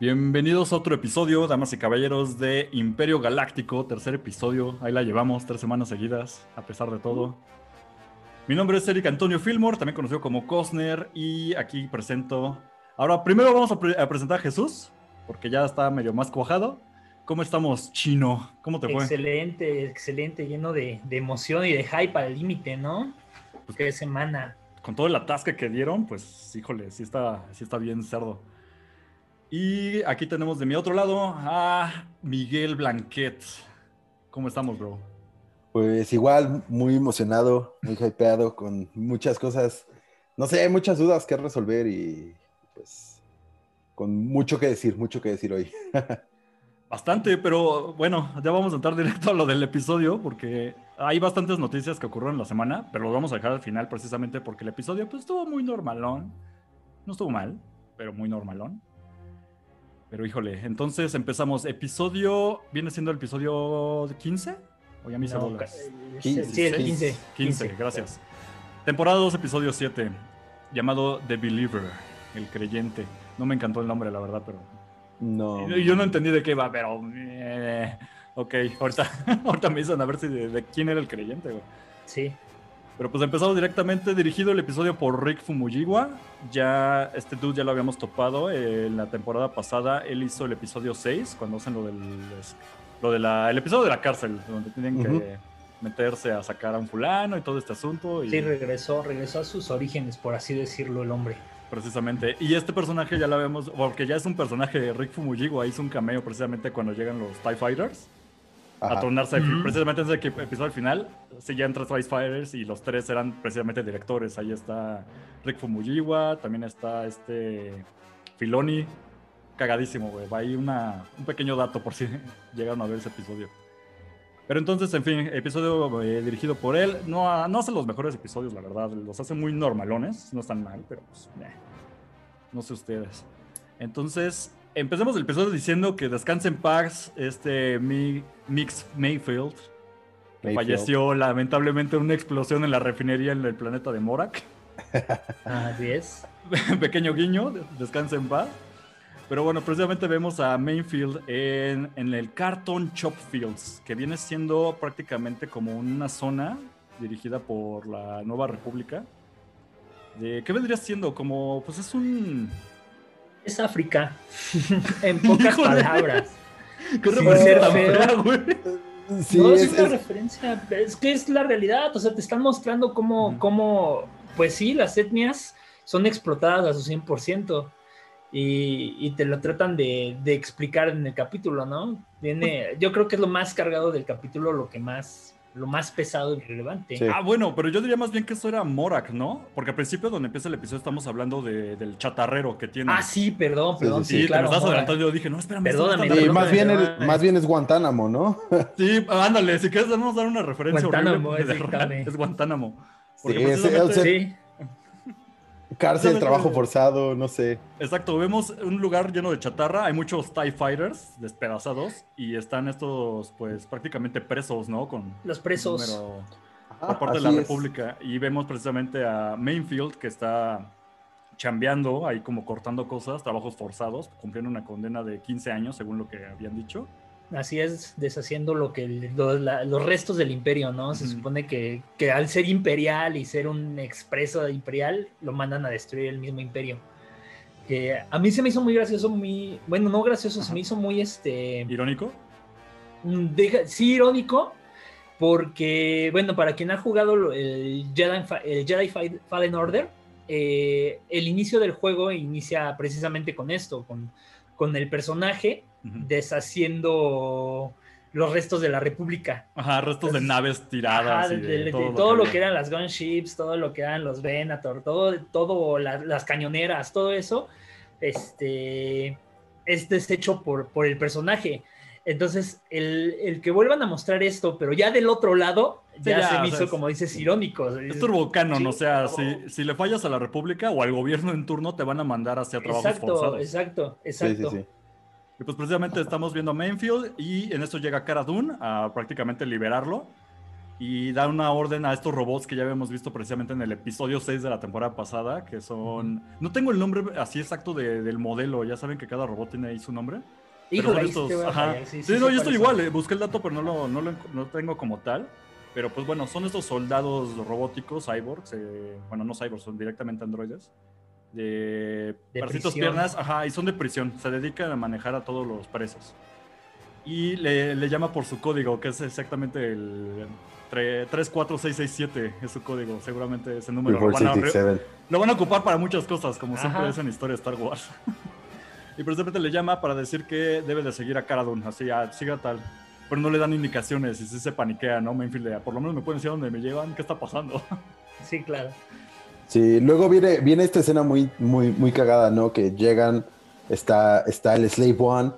Bienvenidos a otro episodio, damas y caballeros, de Imperio Galáctico, tercer episodio. Ahí la llevamos tres semanas seguidas, a pesar de todo. Mi nombre es Eric Antonio Fillmore, también conocido como Cosner, y aquí presento. Ahora, primero vamos a, pre- a presentar a Jesús, porque ya está medio más cuajado. ¿Cómo estamos, Chino? ¿Cómo te fue? Excelente, excelente, lleno de, de emoción y de hype al límite, ¿no? Pues- Qué semana. Con todo el atasque que dieron, pues, híjole, sí está, sí está bien cerdo. Y aquí tenemos de mi otro lado a Miguel Blanquet. ¿Cómo estamos, bro? Pues igual, muy emocionado, muy hypeado, con muchas cosas, no sé, muchas dudas que resolver y pues con mucho que decir, mucho que decir hoy. Bastante, pero bueno, ya vamos a entrar directo a lo del episodio porque hay bastantes noticias que ocurrieron la semana, pero lo vamos a dejar al final precisamente porque el episodio pues estuvo muy normalón. No estuvo mal, pero muy normalón. Pero híjole, entonces empezamos. Episodio, ¿viene siendo el episodio 15? O ya me hice No, bolas. ca- eh, Quince. Sí, el 15. 15, gracias. Temporada 2, episodio 7, llamado The Believer, el creyente. No me encantó el nombre, la verdad, pero No. yo, yo no entendí de qué iba, pero. eh, ok, ahorita, ahorita me dicen a ver si de, de quién era el creyente, güey. Sí. Pero pues empezamos directamente, dirigido el episodio por Rick Fumuyiwa. Ya, este dude ya lo habíamos topado eh, en la temporada pasada. Él hizo el episodio 6, cuando hacen lo del. Lo de la, el episodio de la cárcel, donde tienen que meterse a sacar a un fulano y todo este asunto. Y Sí, regresó, regresó a sus orígenes, por así decirlo, el hombre. Precisamente. Y este personaje ya lo vemos, porque ya es un personaje de Rick Fumuyiwa, hizo un cameo precisamente cuando llegan los TIE Fighters. A Ajá. tornarse Ujú. precisamente en ese equi- episodio al final. Sí, ya entra TIE Fighters y los tres eran precisamente directores. Ahí está Rick Fumuyiwa, también está este Filoni. Cagadísimo, güey. Va ahí una, un pequeño dato por si llegaron a ver ese episodio. Pero entonces, en fin, episodio eh, dirigido por él. No, ha- no hace los mejores episodios, la verdad. Los hace muy normalones. No están mal, pero pues, meh. no sé ustedes. Entonces, empecemos el episodio diciendo que descanse en paz este Mi- Mix Mayfield. Que Mayfield. falleció lamentablemente en una explosión en la refinería en el planeta de Morak. Así es. Pequeño guiño, descanse en paz. Pero bueno, precisamente vemos a Mainfield en, en el Carton Chop Fields, que viene siendo prácticamente como una zona dirigida por la Nueva República. De, ¿Qué vendría siendo? Como, pues es un... Es África. en pocas Híjole. palabras. ¿Qué Sin referencia ser tan feo. fea, güey? Sí, no, es, es, una es- referencia. Es que es la realidad. O sea, te están mostrando cómo, cómo pues sí, las etnias son explotadas a su 100%. Y, y te lo tratan de, de explicar en el capítulo, ¿no? Viene, yo creo que es lo más cargado del capítulo, lo que más, lo más pesado y relevante. Sí. Ah, bueno, pero yo diría más bien que eso era Morak, ¿no? Porque al principio, donde empieza el episodio, estamos hablando de- del chatarrero que tiene. Ah, sí, perdón, perdón. sí, Sí, Sí, te claro. estás adelantando. Yo dije, no, espérame. no Perdóname, tan- más bien, el- más bien es Guantánamo, ¿no? Sí, ándale, si quieres vamos a dar una referencia Guantánamo, horrible es Guantánamo. Porque Sí, es- precisamente- o sea, Sí, Cárcel, trabajo forzado, no sé. Exacto, vemos un lugar lleno de chatarra, hay muchos TIE Fighters despedazados y están estos, pues, prácticamente presos, ¿no? Con los presos. número Ah, por parte de la es. República. Y vemos precisamente a Mainfield que está chambeando, ahí como cortando cosas, trabajos forzados, cumpliendo una condena de 15 años, según lo que habían dicho. Así es, deshaciendo lo que el- lo- la- los restos del imperio, ¿no? Se supone que, que al ser imperial y ser un expreso imperial, lo mandan a destruir el mismo imperio. Que a mí se me hizo muy gracioso, muy, bueno, no gracioso, se me hizo muy este, Irónico. mm, deja- sí irónico, porque, bueno, para quien ha jugado el Jedi, el Jedi Fa- Fallen Order, eh, el inicio del juego inicia precisamente con esto, con, con el personaje Deshaciendo los restos de la República. Ajá, restos de Es- naves tiradas. Ajá, y de, de de- de todo, todo, lo que eran las gunships, todo lo que eran los Venator, todo, todo la- las cañoneras, todo eso, este, es deshecho por, por el personaje. Entonces, el, el que vuelvan a mostrar esto, pero ya del otro lado, Sí, ya, ya, se me hizo, como dices, irónico. Es turbocanon, o sea, Sí, si, si le fallas a la República o al gobierno en turno, te van a mandar hacia trabajos Exacto, forzados. exacto, Sí, exacto. sí, sí. Y pues precisamente estamos viendo a Mainfield y en esto llega Cara Dune a prácticamente liberarlo. y da una orden a estos robots que ya habíamos visto precisamente en el episodio 6 de la temporada pasada, que son... No tengo el nombre así exacto de- del modelo, ya saben que cada robot tiene ahí su nombre. Híjole, estos- te voy a ajá. sí, Sí, sí no, yo estoy igual, eh, busqué el dato, pero no lo, no lo no tengo como tal. Pero pues bueno, son estos soldados robóticos, cyborgs, eh, bueno, no cyborgs, son directamente androides, de, De bracitos, piernas, ajá, y son de prisión, se dedican a manejar a todos los presos. Y le, le llama por su código, que es exactamente el tre- 34667, es su código, seguramente ese número lo van, a, re- 467. lo van a ocupar para muchas cosas, como siempre Ajá. es en historia de Star Wars. y precisamente le llama para decir que debe de seguir a Cara Dune, así, a, siga tal. Pero no le dan indicaciones y sí se paniquea, ¿no? Mainfield, de, por lo menos me pueden decir a dónde me llevan, qué está pasando. Sí, claro. Sí, luego viene, viene esta escena muy, muy, muy cagada, ¿no? Que llegan, está, está el Slave One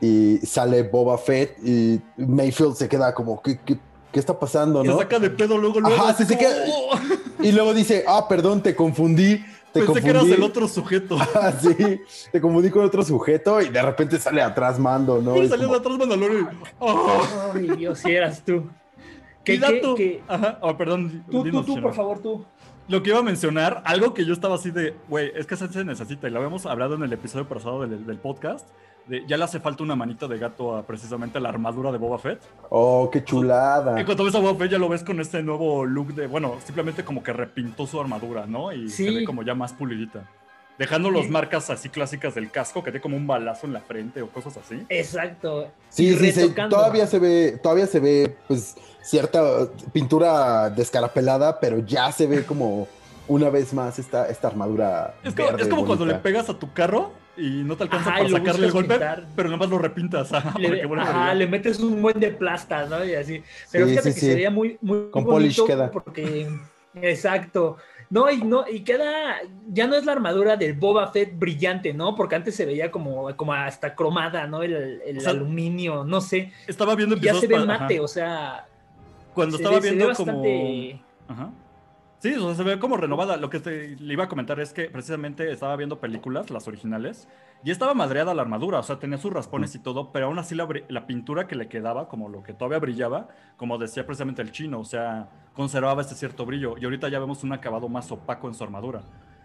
y sale Boba Fett y Mayfield se queda como, ¿qué, qué, qué está pasando, Se no? saca de pedo luego, luego. Ajá, sí, se como, queda- "Oh". Y luego dice, ah, perdón, te confundí, te Pensé confundí. que eras el otro sujeto. Ah, sí, te confundí con otro sujeto y de repente sale atrás Mando, ¿no? Y Y salió de como- atrás Mandalorian. Oh. Ay, Dios, si eras tú. Y ¿Qué, qué, dato. qué? Ajá, oh, perdón. Tú, tú, dinos, tú, Chema. por favor, tú. Lo que iba a mencionar, algo que yo estaba así de, güey, es que esa se necesita, y lo habíamos hablado en el episodio pasado del, del podcast, de ya le hace falta una manita de gato a precisamente la armadura de Boba Fett. Oh, qué chulada. Y cuando ves a Boba Fett ya lo ves con este nuevo look de, bueno, simplemente como que repintó su armadura, ¿no? Y se ve como ya más pulidita. Dejando las marcas así clásicas del casco, que tiene como un balazo en la frente o cosas así. Exacto. Sí, sí, todavía se ve, todavía se ve, pues, cierta pintura descarapelada, pero ya se ve como una vez más esta, esta armadura. Es como, verde es como cuando le pegas a tu carro y no te alcanza Ajá, para sacarle el golpe, pintar. pero nada más lo repintas. ajá, Le, para que vuelva a ajá, brillar. le metes un buen de plasta, ¿no? Y así. Pero Sí, fíjate sí, que sí. sería muy, muy Con bonito polish queda. porque exacto. No, y no, y queda, ya no es la armadura del Boba Fett brillante, ¿no? Porque antes se veía como, como hasta cromada, ¿no? El, el O sea, aluminio, no sé. Estaba viendo Ya se ve ajá. mate, o sea. Cuando se estaba ve- se ve viendo como... Ajá. Sí, o sea, se ve como renovada. Lo que te- le iba a comentar es que precisamente estaba viendo películas, las originales, y estaba madreada la armadura, o sea, tenía sus raspones y todo, pero aún así la, la pintura que le quedaba, como lo que todavía brillaba, como decía precisamente el chino, o sea, conservaba este cierto brillo. Y ahorita ya vemos un acabado más opaco en su armadura.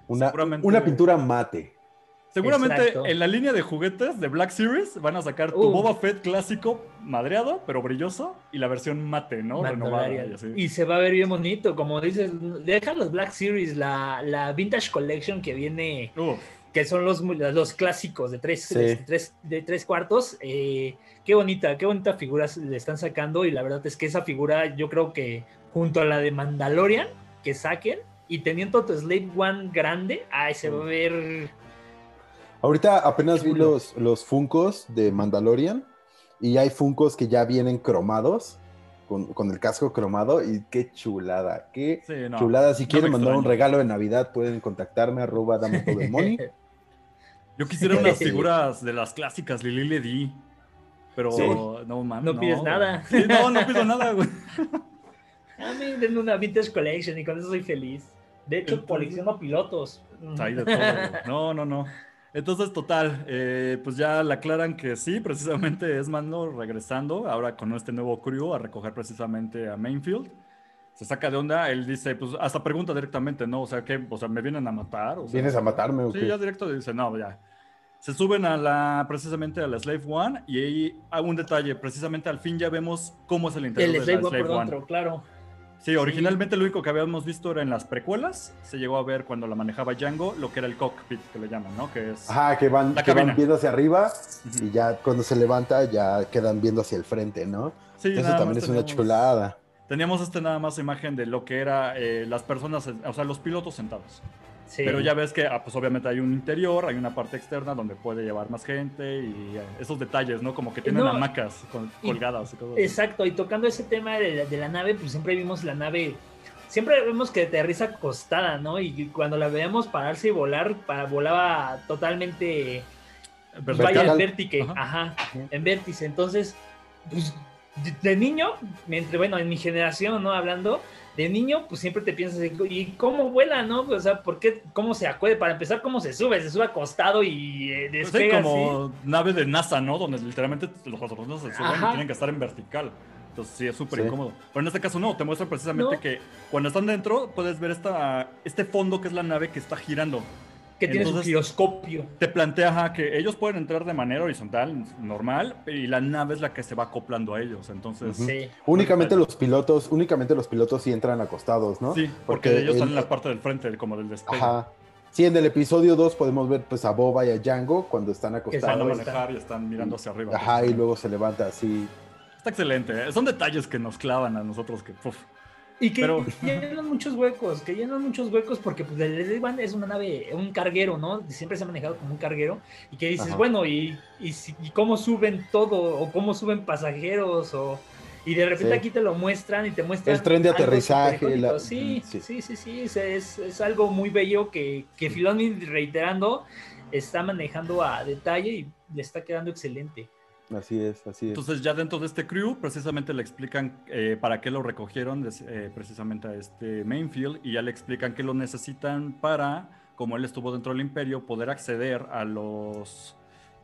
Una, seguramente- una pintura mate. Seguramente Exacto. en la línea de juguetes de Black Series van a sacar tu Uh. Boba Fett clásico madreado, pero brilloso, y la versión mate, ¿no? Renovada y así. Y se va a ver bien bonito, como dices, deja los Black Series, la, la Vintage Collection que viene, Uf. Que son los, los clásicos de tres, Sí. de tres, de tres cuartos. eh, qué bonita, qué bonita figura le están sacando y la verdad es que esa figura yo creo que junto a la de Mandalorian que saquen y teniendo tu Slave One grande, ay, se va a ver... Ahorita apenas vi los, los Funcos de Mandalorian y hay Funcos que ya vienen cromados, con, con el casco cromado y qué chulada, qué Sí, no. chulada. Si no quieren mandar un regalo de Navidad pueden contactarme arroba dame todo el money. Yo quisiera unas figuras de las clásicas Lili le di. Pero Sí. no mames. No pides nada. Sí, no, no pido nada, güey. A mí denme una Vintage Collection y con eso soy feliz. De hecho, Entonces- colecciono pilotos. Hay de todo, güey. No, no, no. Entonces, total, eh, pues ya le aclaran que sí, precisamente es Mando regresando ahora con este nuevo crew a recoger precisamente a Mainfield. Se saca de onda, él dice, pues hasta pregunta directamente, ¿no? O sea, ¿qué? O sea, ¿me vienen a matar? O sea, ¿Vienes a matarme o Sí, qué? ya directo dice, no, ya. Se suben a la, precisamente a la Slave One y ahí hay un detalle, precisamente al fin ya vemos cómo es el interior El de Slave la Slave por One. dentro, claro. Sí, originalmente lo único que habíamos visto era en las precuelas, se llegó a ver cuando la manejaba Django, lo que era el cockpit que le llaman, ¿no? Que es... Ajá, que van, La que van viendo hacia arriba y ya cuando se levanta ya quedan viendo hacia el frente, ¿no? Sí, Eso también es una chulada. Teníamos este nada más imagen de lo que era eh, las personas, o sea, los pilotos sentados. Sí. Pero ya ves que, ah, pues obviamente hay un interior, hay una parte externa donde puede llevar más gente y eh, esos detalles, ¿no? Como que tienen No, hamacas con- y- colgadas y cosas así. Exacto, y tocando ese tema de la, de la nave, pues siempre vimos la nave, siempre vemos que aterriza acostada, ¿no? Y cuando la veíamos pararse y volar, pa- volaba totalmente, Vertical. vaya, en vértice, Ajá. ajá, en vértice. Entonces, pues, de, de niño, mientras, bueno, en mi generación, ¿no? Hablando, de niño, pues siempre te piensas, ¿y cómo vuela, no? O sea, ¿por qué? ¿Cómo se acude? Para empezar, ¿cómo se sube? Se sube acostado y eh, Pues sí, despega como nave de NASA, ¿no? Donde literalmente los astronautas se suben Ajá. y tienen que estar en vertical. Entonces sí, es súper Sí. incómodo. Pero en este caso no, te muestra precisamente No. que cuando están dentro puedes ver esta, este fondo que es la nave que está girando. Que tiene su Entonces- giroscopio. Te plantea ajá, que ellos pueden entrar de manera horizontal, normal, y la nave es la que se va acoplando a ellos. Entonces. Sí. Únicamente los pilotos, únicamente los pilotos sí entran acostados, ¿no? sí, porque, Porque ellos están el- en la parte del frente, como del despegue. Ajá. Sí, en el episodio 2 podemos ver pues a Boba y a Django cuando están Van a acostados. Manejar y están mirando hacia arriba. Ajá, y luego se levanta así. Está excelente. ¿eh? Son detalles que nos clavan a nosotros que, uf, Y que Pero- llenan muchos huecos, que llenan muchos huecos porque pues el Slave es una nave, un carguero, ¿no? Siempre se ha manejado como un carguero y que dices, Ajá. bueno, y, y, cómo suben todo o cómo suben pasajeros o... Y de repente Sí. aquí te lo muestran y te muestran... El tren de aterrizaje, la- Sí, sí. sí, sí, sí, es, es, es algo muy bello que, que Filoni, reiterando, está manejando a detalle y le está quedando excelente. Así es, así es. Entonces ya dentro de este crew precisamente le explican eh, para qué lo recogieron eh, precisamente a este Mainfield y ya le explican que lo necesitan para, como él estuvo dentro del imperio, poder acceder a los,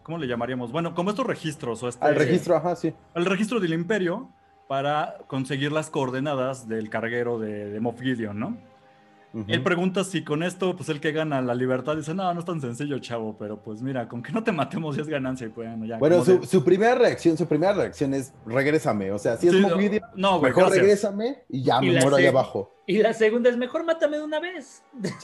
¿cómo le llamaríamos? Bueno, como estos registros o este, Al registro, ajá, sí. al registro del imperio para conseguir las coordenadas del carguero de, de Moff Gideon, ¿no? Él pregunta si con esto, pues el que gana la libertad, dice, no, no es tan sencillo, chavo, pero pues mira, con que no te matemos ya es ganancia y bueno, ya. Bueno, su, de- su primera reacción, su primera reacción es regrésame. O sea, si es Sí, no, no, güey, mejor gracias. regrésame y ya Y me muero ahí abajo. Y la segunda es, mejor mátame de una vez.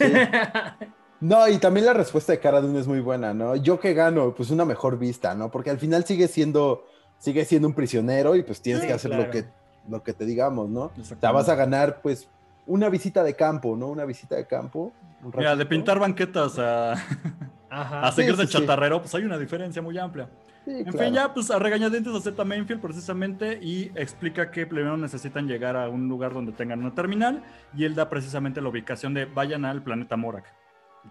No, y también la respuesta de Cara Dune es muy buena, ¿no? Yo que gano, pues una mejor vista, ¿no? Porque al final sigue siendo, sigue siendo un prisionero y pues tienes Sí, que hacer claro. lo que, lo que te digamos, ¿no? O sea, Exactamente. vas a ganar, pues, una visita de campo, ¿no? Una visita de campo. un Mira, de pintar banquetas a, Ajá. a seguir sí, de sí. chatarrero, pues hay una diferencia muy amplia. Sí, En claro. fin, ya pues a regañadientes acepta Mainfield precisamente y explica que primero necesitan llegar a un lugar donde tengan una terminal y él da precisamente la ubicación de vayan al planeta Morak.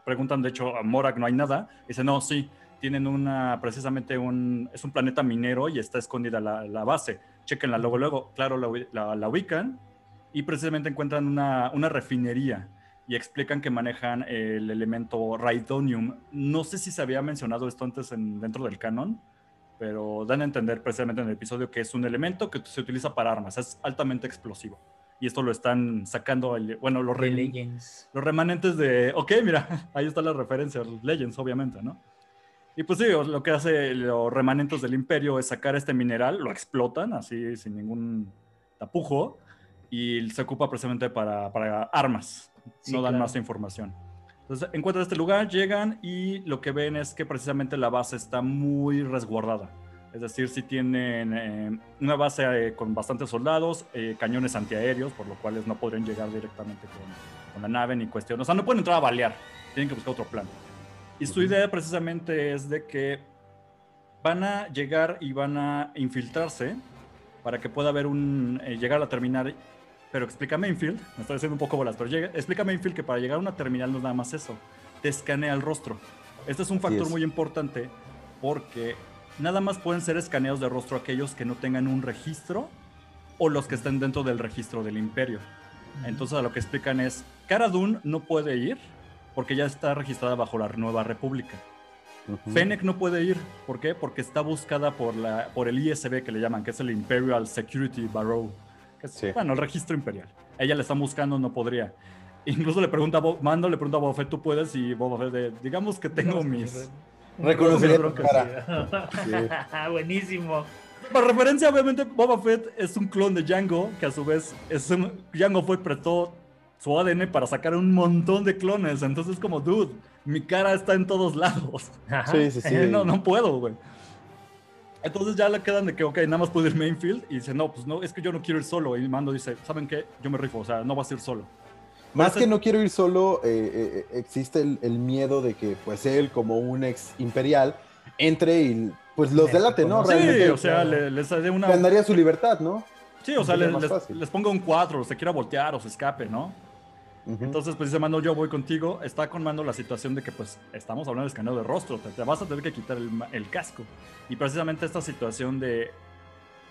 Preguntan, de hecho, a Morak no hay nada. Dice, no, sí, tienen una, precisamente un, es un planeta minero y está escondida la, la base. Chequenla luego, luego, claro, la, la- la ubican y precisamente encuentran una, una refinería y explican que manejan el elemento Raidonium. No sé si se había mencionado esto antes en, dentro del canon, pero dan a entender precisamente en el episodio que es un elemento que se utiliza para armas, es altamente explosivo. Y esto lo están sacando, el- bueno, los, re- Legends. los remanentes de, ok, mira, ahí está la referencia, Legends, obviamente, ¿no? Y pues sí, lo que hace los remanentes del imperio es sacar este mineral, lo explotan así sin ningún tapujo y se ocupa precisamente para, para armas, Sí, no dan claro. más información. Entonces encuentran este lugar, llegan y lo que ven es que precisamente la base está muy resguardada. Es decir, si tienen eh, una base eh, con bastantes soldados, eh, cañones antiaéreos, por lo cual no podrían llegar directamente con, con la nave ni cuestión. O sea, no pueden entrar a balear, tienen que buscar otro plan. Y su idea precisamente es de que van a llegar y van a infiltrarse para que pueda haber un. eh, llegar a la terminal. Pero explica Mainfield, me estoy haciendo un poco bolas, pero llega, explica Mainfield que para llegar a una terminal no es nada más eso, te escanea el rostro. Este es un factor es. muy importante porque nada más pueden ser escaneados de rostro aquellos que no tengan un registro o los que estén dentro del registro del imperio. Entonces a lo que explican es, Cara Dune no puede ir porque ya está registrada bajo la Nueva República. Ujú. Fennec no puede ir, ¿por qué? Porque está buscada por, la, por el ISB que le llaman, que es el Imperial Security Bureau, que es, Sí. bueno, el registro imperial. Ella le están buscando, no podría. Incluso le pregunta a Bo- Mando, le pregunta a Boba Fett, ¿tú puedes? Y Boba Fett, de, digamos que tengo mis... Broncas, cara. Sí. Buenísimo. Para referencia, obviamente, Boba Fett es un clon de Django, que a su vez es un, Django fue prestó su ADN para sacar un montón de clones. Entonces, como, dude, mi cara está en todos lados. Sí, sí, sí. no, no puedo, güey. Entonces ya le quedan de que, ok, nada más puedo ir Mainfield. Y dice, no, pues no, es que yo no quiero ir solo. Y Mando dice, ¿saben qué? Yo me rifo, o sea, no vas a ir solo. Más que no quiero ir solo, eh, eh, existe el, el miedo de que pues él, como un ex imperial, entre y pues los delate, ¿no? Sí, Realmente o sea, le- les dé una... ganaría su libertad, ¿no? Sí, o sea, les, ponga un cuadro, se quiera voltear o se escape, ¿no? Entonces, pues dice Mando, yo voy contigo. Está con Mando la situación de que, pues, estamos hablando de escaneo de rostro. Te, te vas a tener que quitar el, el casco. Y precisamente esta situación de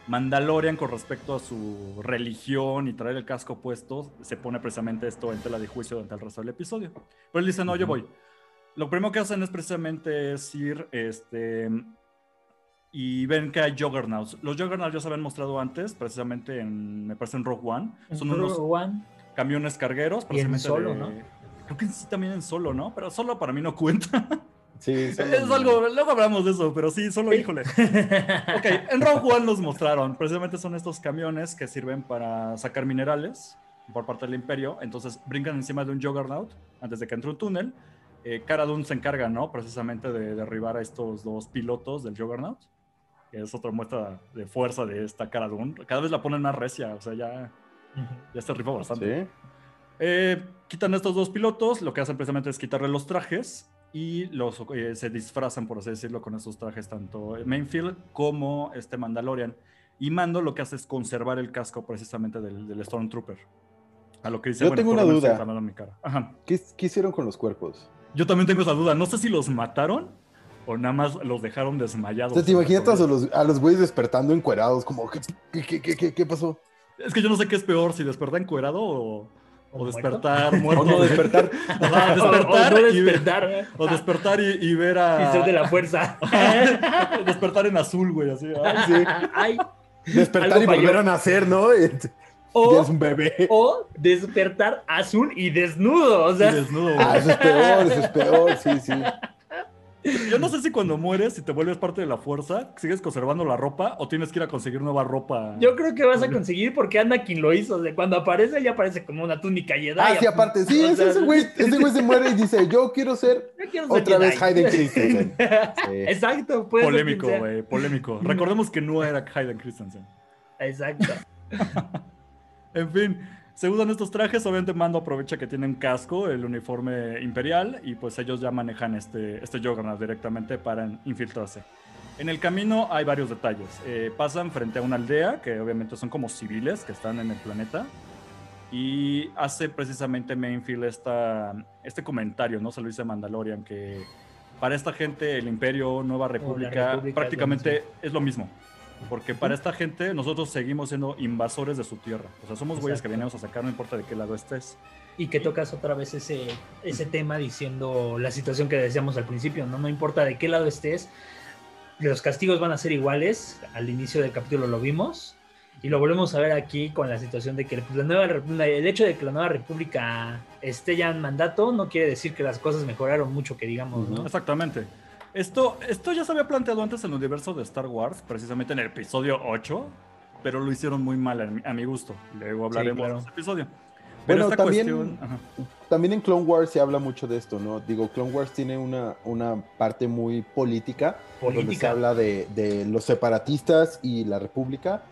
Mandalorian con respecto a su religión y traer el casco puesto, se pone precisamente esto en tela de juicio durante el resto del episodio. Pero él dice, no, yo Ujú. voy. Lo primero que hacen es precisamente es ir, este, y ven que hay Juggernauts. Los Juggernauts ya se habían mostrado antes, precisamente en, me parece en Rogue One. Son Rogue unos One. Camiones cargueros. Y en precisamente Solo, de- ¿no? Creo que sí también en solo, ¿no? Pero solo para mí no cuenta. Sí, son es algo, luego hablamos de eso, pero sí, solo híjole. Ok, en Rogue One nos mostraron, precisamente son estos camiones que sirven para sacar minerales por parte del Imperio, entonces brincan encima de un Juggernaut antes de que entre un túnel. Eh, Cara Dune se encarga, ¿no? Precisamente de derribar a estos dos pilotos del Juggernaut, que es otra muestra de fuerza de esta Cara Dune. Cada vez la ponen más recia, o sea, ya, ya se rifa bastante. Sí. Eh, quitan estos dos pilotos, lo que hacen precisamente es quitarle los trajes y los, eh, se disfrazan, por así decirlo, con esos trajes, tanto Mainfield como este Mandalorian. Y Mando lo que hace es conservar el casco precisamente del, del Stormtrooper. A lo que dice, Yo bueno, tengo una duda. mi cara. Ajá. ¿Qué, qué hicieron con los cuerpos? Yo también tengo esa duda. No sé si los mataron o nada más los dejaron desmayados. Sea, ¿Te imaginas a los, a los güeyes despertando encuerados? Como, ¿qué, qué, qué, qué, qué pasó? Es que yo no sé qué es peor, si despertar encuerado o, o despertar muerto. O no despertar. Ajá, O- o despertar, no y ver- despertar. o despertar y, y ver a. Y ser de la fuerza. despertar en azul, güey, así. ay, Sí. Ay. Despertar y volver falló. a nacer, ¿no? Y- O, es un bebé. o despertar azul y desnudo. O y sea, desnudo, güey. Ah, eso es peor, eso es peor, sí, sí. Yo no sé si cuando mueres, si te vuelves parte de la fuerza, sigues conservando la ropa o tienes que ir a conseguir nueva ropa. yo creo que vas a conseguir porque Anakin lo hizo. De cuando aparece, ya aparece como una túnica Jedi. Ah, sí, aparte, sí, O es sea, ese güey, ese güey se muere y dice, yo quiero ser yo quiero ser otra vez. Hayden Christensen. Sí. Exacto, Polémico, güey, polémico. Recordemos que no era Hayden Christensen. Exacto. En fin, se usan estos trajes. Obviamente, Mando aprovecha que tienen casco, el uniforme imperial, y pues ellos ya manejan este, este Juggernaut directamente para infiltrarse. En el camino hay varios detalles. Eh, pasan frente a una aldea, que obviamente son como civiles que están en el planeta. Y hace precisamente Mainfield esta, este comentario, ¿no? Se lo dice Mandalorian, que para esta gente el Imperio, Nueva República, República es lo prácticamente es lo mismo. Porque para esta gente nosotros seguimos siendo invasores de su tierra. O sea, somos güeyes que venimos a sacar, no importa de qué lado estés. Y que tocas otra vez ese, ese tema diciendo la situación que decíamos al principio, ¿no? No importa de qué lado estés, los castigos van a ser iguales. Al inicio del capítulo lo vimos. Y lo volvemos a ver aquí con la situación de que la nueva, el hecho de que la nueva república esté ya en mandato no quiere decir que las cosas mejoraron mucho, que digamos, ¿no? Exactamente. Esto, esto ya se había planteado antes en el universo de Star Wars, precisamente en el episodio 8, pero lo hicieron muy mal a mi, gusto. Luego hablaremos claro. de ese episodio. Pero Bueno, esta también- cuestión... ajá. También en Clone Wars se habla mucho de esto, ¿no? Digo, Clone Wars tiene una, una parte muy política, donde se habla de, de los separatistas y la república,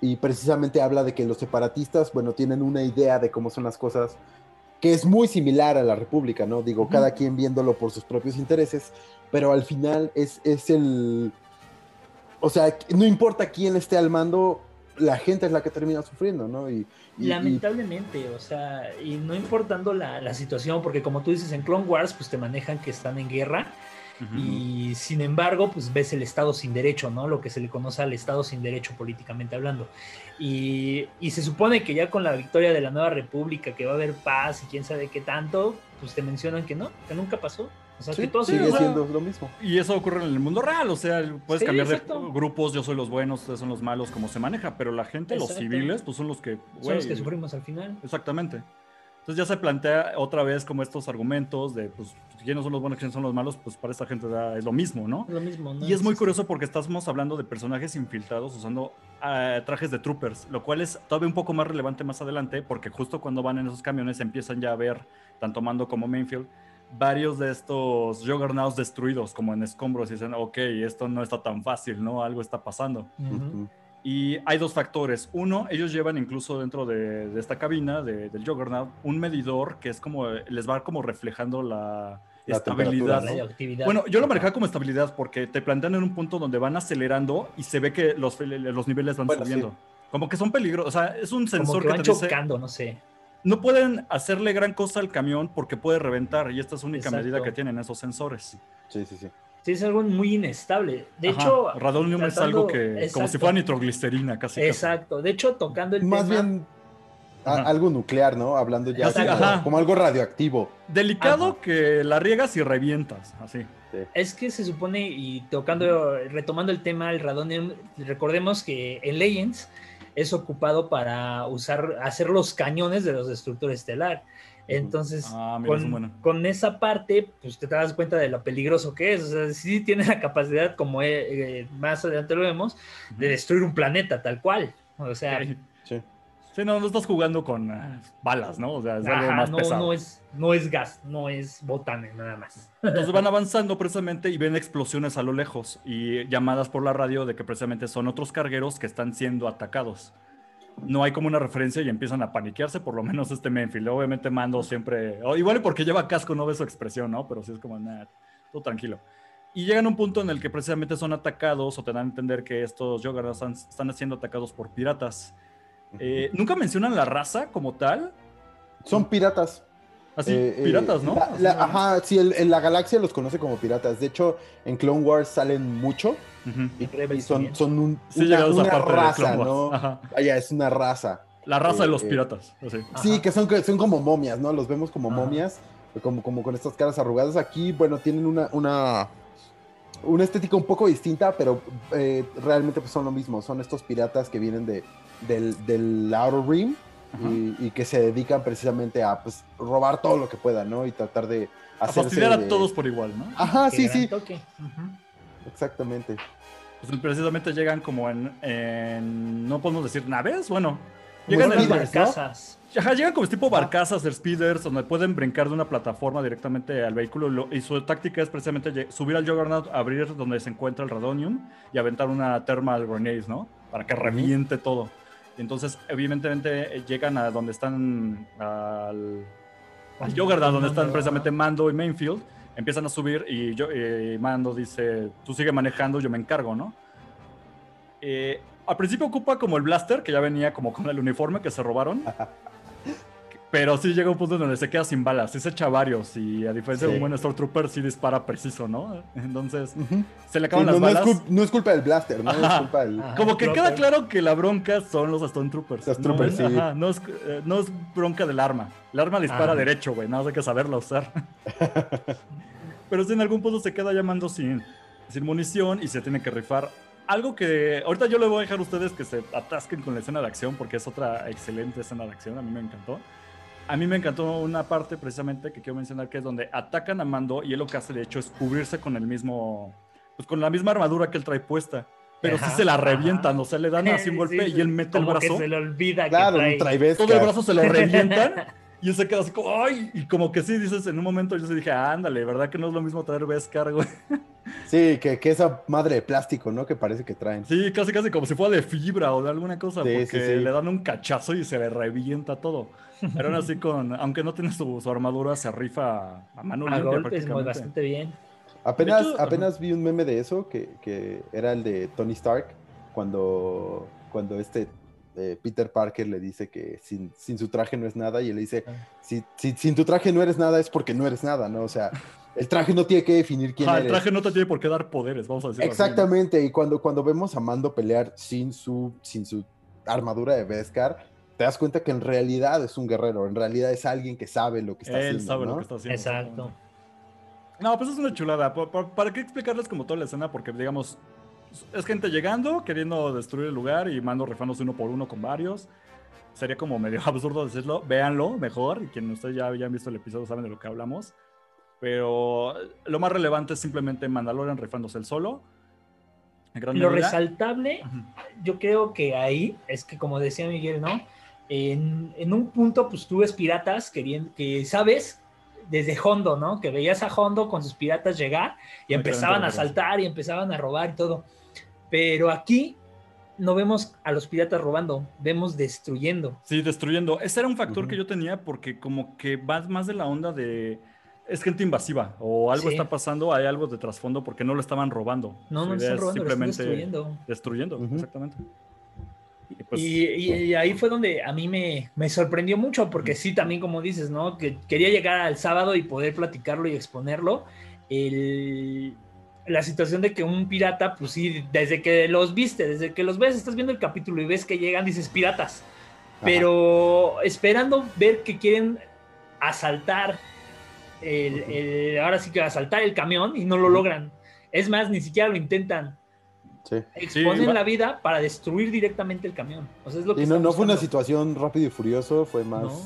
y precisamente habla de que los separatistas, bueno, tienen una idea de cómo son las cosas que es muy similar a la república, ¿no? Digo, cada quien viéndolo por sus propios intereses, pero al final es, es el... O sea, no importa quién esté al mando, la gente es la que termina sufriendo, ¿no? Y, y- y- Lamentablemente, o sea, y no importando la, la situación, porque como tú dices, en Clone Wars, pues te manejan que están en guerra, y sin embargo, pues ves el Estado sin derecho, ¿no? Lo que se le conoce al Estado sin derecho políticamente hablando. Y, y se supone que ya con la victoria de la nueva república, que va a haber paz y quién sabe qué tanto, pues te mencionan que no, que nunca pasó. O sea, sí, que todo sigue o sea, siendo lo mismo. Y eso ocurre en el mundo real, o sea, puedes Sí, cambiar de exacto. grupos, yo soy los buenos, ustedes son los malos, como se maneja, pero la gente, los Exacto. civiles, pues son los que... son los que sufrimos al final. Exactamente. Entonces ya se plantea otra vez como estos argumentos de, pues, quiénes son los buenos, quiénes son los malos, pues para esta gente da- es lo mismo, ¿no? Es lo mismo, ¿no? Y es muy curioso porque estamos hablando de personajes infiltrados usando ah, trajes de troopers, lo cual es todavía un poco más relevante más adelante porque justo cuando van en esos camiones empiezan ya a ver, tanto Mando como Mainfield, varios de estos Juggernauts destruidos como en escombros y dicen, ok, esto no está tan fácil, ¿no? Algo está pasando. Y hay dos factores. Uno, ellos llevan incluso dentro de, de esta cabina de- del Juggernaut un medidor que es como, les va como reflejando la, La estabilidad. Bueno, yo lo manejaba como estabilidad porque te plantean en un punto donde van acelerando y se ve que los, los niveles van Bueno, subiendo. Como que son peligrosos. O sea, es un como sensor que que, van te dice, chocando, no sé. No pueden hacerle gran cosa al camión porque puede reventar y esta es la única Exacto. medida que tienen esos sensores. Sí, sí, sí. Sí, es algo muy inestable. De Ajá, hecho, radonium es algo que como si Exacto. fuera nitroglicerina casi. casi. Exacto. De hecho, tocando el Más tema. bien, a- algo nuclear, ¿no? Hablando ya Así, como, como algo radioactivo. Delicado Ajá. que la riegas y revientas, así. Es que se supone, y tocando, retomando el tema del radonium, recordemos que en Legends es ocupado para usar, hacer los cañones de los destructores estelar. Entonces, Ah, mira, con, bueno. con esa parte, pues te das cuenta de lo peligroso que es. O sea, sí tiene la capacidad, como eh, más adelante lo vemos, de destruir un planeta tal cual. O sea, Sí. Sí. No, no estás jugando con eh, balas, ¿no? O sea, es algo ajá, más no, pesado. no, es, no es gas, no es botane nada más. Entonces van avanzando precisamente y ven explosiones a lo lejos y llamadas por la radio de que precisamente son otros cargueros que están siendo atacados. No hay como una referencia y empiezan a paniquearse, por lo menos este Menfield. Obviamente Mando siempre, igual y porque lleva casco no ve su expresión, ¿no? Pero sí es como, nada, todo tranquilo. Y llegan a un punto en el que precisamente son atacados o te dan a entender que estos están, están siendo atacados por piratas. Eh, Nunca mencionan la raza como tal. Son piratas. Así, Eh, eh, piratas, ¿no? la- ajá, sí, el- en la galaxia los conoce como piratas. De hecho, en Clone Wars salen mucho y, Rebels son, son un- Sí, una, una raza, Clone Wars. ¿no? Ajá. Vaya, es una raza. La raza de los piratas. así. Sí, que son, que son como momias, ¿no? Los vemos como Ajá. momias, como, como con estas caras arrugadas. Aquí, bueno, tienen una, una, una estética un poco distinta, pero eh, realmente pues, son lo mismo. Son estos piratas que vienen de, del, del Outer Rim y, y que se dedican precisamente a pues, robar todo lo que puedan, ¿no? Y tratar de A hacerse fastidiar a de- todos por igual, ¿no? Ajá, sí, sí, toque. Exactamente. Pues precisamente llegan como en, en- no podemos decir naves, bueno, llegan en ¿no? barcazas. Ajá, llegan como tipo barcazas de speeders donde pueden brincar de una plataforma directamente al vehículo y lo- y su táctica es precisamente subir al Juggernaut, abrir donde se encuentra el Radonium y aventar una thermal grenade, ¿no? Para que reviente todo. Entonces, evidentemente, eh, llegan a donde están al, al Juggernaut, donde están precisamente Mando y Mainfield, empiezan a subir y, yo, y Mando dice, tú sigue manejando, yo me encargo, ¿no? Eh, al principio ocupa como el blaster, que ya venía como con el uniforme que se robaron. Pero sí llega un punto donde se queda sin balas, sí se echa varios y a diferencia de un buen Stormtrooper sí dispara preciso, ¿no? Entonces se le Sí, acaban no, las no es balas. no es culpa del blaster, ¿no? Es culpa del... Ajá. Como que Trooper. queda claro que la bronca son los Stormtroopers. Los no, troopers, es, sí. ajá, no, es, eh, no es bronca del arma. El arma dispara Ajá. derecho, güey, nada más hay que saberla usar. Pero sí, en algún punto se queda llamando sin, sin munición y se tiene que rifar. Algo que ahorita yo le voy a dejar a ustedes que se atasquen con la escena de acción porque es otra excelente escena de acción, a mí me encantó. A mí me encantó una parte precisamente que quiero mencionar que es donde atacan a Mando y él lo que hace de hecho es cubrirse con el mismo, pues con la misma armadura que él trae puesta. Pero Ajá, sí se la ajá. revientan, o sea, le dan así un golpe Sí, y él mete el que brazo se le olvida Claro, que trae. todo el brazo se lo revientan y él se queda así como, ¡ay! Y como que sí, dices, en un momento yo sí dije, ándale, ¿verdad que no es lo mismo traer Beskar, güey? Sí, que, que esa madre de plástico, ¿no? Que parece que traen. Sí, casi, casi como si fuera de fibra o de alguna cosa, Sí, porque sí, sí. le dan un cachazo y se le revienta todo. Pero así, con, aunque no tiene su, su armadura, se rifa a mano A limpia golpes, muy bastante bien. Apenas, hecho, apenas vi un meme de eso, que, que era el de Tony Stark, cuando, cuando este eh, Peter Parker le dice que sin, sin su traje no es nada, y él le dice, Ah. si, si- sin tu traje no eres nada, es porque no eres nada, ¿no? O sea, el traje no tiene que definir quién Ajá, el traje no te tiene por qué dar poderes, vamos a decirlo así, ¿no? Exactamente, y cuando, cuando vemos a Mando pelear sin su, sin su armadura de Beskar, te das cuenta que en realidad es un guerrero, en realidad es alguien que sabe lo que está Él haciendo. sabe ¿no? lo que está haciendo. Exacto. No, pues es una chulada. Pa- pa- ¿Para qué explicarles como toda la escena? Porque, digamos, es gente llegando, queriendo destruir el lugar y mando rifándose uno por uno con varios. Sería como medio absurdo decirlo. Véanlo mejor. Y quienes ustedes ya hayan visto el episodio saben de lo que hablamos. Pero lo más relevante es simplemente Mandalorian rifándose el solo. Lo medida. resaltable, yo creo que ahí es que, como decía Miguel, ¿no? En, en un punto, pues tú ves piratas queriendo, que sabes, desde Hondo, ¿no? Que veías a Hondo con sus piratas llegar y empezaban a saltar y empezaban a robar y todo. Pero aquí no vemos a los piratas robando, vemos destruyendo. Sí, destruyendo. Ese era un factor Ujú. que yo tenía porque como que va más de la onda de... Es gente invasiva o algo Sí. está pasando, hay algo de trasfondo porque no lo estaban robando. No, Su no están es robando, lo están simplemente destruyendo. destruyendo, Ujú. exactamente. Y pues, Y, y- y ahí fue donde a mí me, me sorprendió mucho, porque sí, también como dices, ¿no? Que quería llegar al sábado y poder platicarlo y exponerlo. El- la situación de que un pirata, pues sí, desde que los viste, desde que los ves, estás viendo el capítulo y ves que llegan, dices piratas. pero esperando ver que quieren asaltar el, el- ahora sí que asaltar el camión y no lo logran. Es más, ni siquiera lo intentan. Sí. Exponen la vida para destruir directamente el camión. O sea, es lo que Y no, no fue una situación rápido y furioso, fue más No.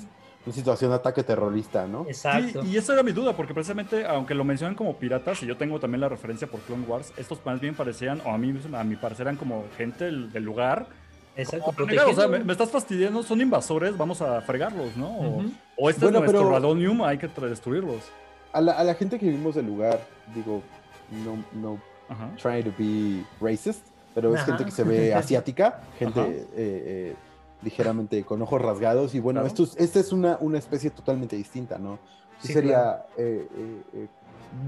una situación de ataque terrorista, ¿no? Exacto. Sí, y esa era mi duda, porque precisamente, aunque lo mencionan como piratas, y yo tengo también la referencia por Clone Wars, estos más bien parecían, o a mí a mi parecer eran como gente del, del lugar. Exacto. Como, "Venga, o sea, me, estás fastidiando, son invasores, vamos a fregarlos, ¿no? O, este Bueno, es nuestro pero- Radonium, hay que destruirlos. A la, a la gente que vivimos del lugar, digo, no, no Ajá. trying to be racist, pero es Ajá. gente que se ve asiática, gente eh, eh, ligeramente con ojos rasgados, y bueno, Claro. esto es- esta es una, una especie totalmente distinta, ¿no? Sí, Sí, sería, eh, eh, eh,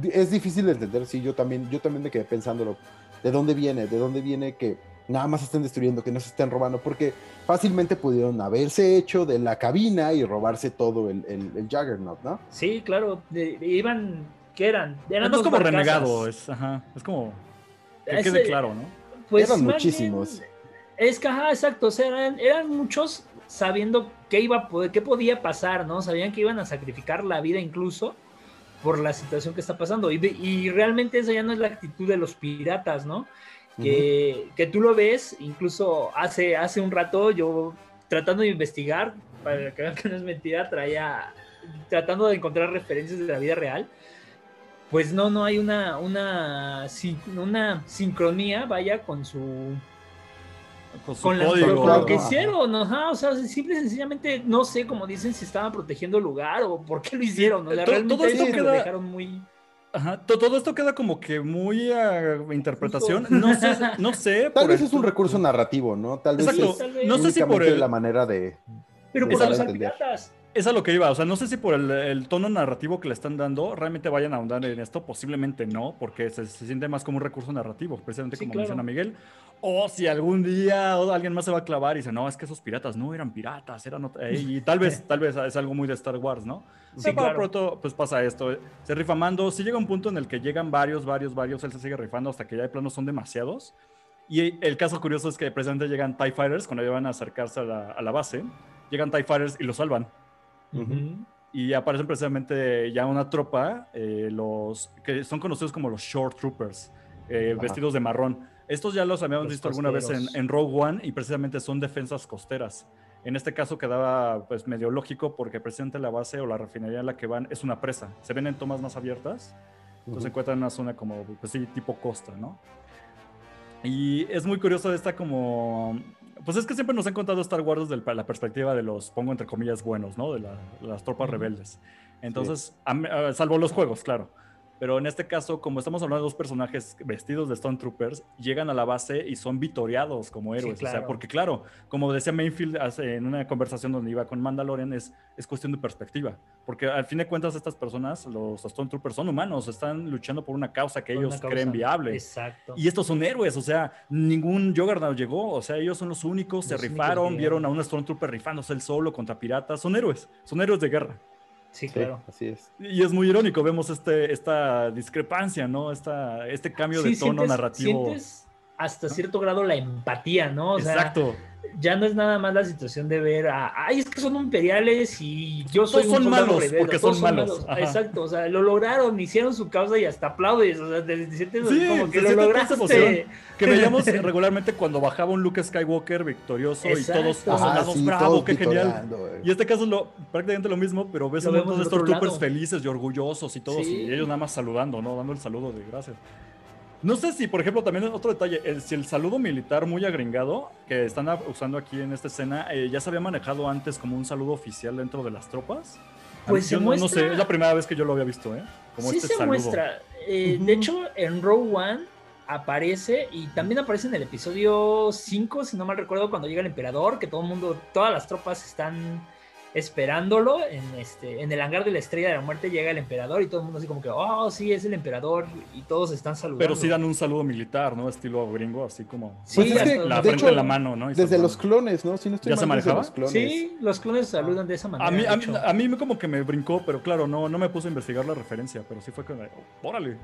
di- es difícil de entender, sí, yo también, yo también me quedé pensándolo, ¿de dónde viene? ¿De dónde viene que nada más estén destruyendo, que no se estén robando? Porque fácilmente pudieron haberse hecho de la cabina y robarse todo el, el, el Juggernaut, ¿no? Sí, claro. de- de- iban. ¿Qué eran? Eran Es más dos como barcazas. renegado, es, ajá, es como que Ese- quede claro, ¿no? Pues Eran muchísimos. bien, es que, ajá, exacto. O sea, eran, eran muchos sabiendo qué iba a poder, qué podía pasar, ¿no? Sabían que iban a sacrificar la vida incluso por la situación que está pasando. Y realmente esa ya no es la actitud de los piratas, ¿no? Que, que tú lo ves, incluso hace, hace un rato yo tratando de investigar, para que vean que no es mentira, traía, tratando de encontrar referencias de la vida real, pues no, no hay una, una, sin- una sincronía, vaya, con su, Con su con, la- código. con lo que hicieron, ajá, o sea, simple y sencillamente, no sé, como dicen, si estaban protegiendo el lugar o por qué lo hicieron, o sea, todo- realmente todo esto eso lo queda- dejaron muy... Ajá, to- todo esto queda como que muy a interpretación. No sé, no sé. Tal vez el- es un recurso narrativo, ¿no? Tal vez Exacto. es Tal vez. No sé si por el, la manera de... Pero de por los piratas. Es a lo que iba, o sea, no sé si por el, el tono narrativo que le están dando realmente vayan a ahondar en esto, posiblemente no, porque se, se siente más como un recurso narrativo, precisamente Sí, como claro. menciona Miguel. O si algún día o alguien más se va a clavar y dice, no, es que esos piratas no eran piratas, eran otra-". y tal vez, tal vez es algo muy de Star Wars, ¿no? Sí, Pero claro. pronto, pues pasa esto, se rifa Mando, si llega un punto en el que llegan varios, varios, varios, él se sigue rifando hasta que ya de plano son demasiados. Y el caso curioso es que precisamente llegan TIE Fighters cuando ya van a acercarse a la, a la base, llegan TIE Fighters y lo salvan Ujú. y aparecen precisamente ya una tropa, eh, los que son conocidos como los Short Troopers, eh, vestidos de marrón. Estos ya los habíamos Los visto alguna vez en, costeros. en Rogue One y precisamente son defensas costeras. En este caso quedaba pues medio lógico porque precisamente la base o la refinería en la que van es una presa. Se ven en tomas más abiertas, entonces se encuentran en una zona como, pues sí, tipo costa, ¿no? Y es muy curioso esta como... Pues es que siempre nos han contado Star Wars desde la perspectiva de los, pongo entre comillas, buenos, ¿no? De, la- de las tropas rebeldes. Entonces, a mí- a- salvo los juegos, claro. Pero en este caso, como estamos hablando de dos personajes vestidos de Stone Troopers, llegan a la base y son vitoreados como héroes. O sea, claro. porque claro, como decía Mainfield hace- en una conversación donde iba con Mandalorian, es, es cuestión de perspectiva. Porque al fin de cuentas, estas personas, los Stone Troopers, son humanos, están luchando por una causa que Por ellos una creen causa. viable. Exacto. Y estos son héroes, o sea, ningún Juggernaut llegó, o sea, ellos son los únicos, se Los únicos rifaron, que vieron a un Stormtrooper rifándose él solo contra piratas, son héroes, son héroes de guerra. Sí, Sí, claro. así es. Y es muy irónico, vemos este, esta discrepancia, ¿no? Esta, este cambio de tono sientes- narrativo. sientes hasta cierto grado la empatía, ¿no? O sea, Exacto. Ya no es nada más la situación de ver a, ay, es que son imperiales y yo soy Todos un son malos, rebelde", porque todos son malos. Exacto, o sea, lo lograron, hicieron su causa y hasta aplaudes, o sea, te, te sientes Sí, como que se lo siente toda esa lograste. emoción. Que veíamos regularmente cuando bajaba un Luke Skywalker victorioso y todos soldados, sí, bravo, todos qué genial. Y este caso es lo, prácticamente lo mismo, pero ves Lo un vemos montón de Stormtroopers felices y orgullosos y todos, Sí. y ellos nada más saludando, ¿no? Dando el saludo de gracias. No sé si, por ejemplo, también otro detalle, el- si el saludo militar muy agringado que están usando aquí en esta escena, eh, ya se había manejado antes como un saludo oficial dentro de las tropas. Pues se no, no muestra- sé, es la primera vez que yo lo había visto, ¿eh? Como sí este se saludo. muestra. Eh. De hecho, en Rogue One aparece y también aparece en el episodio 5, si no mal recuerdo, cuando llega el emperador, que todo el mundo, todas las tropas están esperándolo en este en el hangar de la estrella de la muerte llega el emperador y todo el mundo así como que oh sí es el emperador y todos están saludando Pero sí dan un saludo militar, ¿no? Estilo gringo, así como Sí, Pues es que, la de frente hecho, en la mano, ¿no? Y Desde los clones, ¿no? Si no estoy ¿Ya se mal, manejaba? los clones. sí los clones saludan de esa manera A mí, a, mí, a mí me como que me brincó, pero claro, no, no me puse a investigar la referencia, pero sí fue como, oh, órale.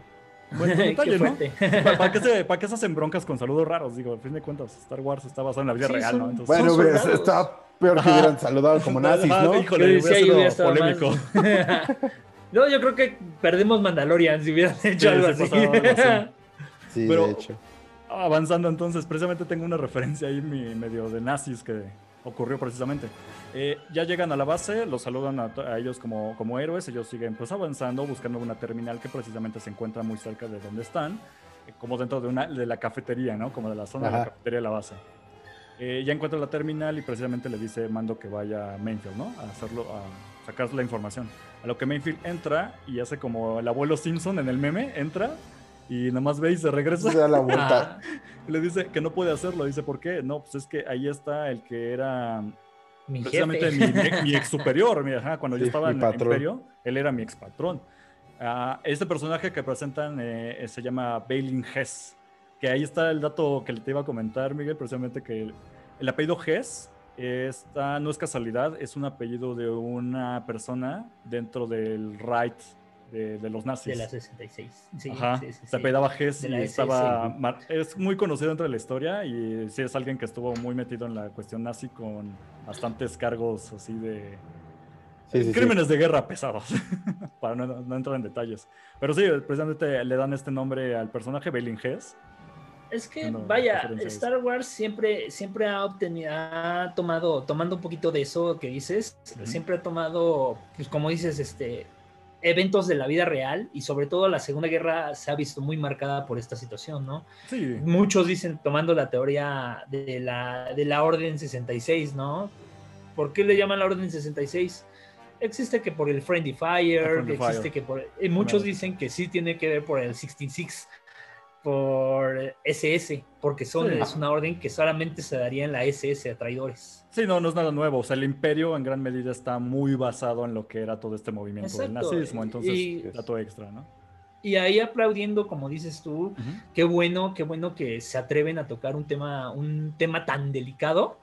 Buen, buen Qué detalle, ¿no? ¿Para, para qué se, para qué se hacen broncas con saludos raros? Digo, al fin de cuentas, Star Wars está basado en la vida Sí, real, son- ¿no? Entonces, Bueno, Son pues está peor que hubieran saludado como nazis, ¿no? Híjole, yo hubiera estado polémico. no, yo creo que perdemos Mandalorian si hubieran hecho Sí, algo sí, así. pasaba algo así. Sí, Pero- de hecho. Avanzando entonces, precisamente tengo una referencia ahí mi- medio de nazis que ocurrió precisamente. Eh, ya llegan a la base, los saludan a, to- a ellos como, como héroes, ellos siguen pues avanzando, buscando una terminal que precisamente se encuentra muy cerca de donde están, eh, como dentro de, una, de la cafetería, ¿no? Como de la zona de la cafetería de la base. Eh, ya encuentra la terminal y precisamente le dice Mando que vaya a Mainfield, ¿no? A hacerlo, a sacar la información. A lo que Mainfield entra y hace como el abuelo Simpson en el meme, entra y nomás ve y se regresa. Se da la vuelta. Y le dice que no puede hacerlo. Dice, ¿por qué? No, pues es que ahí está el que era mi precisamente jefe. mi, mi- mi ex superior. mi- ajá, cuando yo estaba mi en el. Imperio, él era mi ex patrón. Ah, este personaje que presentan eh, se llama Bailin Hess. Que ahí está el dato que te iba a comentar, Miguel, precisamente que el, el apellido Hess está, no es casualidad, es un apellido de una persona dentro del right de, de los nazis. de la 66. Sí, Ajá, sí, sí, se sí. apellidaba Hess y estaba... Es muy conocido dentro de la historia y sí es alguien que estuvo muy metido en la cuestión nazi con bastantes cargos así de... Sí, sí, sí. crímenes de guerra pesados, para no, no entrar en detalles. Pero sí, precisamente le dan este nombre al personaje, Bailin Hess. Es que, No, vaya. Star Wars siempre, siempre ha obtenido, ha tomado, tomando un poquito de eso que dices, siempre ha tomado, pues como dices, este, eventos de la vida real y sobre todo la Segunda Guerra se ha visto muy marcada por esta situación, ¿no? Sí, Muchos dicen, tomando la teoría de la, de la Orden 66, ¿no? ¿Por qué le llaman la Orden 66? Existe que por el Friendly Fire, Friendly existe Fire. que por... y muchos Claro. dicen que sí tiene que ver por el 66, por SS, porque son, Sí. es una orden que solamente se daría en la SS a traidores. sí, no, no es nada nuevo. O sea, el imperio en gran medida está muy basado en lo que era todo este movimiento del nazismo. Entonces, y- dato extra, ¿no? Y ahí aplaudiendo, como dices tú, qué bueno, qué bueno que se atreven a tocar un tema, un tema tan delicado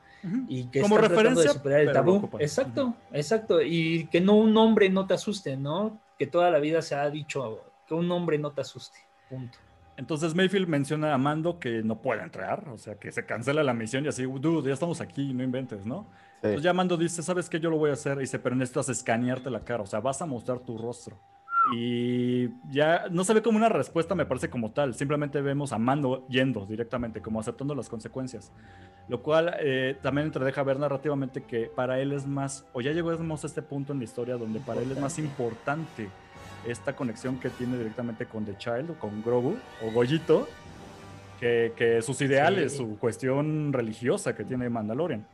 y que Como referencia, de superar el tabú. Exacto, exacto. Y que no un hombre no te asuste, ¿no? Que toda la vida se ha dicho que un hombre no te asuste. Punto. Entonces Mayfield menciona a Mando que no puede entrar, o sea, que se cancela la misión y así, dude, ya estamos aquí, no inventes, ¿no? Sí. Entonces ya Mando dice, ¿sabes qué? Yo lo voy a hacer. Y dice, pero necesitas escanearte la cara, o sea, vas a mostrar tu rostro. Y ya no se ve como una respuesta, me parece como tal. Simplemente vemos a Mando yendo directamente, como aceptando las consecuencias. Lo cual eh, también te deja ver narrativamente que para él es más, o ya llegamos a este punto en la historia donde para él es más importante esta conexión que tiene directamente con The Child o con Grogu o Goyito que, que sus ideales, Sí. su cuestión religiosa que tiene Mandalorian.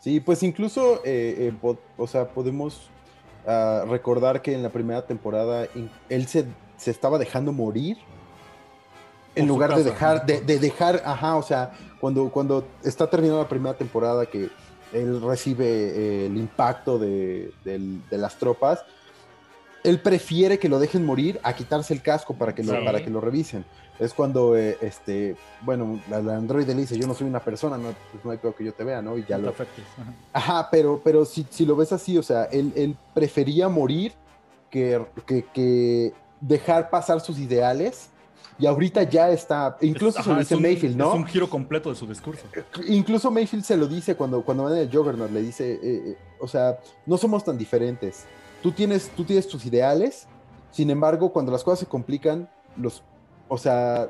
Sí, pues incluso, eh, eh, po- o sea, podemos ah, recordar que en la primera temporada él se, se estaba dejando morir en lugar de dejar, ¿no? de, de dejar, ajá, o sea, cuando, cuando está terminando la primera temporada que él recibe eh, el impacto de las tropas, él prefiere que lo dejen morir a quitarse el casco para que lo, Sí. para que lo revisen. Es cuando, eh, este, bueno, la, la androide le dice, yo no soy una persona, no, pues no hay peor que yo te vea, ¿no? Y ya lo, afectes. Ajá. Pero, pero si, si lo ves así, o sea, él, él prefería morir que, que, que dejar pasar sus ideales. Y ahorita ya está, incluso Es- se lo dice un- Mayfield, ¿no? Es un giro completo de su discurso. Incluso Mayfield se lo dice cuando, cuando van en el Juggernaut, le dice, eh, eh, o sea, no somos tan diferentes. Tú tienes, tú tienes tus ideales, sin embargo, cuando las cosas se complican, los, o sea,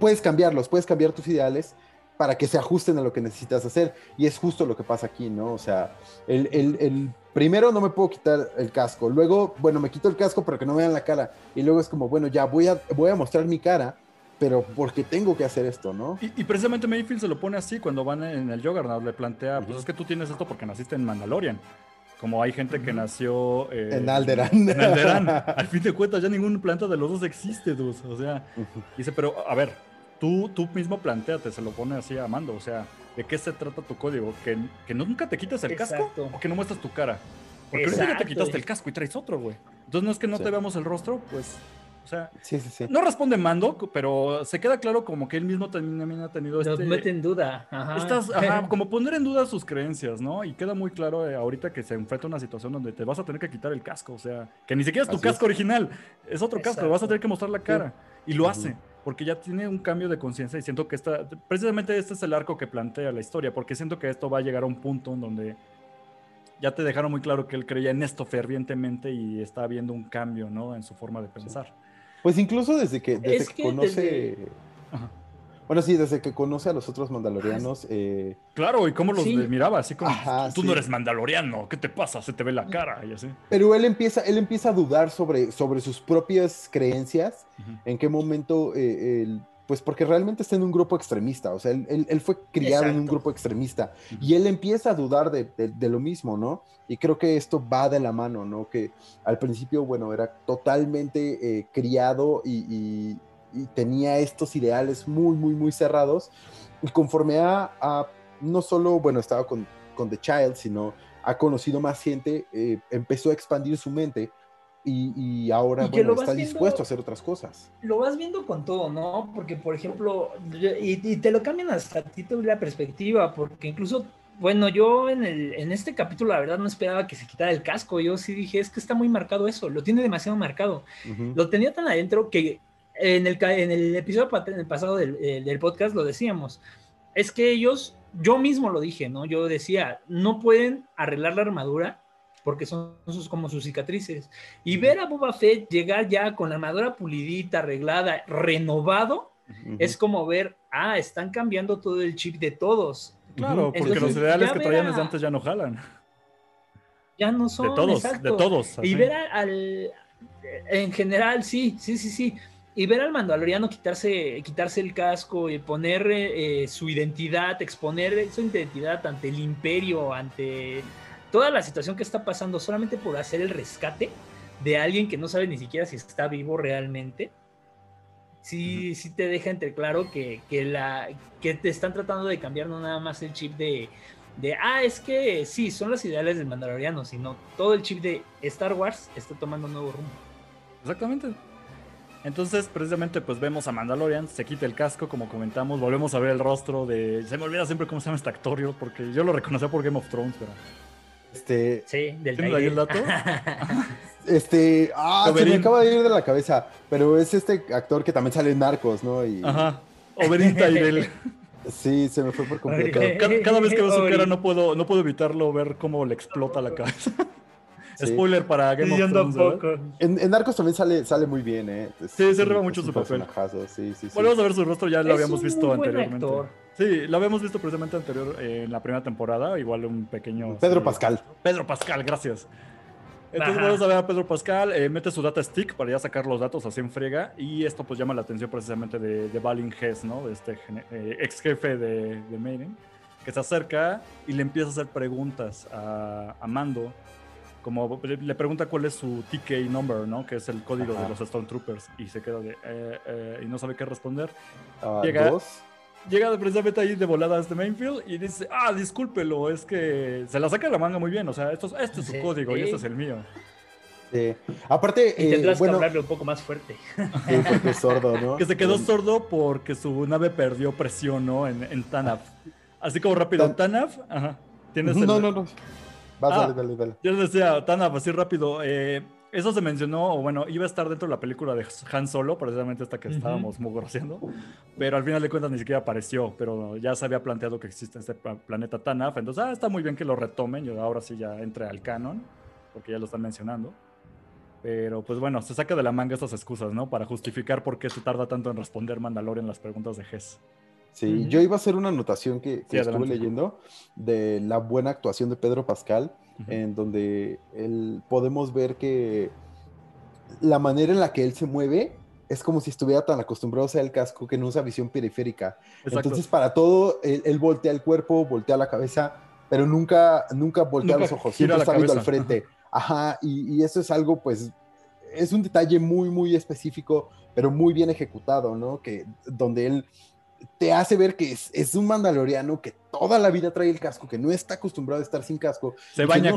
puedes cambiarlos, puedes cambiar tus ideales para que se ajusten a lo que necesitas hacer. Y es justo lo que pasa aquí, ¿no? O sea, el, el- el- primero no me puedo quitar el casco, luego, bueno, me quito el casco para que no me vean la cara, y luego es como, bueno, ya voy a, voy a mostrar mi cara, pero porque tengo que hacer esto, ¿no? Y, y precisamente Mayfield se lo pone así cuando van en el Juggernaut. Le plantea, pues es que tú tienes esto porque naciste en Mandalorian. Como hay gente que nació... eh, En Alderaan. En Alderaan. Al fin de cuentas, ya ningún planeta de los dos existe, dus. O sea, dice, pero a ver, tú, tú mismo planteate, se lo pone así a Mando. O sea, ¿de qué se trata tu código? ¿Que, que nunca te quitas el casco o que no muestras tu cara? Porque ahorita ya te quitaste el casco y traes otro, güey. Entonces no es que no Sí. te veamos el rostro, pues... O sea, Sí, sí, sí. no responde Mando, pero se queda claro como que él mismo también ha tenido Nos este... mete en duda. Ajá. Estas, ajá, como poner en duda sus creencias, ¿no? Y queda muy claro eh, ahorita que se enfrenta a una situación donde te vas a tener que quitar el casco, o sea, que ni siquiera es tu Así casco es. original, es otro casco, le vas a Exacto. tener que mostrar la cara. Y lo hace. porque ya tiene un cambio de conciencia y siento que esta, precisamente este es el arco que plantea la historia, porque siento que esto va a llegar a un punto en donde ya te dejaron muy claro que él creía en esto fervientemente y está habiendo un cambio, ¿no? En su forma de pensar. Pues incluso desde que, desde que, conoce... Bueno, sí, desde que conoce a los otros mandalorianos. Eh... Claro, y cómo los miraba, así como, tú no eres mandaloriano, ¿qué te pasa? Se te ve la cara y así. Pero él empieza, él empieza a dudar sobre, sobre sus propias creencias, en qué momento, eh, pues porque realmente está en un grupo extremista, o sea, él, él, fue criado en un grupo extremista y él empieza a dudar de, de, lo mismo, ¿no? Y creo que esto va de la mano, ¿no? Que al principio, bueno, era totalmente eh, criado y y tenía estos ideales muy, muy, muy cerrados. Y conforme a, no solo, bueno, estaba con, con, The Child, sino ha conocido más gente, eh, empezó a expandir su mente y, ahora bueno, está dispuesto a hacer otras cosas. Lo vas viendo con todo, ¿no? Porque, por ejemplo, y, te lo cambian hasta a ti la perspectiva, porque incluso bueno, yo en, el, en este capítulo la verdad no esperaba que se quitara el casco. Yo sí dije, es que está muy marcado eso, lo tiene demasiado marcado. Lo tenía tan adentro que en el, en el episodio pasado eh, del, podcast lo decíamos, es que ellos, yo mismo lo dije, ¿no? Yo decía, no pueden arreglar la armadura porque son sus, como sus cicatrices. Y ver a Boba Fett llegar ya con la armadura pulidita, arreglada, renovado, es como ver, ah, están cambiando todo el chip de todos. Claro, porque los ideales que traían desde antes ya no jalan. Ya no son. De todos, de todos. Y ver al, en general, sí, sí, sí, sí y ver al mandaloriano quitarse, quitarse el casco y poner eh, su identidad, exponer su identidad ante el imperio, ante toda la situación que está pasando solamente por hacer el rescate de alguien que no sabe ni siquiera si está vivo realmente, sí, sí te deja entre claro que, la, que te están tratando de cambiar no nada más el chip de, de, ah, es que sí, son las ideales del mandaloriano, sino todo el chip de Star Wars está tomando un nuevo rumbo. Exactamente. Entonces, precisamente, pues vemos a Mandalorian, se quita el casco, como comentamos, volvemos a ver el rostro de. Se me olvida siempre cómo se llama este actor, porque yo lo reconocía por Game of Thrones, pero. Este. Sí, del ¿Tienes ahí el dato? este. Ah, se me acaba de ir de la cabeza. Pero es este actor que también sale en Narcos, ¿no? Y... Ajá. Oberyn Tyrell. Sí, se me fue por completo. Cada, vez que veo su cara no puedo, no puedo evitarlo ver cómo le explota la cabeza. Spoiler para Game of Thrones. En, en, Narcos también sale, sale muy bien, ¿eh? sí, se reba mucho su papel. Sí, sí, Volvemos a ver su rostro, ya lo habíamos visto anteriormente. Sí, lo habíamos visto precisamente anterior en la primera temporada, igual un pequeño... Pedro Pascal. Pedro Pascal, gracias. Entonces vamos a ver a Pedro Pascal, eh, mete su data stick para ya sacar los datos así en friega y esto pues llama la atención precisamente de, de Balin Hess, ¿no? De este eh, ex jefe de, de Maiden, que se acerca y le empieza a hacer preguntas a, a Mando como le pregunta cuál es su TK number, ¿no? Que es el código de los Stormtroopers y se queda de eh, eh, y no sabe qué responder. Uh, llega, ¿dos? Llega precisamente ahí de volada a este Mainfield y dice, ah, discúlpelo, es que se la saca de la manga muy bien, o sea, esto, este es su código y este es el mío. Sí. Aparte, y tendrás que hablarle un poco más fuerte. Sí, porque es sordo, ¿no? Que se quedó sordo porque su nave perdió presión, ¿no? En, en Tanaf. Así como rápido, Tanaf, ajá. ¿Tienes no, no, no. Ah, dale, dale, Yo les decía, Tana, así rápido. Eh, eso se mencionó, o bueno, iba a estar dentro de la película de Han Solo, precisamente esta que estábamos mugroseando, pero al final de cuentas ni siquiera apareció, pero ya se había planteado que existe este planeta Tanaf, entonces ah, está muy bien que lo retomen, y ahora sí ya entre al canon, porque ya lo están mencionando. Pero pues bueno, se saca de la manga estas excusas, ¿no? Para justificar por qué se tarda tanto en responder Mandalorian las preguntas de Hess. Sí, yo iba a hacer una anotación que, estuve leyendo de la buena actuación de Pedro Pascal, en donde él, podemos ver que la manera en la que él se mueve es como si estuviera tan acostumbrado a el casco que no usa visión periférica. Entonces, para todo, él, voltea el cuerpo, voltea la cabeza, pero nunca, nunca voltea los ojos, siempre está viendo al frente. Ajá, y, y eso es algo, pues, es un detalle muy, muy específico, pero muy bien ejecutado, ¿no? Que donde él te hace ver que es, un mandaloriano que toda la vida trae el casco, que no está acostumbrado a estar sin casco. Se baña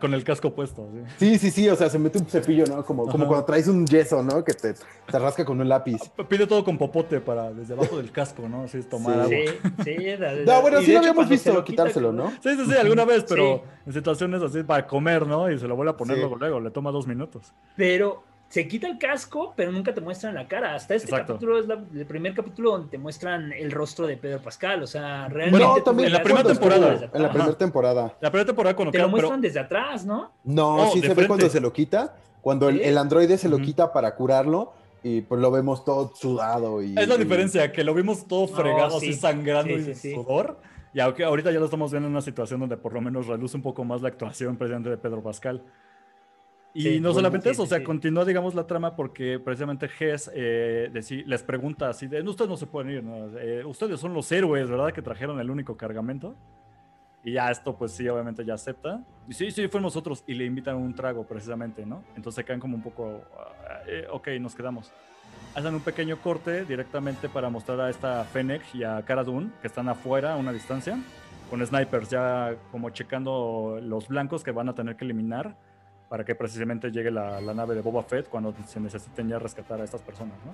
con, el casco puesto. ¿sí? ¿sí? sí, o sea, se mete un cepillo, ¿no? Como, como cuando traes un yeso, ¿no? Que te, te, rasca con un lápiz. Ah, pide todo con popote para desde abajo del casco, ¿no? Así es tomar sí, agua. Sí, sí. no, bueno, sí lo habíamos visto quitárselo, ¿no? Sí, sí, sí, alguna vez, pero en situaciones así para comer, ¿no? Y se lo vuelve a poner luego, luego, le toma dos minutos. Pero se quita el casco, pero nunca te muestran la cara. Hasta este Exacto. capítulo es la- el primer capítulo donde te muestran el rostro de Pedro Pascal. O sea, realmente. No, tú también en la primera temporada. En la primera temporada. La primera temporada cuando Te lo pero muestran desde atrás, ¿no? No, Oh, sí se ve cuando se lo quita. Cuando el, Sí. el androide se lo quita para curarlo. Y pues lo vemos todo sudado. Y, es la y- diferencia, que lo vimos todo fregado, sí. así sangrando Sí, y sí, sí. sudor. Y aunque ahorita ya lo estamos viendo en una situación donde por lo menos reluce un poco más la actuación precisamente de Pedro Pascal. Y Sí, no bueno, solamente sí, eso, o sí, sea, sí. continúa, digamos, la trama porque precisamente Hess eh, les pregunta así de, ustedes no se pueden ir, ¿no? Eh, ustedes son los héroes, ¿verdad? Que trajeron el único cargamento. Y ya esto, pues sí, obviamente ya acepta. Y sí, sí, fuimos nosotros. Y le invitan un trago, precisamente, ¿no? Entonces quedan como un poco, ah, eh, ok, nos quedamos. Hacen un pequeño corte directamente para mostrar a esta Fennec y a Cara Dune, que están afuera a una distancia, con snipers ya como checando los blancos que van a tener que eliminar para que precisamente llegue la, la nave de Boba Fett cuando se necesiten ya rescatar a estas personas, ¿no?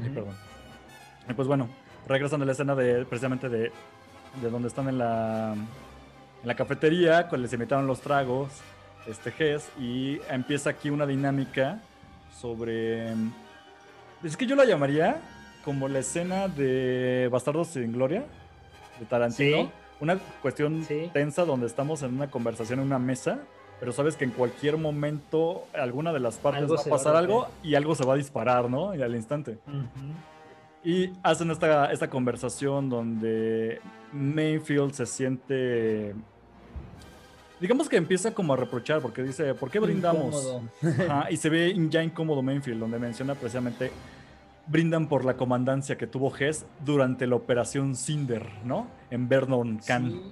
Ay, Ujú. perdón. Y pues bueno, regresan a la escena de precisamente de, de donde están en la, en la cafetería, cuando les invitaron los tragos, este Gess, y empieza aquí una dinámica sobre... Es que yo la llamaría como la escena de Bastardos sin Gloria, de Tarantino. Sí. Una cuestión Sí. tensa donde estamos en una conversación en una mesa, pero sabes que en cualquier momento alguna de las partes Algo va a se va a pasar algo y algo se va a disparar, ¿no? Y al instante. Y hacen esta, esta conversación donde Mayfield se siente. Digamos que empieza como a reprochar, porque dice, ¿por qué brindamos? Ajá, y se ve ya incómodo Mayfield, donde menciona precisamente brindan por la comandancia que tuvo Hess durante la operación Cinder, ¿no? En Vernon Khan. Sí.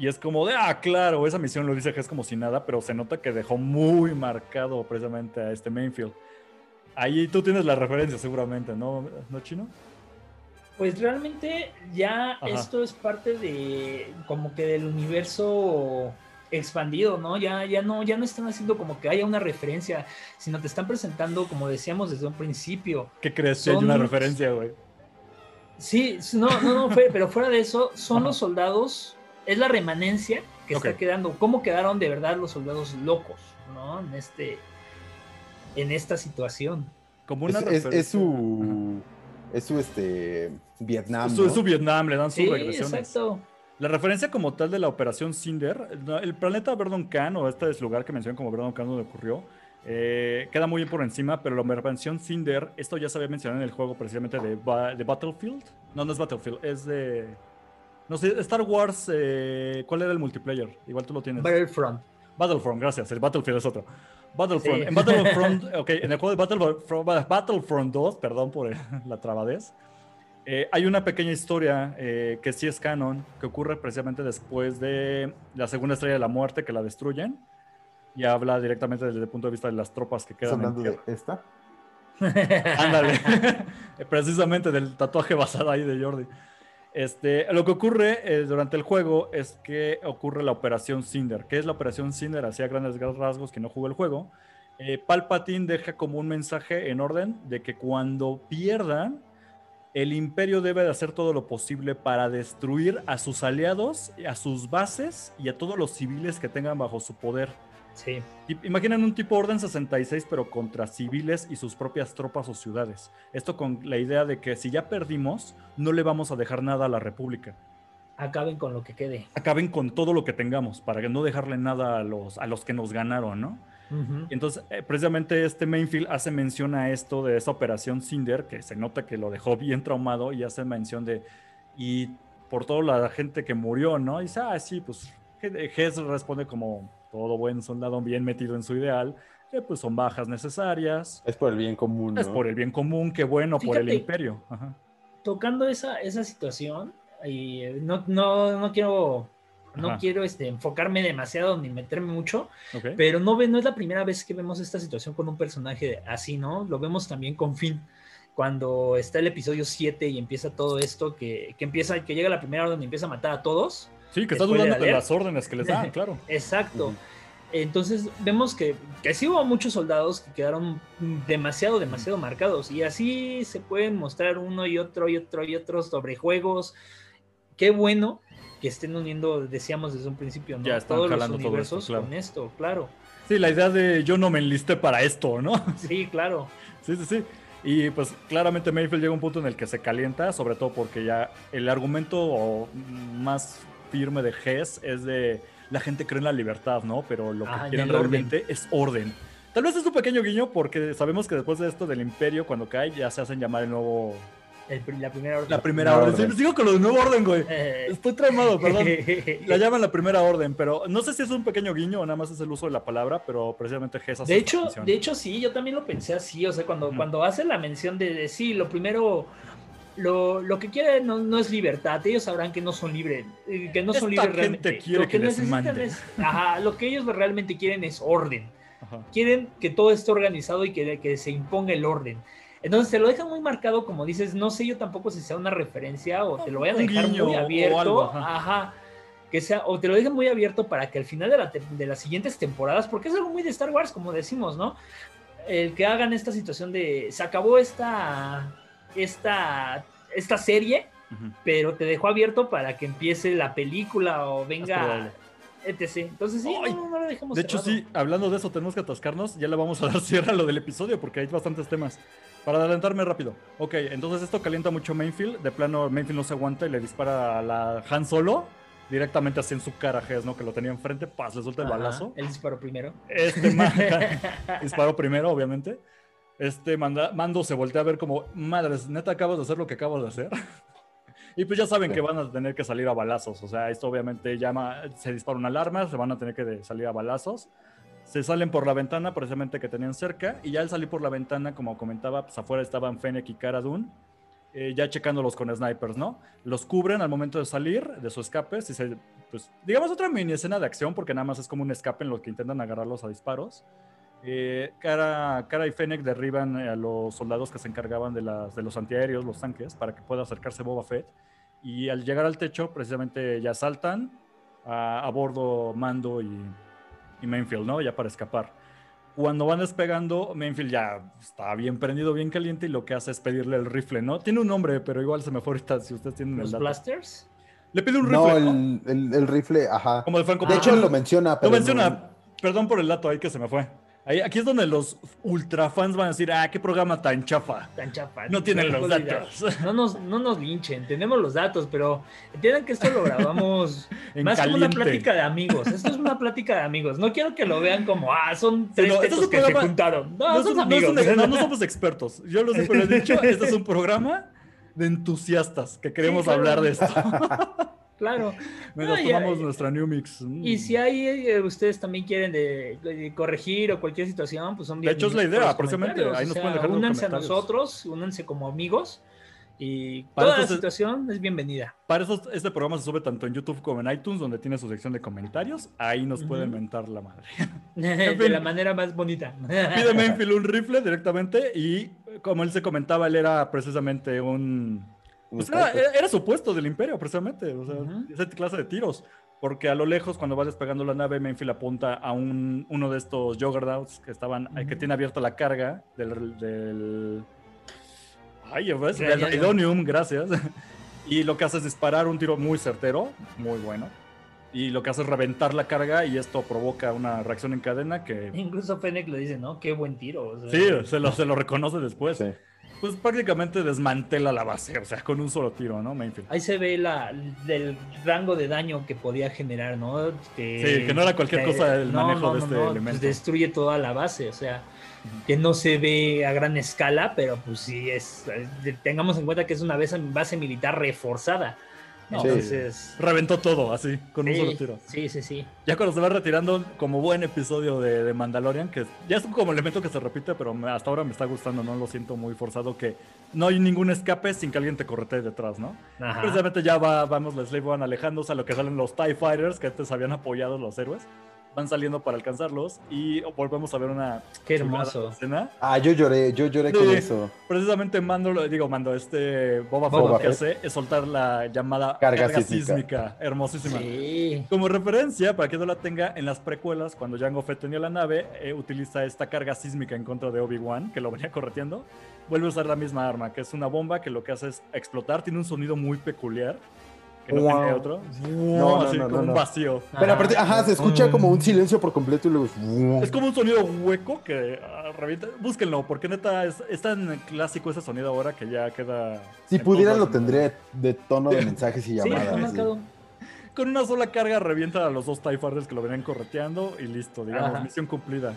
Y es como de, ah, claro, esa misión lo dice Hess como si nada, pero se nota que dejó muy marcado precisamente a este Mayfield. Ahí tú tienes la referencia seguramente, ¿no, ¿No Chino? Pues realmente ya Ajá. esto es parte de como que del universo expandido, ¿no? Ya, ya no, ya no están haciendo como que haya una referencia, sino te están presentando, como decíamos desde un principio. ¿Qué crees que hay una referencia, güey? Sí, no, no, no, pero fuera de eso, son Ajá. los soldados, es la remanencia que está quedando. ¿Cómo quedaron de verdad los soldados locos, ¿no? En este, en esta situación. Como Es, una es- referencia. es su. Es su este. Vietnam. Ajá. Su, ¿no? su Vietnam, le dan sus Sí, regresiones. exacto. La referencia como tal de la operación Cinder, el planeta Verdon Khan, o este es lugar que mencionan como Verdon Khan donde ocurrió, eh, queda muy por encima, pero la operación Cinder, esto ya se había mencionado en el juego precisamente de, Ba- de Battlefield. No, no es Battlefield, es de... No sé, Star Wars, eh, ¿cuál era el multiplayer? Igual tú lo tienes. Battlefront. Battlefront, gracias. El Battlefield es otro. Battlefront. Sí. En Battlefront, ok, en el juego de Battlefront, Battlefront 2, perdón por la trabadez, eh, hay una pequeña historia eh, que sí es canon, que ocurre precisamente después de la segunda estrella de la muerte que la destruyen. Y habla directamente desde el punto de vista de las tropas que ¿Estás quedan en hablando tierra. de esta? Ándale. Precisamente del tatuaje basado ahí de Jordi. Este, lo que ocurre eh, durante el juego es que ocurre la operación Cinder. ¿Qué es la operación Cinder? Hacía grandes rasgos que no jugó el juego. Eh, Palpatine deja como un mensaje en orden de que cuando pierdan, el imperio debe de hacer todo lo posible para destruir a sus aliados, a sus bases y a todos los civiles que tengan bajo su poder. Sí. I- Imaginen un tipo Orden 66, pero contra civiles y sus propias tropas o ciudades. Esto con la idea de que si ya perdimos, no le vamos a dejar nada a la República. Acaben con lo que quede. Acaben con todo lo que tengamos, para no dejarle nada a los, a los que nos ganaron, ¿no? Entonces, eh, precisamente este Mainfield hace mención a esto de esa operación Cinder, que se nota que lo dejó bien traumado y hace mención de, y por toda la gente que murió, ¿no? Y dice, ah, sí, pues, Hess responde como todo buen soldado bien metido en su ideal, que pues son bajas necesarias, Es por el bien común. es ¿no? por el bien común, qué bueno, por el Fíjate. imperio. Ajá. Tocando esa, esa situación, y eh, no, no, no quiero, no Ajá. quiero este, enfocarme demasiado ni meterme mucho, Ok. pero no, ve, no es la primera vez que vemos esta situación con un personaje así, ¿no? Lo vemos también con Finn. Cuando está el episodio 7 y empieza todo esto, que, que empieza, que llega la primera orden y empieza a matar a todos. Sí, que está dudando de las órdenes que les dan, claro. Exacto. Entonces vemos que, que sí hubo muchos soldados que quedaron demasiado, demasiado marcados. Y así se pueden mostrar uno y otro y otro y otro sobre juegos. Qué bueno que estén uniendo, decíamos desde un principio, ¿no? Ya están todos los jalando todo esto, universos claro. con esto, claro. Sí, la idea de yo no me enlisté para esto, ¿no? Sí, claro. Sí, sí, sí. Y pues claramente Mayfield llega a un punto en el que se calienta, sobre todo porque ya el argumento más firme de Hess es de la gente cree en la libertad, ¿no? Pero lo que Ah, en quieren orden. realmente es orden. Tal vez es un pequeño guiño porque sabemos que después de esto del imperio, cuando cae, ya se hacen llamar el nuevo... El la primera orden. La primera Nueva orden. orden. Sí, Sigo con lo de nuevo orden, güey. Eh, Estoy traumado, perdón. La llaman la primera orden, pero no sé si es un pequeño guiño o nada más es el uso de la palabra, pero precisamente Hess hace De hecho, de hecho, sí, yo también lo pensé así. O sea, cuando, cuando hace la mención de, de sí, lo primero, lo, lo que quieren no, no es libertad. Ellos sabrán que no son libres, eh, que no son libres realmente. lo que, necesitan es, ajá, lo que ellos realmente quieren es orden. Ajá. Quieren que todo esté organizado y que, que se imponga el orden. Entonces te lo dejan muy marcado, como dices, no sé yo tampoco si sea una referencia o te lo vayan a dejar guiño muy abierto. algo, ajá. ajá. Que sea, o te lo dejan muy abierto para que al final de, la de las siguientes temporadas, porque es algo muy de Star Wars, como decimos, ¿no? El que hagan esta situación de se acabó esta, esta, esta serie, pero te dejó abierto para que empiece la película o venga, etc. Entonces sí, no, no lo dejemos De hecho, sí, hablando de eso, tenemos que atascarnos. Ya le vamos a dar cierre a lo del episodio porque hay bastantes temas. Para adelantarme rápido. Ok, entonces esto calienta mucho Mainfield. De plano, Mainfield no se aguanta y le dispara a la Han Solo directamente así en su cara, ¿no? Que lo tenía enfrente. Paz, le suelta el Ajá, balazo. Él disparó primero. Este disparó primero, obviamente. Este manda- mando se voltea a ver como, madres, neta acabas de hacer lo que acabas de hacer. y pues ya saben Sí. que van a tener que salir a balazos. O sea, esto obviamente llama, se dispara una alarma, se van a tener que salir a balazos. Se salen por la ventana precisamente que tenían cerca. Y ya al salir por la ventana, como comentaba, pues afuera estaban Fennec y Cara Dune. eh, ya checándolos con snipers, ¿no? Los cubren al momento de salir de su escape. Si se, pues, digamos otra mini escena de acción, porque nada más es como un escape en lo que intentan agarrarlos a disparos. Eh, Cara, Cara y Fennec derriban eh, a los soldados que se encargaban de, las, de los antiaéreos, los tanques, para que pueda acercarse Boba Fett. Y al llegar al techo, precisamente ya saltan a, a bordo Mando y, y Mainfield, ¿no? Ya para escapar. Cuando van despegando, Mainfield ya está bien prendido, bien caliente, y lo que hace es pedirle el rifle, ¿no? Tiene un nombre, pero igual se me fue ahorita si ustedes tienen el Los dato. blasters. Le pide un rifle, ¿no? el, el- el rifle, ajá. Como de Franco. De Ah. hecho, lo menciona, Lo menciona. no- Perdón por el dato ahí que se me fue. Ahí, aquí es donde los ultra fans van a decir, ah, qué programa tan chafa. Tan chafa. No tienen los datos. No nos, no nos linchen, tenemos los datos, pero entiendan que esto lo grabamos En más como una caliente. plática de amigos. Esto es una plática de amigos. No quiero que lo vean como, ah, son tres no, esto es que se programa- juntaron. No, No, son un- no amigos. un- no, somos expertos. Yo lo siempre lo he dicho, este es un programa de entusiastas que queremos claro. hablar de esto. Claro. No, y- tomamos nuestra New Mix. Mm. Y si hay eh, ustedes también quieren de, de corregir o cualquier situación, pues son De hecho, es la idea, precisamente, ahí O nos sea, pueden dejar Únanse a nosotros, únanse como amigos. Y Para toda la situación es bienvenida. Para eso, este programa se sube tanto en YouTube como en iTunes, donde tiene su sección de comentarios. Ahí nos pueden Ujú. mentar la madre. de fin. la manera más bonita. Mainfield un rifle directamente y, como él se comentaba, él era precisamente un... un Pues era, era su puesto del imperio, precisamente. O sea, Ujú. esa clase de tiros. Porque a lo lejos, cuando va despegando la nave, Mainfield apunta a un, uno de estos Juggernauts que estaban, eh, que Ujú. tiene abierta la carga del. del ay, ¿ves? Ya, Del ya, ya. Idonium, gracias. Y lo que hace es disparar un tiro muy certero, muy bueno. Y lo que hace es reventar la carga y esto provoca una reacción en cadena que. Incluso Fennec le dice, ¿no? Qué buen tiro. o sea, Sí, se lo, se lo reconoce después. Sí. Pues prácticamente desmantela la base, o sea, con un solo tiro, ¿no? Mainfield. Ahí se ve la, del rango de daño que podía generar, ¿no? Que, Sí, que no era cualquier cosa el manejo de este pues elemento. destruye toda la base, o sea, que no se ve a gran escala, pero pues sí es, eh, tengamos en cuenta que es una base, base militar reforzada. No, Sí. Entonces, Reventó todo así, con un solo tiro. sí, sí, sí. Ya cuando se va retirando, como buen episodio de, de Mandalorian, que ya es como elemento que se repite, pero hasta ahora me está gustando, no lo siento muy forzado, que no hay ningún escape sin que alguien te corretee detrás, ¿no? Ajá. Precisamente ya va, vamos, la Slave One alejándose a lo que salen los TIE Fighters, que antes habían apoyado los héroes. Van saliendo para alcanzarlos y volvemos a ver una Qué hermoso. escena. Ah, yo lloré, yo lloré con Sí. eso. Precisamente Mando, digo, Mando, este Boba Fett Boba lo que hace es soltar la llamada Carga carga, sísmica. sísmica. Hermosísima. Sí. Como referencia, para que no la tenga, en las precuelas, cuando Jango Fett tenía la nave, eh, utiliza esta carga sísmica en contra de Obi-Wan, que lo venía correteando. Vuelve a usar la misma arma, que es una bomba que lo que hace es explotar, tiene un sonido muy peculiar. Que no Wow. otro. no, así no, como no, un vacío. Pero aparte, ajá, se escucha como un silencio por completo y luego es... Es como un sonido hueco que ah, revienta. Búsquenlo, porque neta es, es tan clásico ese sonido ahora que ya queda. Si todos lo tendría de tono de mensajes y Sí, llamadas. sí. Con una sola carga revienta a los dos TIE Fighters que lo venían correteando y listo, digamos, Ajá. misión cumplida.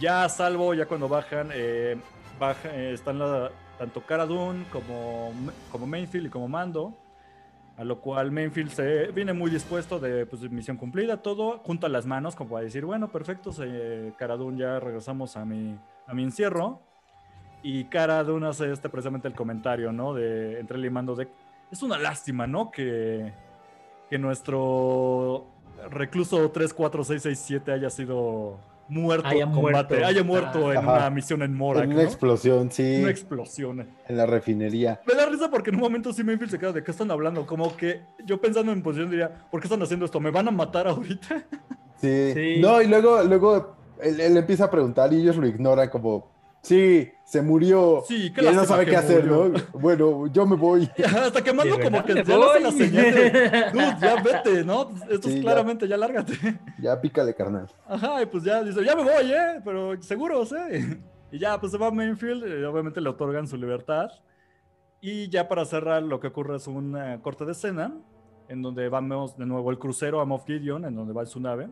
Ya a salvo, ya cuando bajan, eh, baja, eh, están la- tanto Cara Dune como, como Mainfield y como Mando. A lo cual Mainfield se viene muy dispuesto de pues, misión cumplida, todo, junta las manos como para decir, bueno, perfecto, se, Cara Dune, ya regresamos a mi, a mi encierro. Y Cara Dune hace este precisamente el comentario, ¿no? De entre él y Mando de, es una lástima, ¿no? Que, que nuestro recluso 34667 haya sido muerto Haya en combate, muerto. haya muerto en Ajá. una misión en Morak, En ¿no? una explosión, sí. Una explosión. en la refinería. Me da risa porque en un momento sí Mayfield se queda de qué están hablando, como que yo pensando en posición diría, ¿por qué están haciendo esto? ¿Me van a matar ahorita? Sí. Sí. No, y luego, luego él, él empieza a preguntar y ellos lo ignoran como, sí, se murió. Sí, qué y él no sabe qué hacer, murió. ¿no? Bueno, yo me voy. Hasta que mando como que ya le hace la señal de, dude, ya vete, ¿no? Esto Sí, es ya. claramente, ya. lárgate. Ya pícale, carnal. Ajá, y pues ya dice, ya me voy, ¿eh? Pero seguro, ¿sí? Y ya, pues se va a Mainfield, y obviamente le otorgan su libertad. Y ya para cerrar, lo que ocurre es un eh, corte de escena, en donde vamos de nuevo el crucero a Moff Gideon, en donde va en su nave,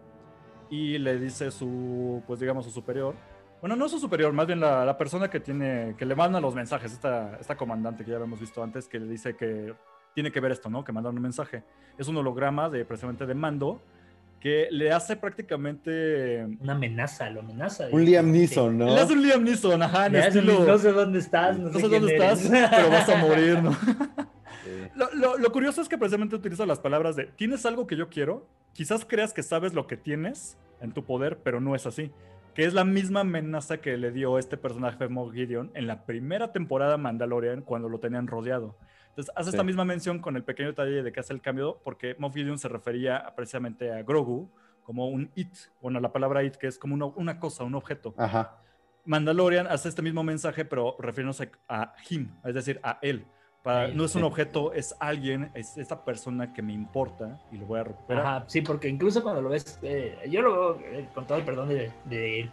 y le dice su, pues digamos, su superior. Bueno, no su superior, más bien la, la persona que tiene, que le manda los mensajes, esta, esta comandante que ya habíamos visto antes, que le dice que tiene que ver esto, ¿no? Que mandaron un mensaje. Es un holograma de precisamente de mando que le hace prácticamente. Una amenaza, lo amenaza. Un Liam Neeson, ¿no? Le hace un Liam Neeson, ajá, en hace un- estilo. No sé dónde estás, no, no sé, sé quién dónde eres. estás, pero vas a morir, ¿no? Sí. Lo, lo- lo curioso es que precisamente utiliza las palabras de tienes algo que yo quiero, quizás creas que sabes lo que tienes en tu poder, pero no es así. Que es la misma amenaza que le dio este personaje Moff Gideon en la primera temporada Mandalorian cuando lo tenían rodeado. Entonces hace esta Sí. misma mención con el pequeño detalle de que hace el cambio porque Moff Gideon se refería precisamente a Grogu como un it, bueno, la palabra it que es como una, una cosa, un objeto. Ajá. Mandalorian hace este mismo mensaje, pero refiriéndose a him, es decir, a él. Para- no es un objeto, es alguien, es esta persona que me importa y lo voy a recuperar. Ajá, sí, porque incluso cuando lo ves, eh, yo lo veo, eh, con todo el perdón de, de,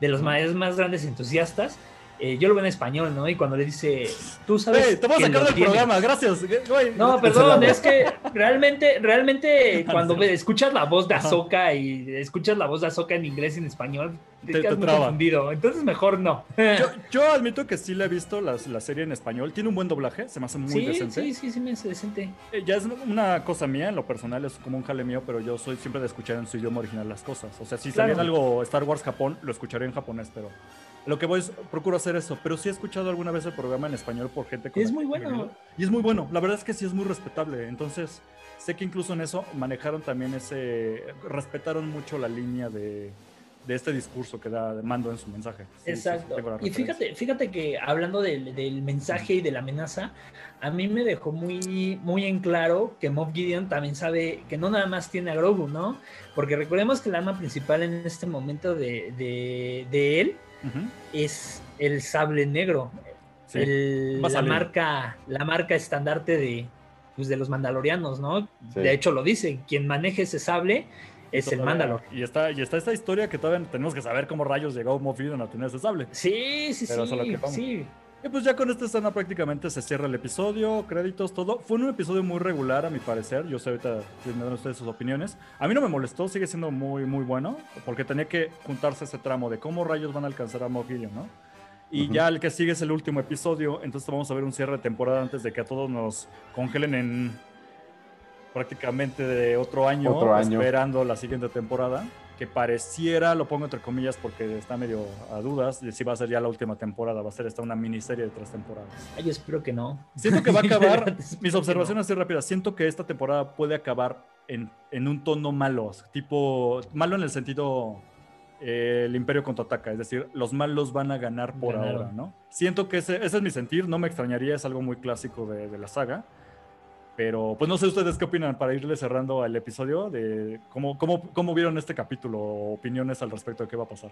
de los más, más grandes entusiastas, eh, yo lo veo en español, ¿no? Y cuando le dice, tú sabes. Hey, te voy a sacar del tienes". programa, gracias. güey. No, perdón, es que realmente, realmente cuando escuchas la voz de. Ahsoka y escuchas la voz de Ahsoka en inglés y en español, te, Te- quedas te muy traba. confundido. Entonces mejor no. Yo, yo admito que sí la he visto la, la serie en español. Tiene un buen doblaje, se me hace muy sí, decente. sí, sí, sí, me hace decente. Eh, Ya es una cosa mía, en lo personal es como un jale mío, pero yo soy siempre de escuchar en su idioma original las cosas. O sea, si Claro. saliera algo Star Wars Japón, lo escucharé en japonés, pero lo que voy es, procuro hacer eso. Pero sí he escuchado alguna vez el programa en español por gente con Es muy que- bueno. Y es muy bueno, la verdad es que sí es muy respetable. Entonces, sé que incluso en eso manejaron también ese, respetaron mucho la línea de, de este discurso que da Mando en su mensaje. Sí, sí, sí, Exacto. y fíjate, fíjate que hablando del, del mensaje y de la amenaza, a mí me dejó muy, muy en claro que Moff Gideon también sabe que no nada más tiene a Grogu, ¿no? Porque recordemos que el arma principal en este momento de, de, de él Es el sable negro. sí. el- la marca, la marca estandarte de, pues, de los mandalorianos, ¿no? Sí. De hecho lo dice, quien maneje ese sable es el Mandalor. Y está, y está esta historia que todavía tenemos que saber cómo rayos llegó Moff Gideon a tener ese sable. Sí, sí, Pero eso es lo sí, que sí. Y pues ya con esta escena prácticamente se cierra el episodio, créditos, todo. Fue un episodio muy regular a mi parecer. Yo sé ahorita dan ustedes sus opiniones. A mí no me molestó, sigue siendo muy, muy bueno. Porque tenía que juntarse ese tramo de cómo rayos van a alcanzar a Moff Gideon, ¿no? Y ya el que sigue es el último episodio. Entonces vamos a ver un cierre de temporada antes de que a todos nos congelen en prácticamente de otro año, Otro año. esperando la siguiente temporada. Que pareciera, lo pongo entre comillas porque está medio a dudas, de si va a ser ya la última temporada, va a ser esta una miniserie de tres temporadas. Ay, yo espero que no. Siento que va a acabar, mis observaciones así rápidas, siento que esta temporada puede acabar en, en un tono malo, tipo, malo en el sentido eh, el imperio contraataca, es decir, los malos van a ganar por Ganaron. ahora, ¿no? Siento que ese, ese es mi sentir, no me extrañaría, es algo muy clásico de, de la saga. Pero, pues no sé ustedes qué opinan para irle cerrando al episodio, de cómo, cómo, cómo vieron este capítulo, o opiniones al respecto de qué va a pasar.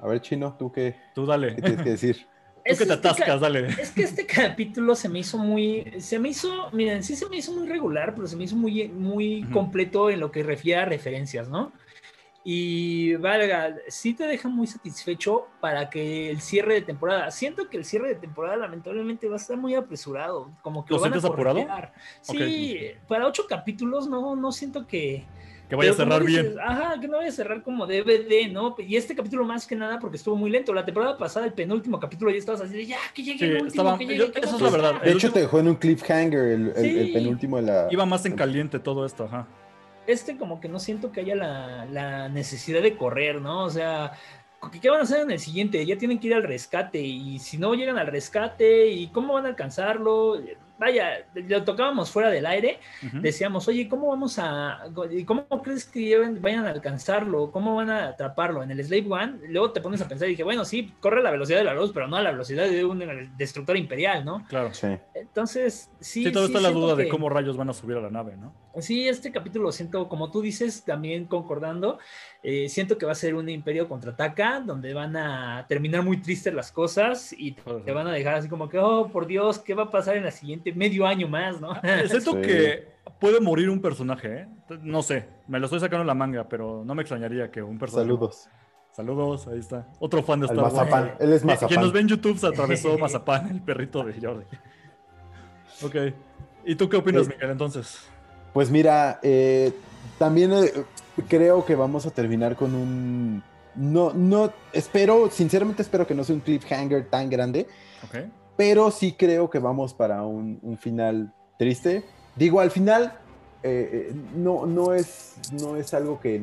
A ver, Chino, ¿tú qué, Tú dale. qué tienes que decir? Tú que te este ca- atascas, dale. Es que este capítulo se me hizo muy, se me hizo, miren, sí se me hizo muy regular, pero se me hizo muy, muy completo en lo que refiere a referencias, ¿no? Y valga, sí te deja muy satisfecho para que el cierre de temporada. Siento que el cierre de temporada lamentablemente va a estar muy apresurado, como que ¿Lo lo, van a sientes apurado? Sí, para ocho capítulos no, no siento que, Que vaya a pero cerrar dices, bien. Ajá, que no vaya a cerrar como DVD, ¿no? Y este capítulo más que nada porque estuvo muy lento. La temporada pasada, el penúltimo capítulo, ya estabas así de ya, que llegue Sí, el último, estaba- que yo- llegue, ¿qué eso va es la verdad. De El hecho, último- te dejó en un cliffhanger el, el- el Sí. penúltimo de la. Iba más en caliente todo esto, ajá. Este como que no siento que haya la, la necesidad de correr, ¿no? O sea, ¿qué- ¿qué van a hacer en el siguiente? Ya tienen que ir al rescate y si no llegan al rescate, ¿y cómo van a alcanzarlo? Vaya, lo tocábamos fuera del aire decíamos, oye, ¿cómo vamos a, y cómo crees que lleven- vayan a alcanzarlo? ¿Cómo van a atraparlo? En el Slave One, luego te pones a pensar y dije, bueno, sí, corre a la velocidad de la luz, pero no a la velocidad de un destructor imperial, ¿no? Claro. Sí. Entonces, sí. Sí, todo está la duda de cómo rayos van a subir a la nave, ¿no? Sí, este capítulo lo siento, como tú dices, también concordando, eh, siento que va a ser un imperio contraataca, donde van a terminar muy tristes las cosas y te van a dejar así como que, oh, por Dios, ¿qué va a pasar en la siguiente medio año más, no? Siento Sí. que puede morir un personaje, ¿eh? No sé, me lo estoy sacando en la manga, pero no me extrañaría que un personaje. Saludos. Saludos, ahí está. Otro fan de Star Wars. Mazapán. Él es Quien- Quien Mazapán. nos ve en YouTube se atravesó Mazapán, el perrito de Jordi. Ok. ¿Y tú qué opinas, Eh, Miguel, entonces? Pues mira, eh, también eh, creo que vamos a terminar con un. No, no, espero, sinceramente espero que no sea un cliffhanger tan grande, Ok. pero sí creo que vamos para un, un final triste. Digo, al final eh, eh, no, no, es, no es algo que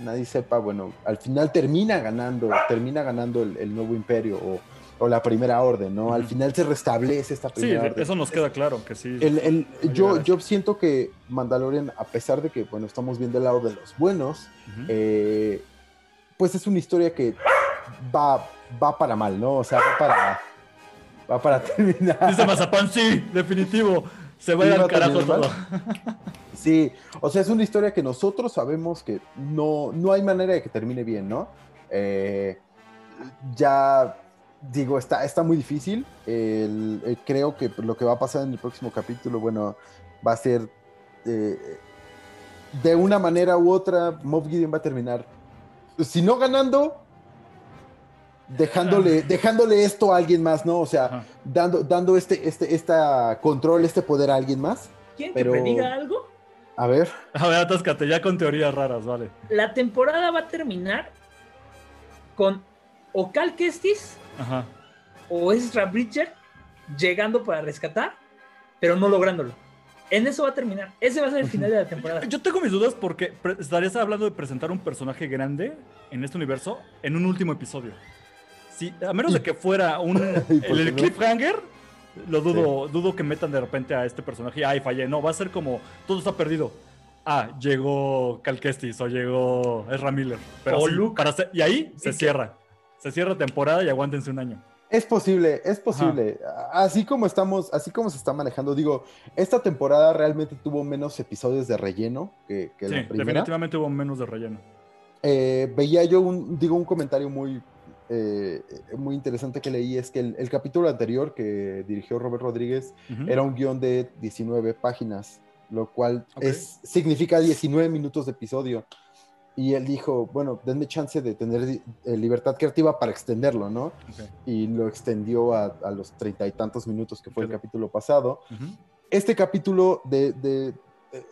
nadie sepa. Bueno, al final termina ganando, termina ganando el, el nuevo imperio o, o la primera orden, ¿no? Al final se restablece esta Sí, primera orden. eso nos queda claro, que sí. El- el- yo, yo siento que Mandalorian, a pesar de que, bueno, estamos viendo el lado de los buenos, eh, pues es una historia que va, va para mal, ¿no? O sea, va para, va para terminar. Dice Mazapán, sí, definitivo. Se va a Sí, ir al carajo todo. Sí, o sea, es una historia que nosotros sabemos que no, no hay manera de que termine bien, ¿no? Eh, ya digo, está, está muy difícil. El- eh, creo que lo que va a pasar en el próximo capítulo, bueno, va a ser eh, de una manera u otra, Moff Gideon va a terminar, si no ganando, dejándole, dejándole esto a alguien más, ¿no? O sea, Ajá. dando, dando este, este, esta control, este poder a alguien más. ¿Quién pero- te prediga algo? A ver. A ver, atáscate, ya con teorías raras, vale. La temporada va a terminar con o Cal Kestis Ajá. o Ezra Bridger llegando para rescatar, pero no lográndolo. En eso va a terminar. Ese va a ser el final de la temporada. Yo tengo mis dudas porque estarías hablando de presentar un personaje grande en este universo en un último episodio. Sí, a menos de que fuera un ¿Y por el, cliffhanger, lo dudo, dudo que metan de repente a este personaje y ay, fallé. No, va a ser como todo está perdido. Ah, llegó Cal Kestis o llegó Ezra Miller. Pero O sí, Luke. para y ahí se cierra. Se cierra temporada y aguántense un año. Es posible, es posible. Así como estamos, así como se está manejando, digo, esta temporada realmente tuvo menos episodios de relleno que, que Sí, la primera. definitivamente hubo menos de relleno. Eh, veía yo un, digo, un comentario muy, eh, muy interesante que leí, es que el, el capítulo anterior que dirigió Robert Rodríguez era un guion de 19 páginas, lo cual es, significa 19 minutos de episodio. Y él dijo, bueno, denme chance de tener eh, libertad creativa para extenderlo, ¿no? Y lo extendió a, a los treinta y tantos minutos que fue el capítulo pasado. Este capítulo de, de- eh,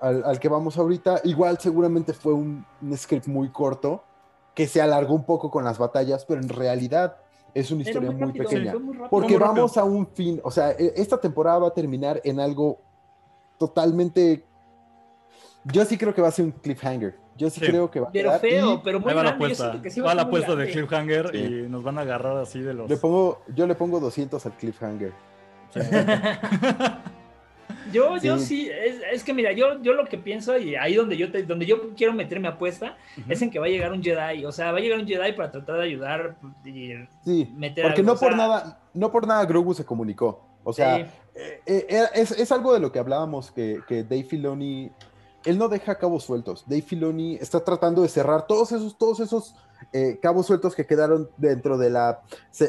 al, al que vamos ahorita, igual seguramente fue un, un script muy corto que se alargó un poco con las batallas, pero en realidad es una historia muy, pequeña. muy rápido. Porque Muy vamos a un fin, o sea, e- esta temporada va a terminar en algo totalmente... Yo sí creo que va a ser un cliffhanger. Yo sí, Sí. creo que va a Pero quedar, feo, y pero muy Ahí va la grande. Apuesta. siento que sí va a la ser apuesta de cliffhanger Sí. y nos van a agarrar así de los. Le pongo, yo le pongo 200 al cliffhanger. Yo, yo Sí. sí, es, es que mira, yo, yo lo que pienso y ahí donde yo, te- donde yo quiero meter mi apuesta es en que va a llegar un Jedi, o sea, va a llegar un Jedi para tratar de ayudar y Sí, meter porque algo, no o sea, por nada, no por nada Grogu se comunicó. O sea, sí, eh, eh, es, es algo de lo que hablábamos que, que Dave Filoni él no deja cabos sueltos. Dave Filoni está tratando de cerrar todos esos, todos esos eh, cabos sueltos que quedaron dentro de la,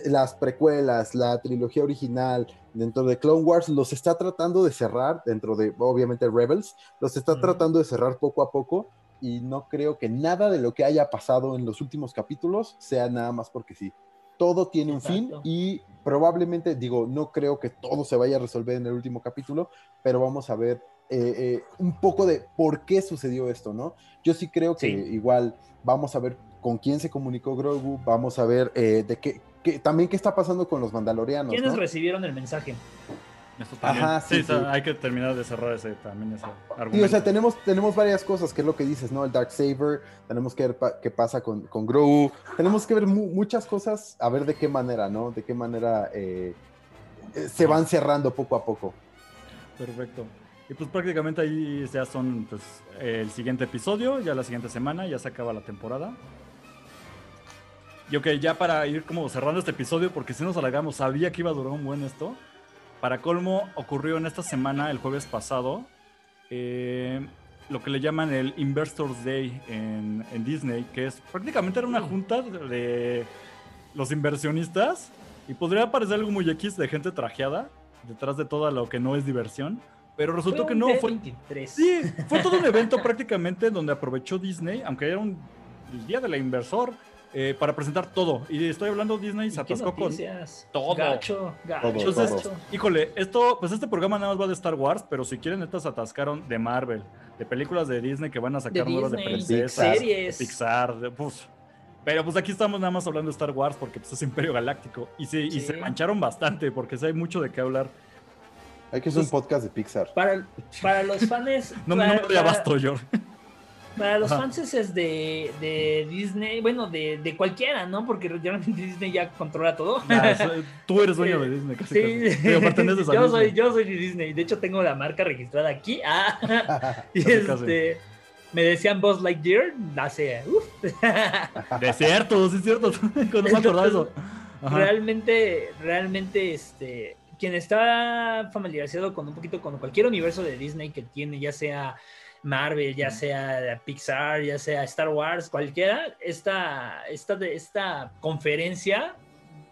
las precuelas, la trilogía original, dentro de Clone Wars, los está tratando de cerrar, dentro de, obviamente, Rebels, los está tratando de cerrar poco a poco. Y no creo que nada de lo que haya pasado en los últimos capítulos sea nada más porque sí. Todo tiene un fin y probablemente, digo, no creo que todo se vaya a resolver en el último capítulo, pero vamos a ver eh, eh, un poco de por qué sucedió esto, ¿no? Yo sí creo que igual vamos a ver con quién se comunicó Grogu, vamos a ver eh, de qué, también qué está pasando con los mandalorianos. ¿Quiénes recibieron el mensaje? Ajá, sí, hay que terminar de cerrar ese también ese argumento. o sea, tenemos, tenemos varias cosas, que es lo que dices, ¿no? El Dark Saber, tenemos que ver qué pasa con, con Grogu, tenemos que ver muchas cosas, a ver de qué manera, ¿no? De qué manera se van cerrando poco a poco. Perfecto. Y pues prácticamente ahí ya son pues, el siguiente episodio, ya la siguiente semana, ya se acaba la temporada. Y ok, ya para ir como cerrando este episodio, porque si nos alargamos, sabía que iba a durar un buen esto. Para colmo, ocurrió en esta semana, el jueves pasado, eh, lo que le llaman el Investors Day en, en, Disney, que es prácticamente era una junta de los inversionistas. Y podría parecer algo muy X de gente trajeada, detrás de todo lo que no es diversión. Pero resultó que no. Fue, sí, fue todo un evento prácticamente donde aprovechó Disney, aunque era un el día de la inversor, eh, para presentar todo. Y estoy hablando Disney se atascó con todo. Gacho, gacho. Entonces, híjole, esto, pues este programa nada más va de Star Wars, pero si quieren, estas se atascaron de Marvel, de películas de Disney que van a sacar nuevas de princesas, de Pixar, de, pues, pero pues aquí estamos nada más hablando de Star Wars porque pues, es Imperio Galáctico. Y, sí, y se mancharon bastante porque sí hay mucho de qué hablar. Hay que hacer un podcast de Pixar. Para, para los fans. no, me no abasto yo. Para los fans es de, de, Disney, bueno, de, de, cualquiera, ¿no? Porque realmente Disney ya controla todo. tú eres dueño de Disney, casi. Sí, yo, soy, yo soy de Disney. De hecho, tengo la marca registrada aquí. Ah, y este. Me decían Buzz Lightyear hace. Uf. De cierto, sí es cierto. no me acordaba eso. Realmente, realmente, este quien está familiarizado con un poquito con cualquier universo de Disney que tiene, ya sea Marvel, ya sea Pixar, ya sea Star Wars, cualquiera, esta, esta, esta conferencia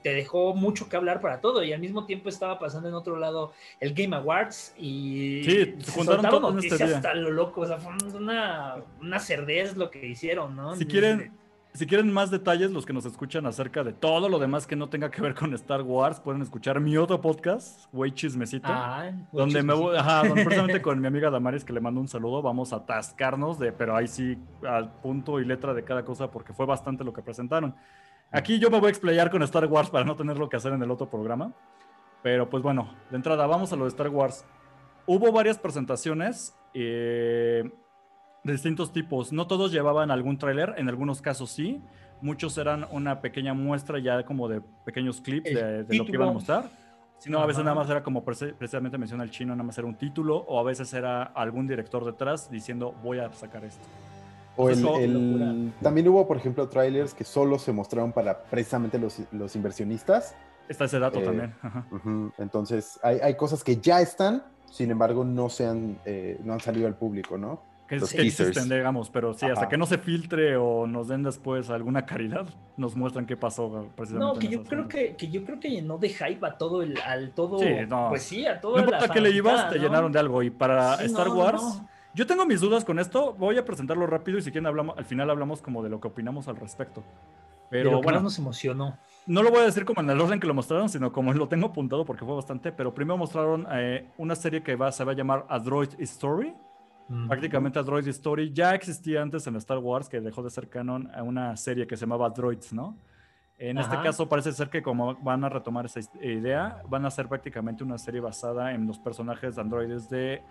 te dejó mucho que hablar para todo y al mismo tiempo estaba pasando en otro lado el Game Awards y sí, se juntaron todos este día. hasta lo loco, o sea, fue una, una cerdez lo que hicieron, ¿no? Si quieren, si quieren más detalles, los que nos escuchan acerca de todo lo demás que no tenga que ver con Star Wars, pueden escuchar mi otro podcast, Güey Chismecito, ah, donde me voy, ajá, donde precisamente con mi amiga Damaris, que le mando un saludo, vamos a atascarnos de, pero ahí sí, al punto y letra de cada cosa, porque fue bastante lo que presentaron. Aquí yo me voy a explayar con Star Wars para no tener lo que hacer en el otro programa. Pero pues bueno, de entrada, vamos a lo de Star Wars. Hubo varias presentaciones. Eh, de distintos tipos. No todos llevaban algún tráiler, en algunos casos sí. Muchos eran una pequeña muestra ya como de pequeños clips de, lo que iban a mostrar. Sino a veces nada más era como precisamente menciona el chino, nada más era un título, o a veces era algún director detrás diciendo voy a sacar esto. O el, también hubo, por ejemplo, trailers que solo se mostraron para precisamente los, los inversionistas. Está ese dato eh, también. Entonces, hay, hay, cosas que ya están, sin embargo, no, se han, eh, no han salido al público, ¿no? Que, existen, digamos, pero sí, hasta que no se filtre o nos den después alguna caridad, nos muestran qué pasó precisamente. No, que yo creo que, que, yo creo que llenó de hype a todo el, al todo, sí, no. pues sí, a todo No importa que le ibas, te llenaron de algo. Y para Star Wars, yo tengo mis dudas con esto, voy a presentarlo rápido y si quieren hablamos, al final hablamos como de lo que opinamos al respecto. Pero, bueno, nos emocionó. No lo voy a decir como en el orden que lo mostraron, sino como lo tengo apuntado porque fue bastante. Pero primero mostraron eh, una serie que va, se va a llamar A Droid Story Prácticamente Droid Story ya existía antes en Star Wars, que dejó de ser canon a una serie que se llamaba Droids, ¿no? En este caso parece ser que como van a retomar esa idea, van a ser prácticamente una serie basada en los personajes de androides de...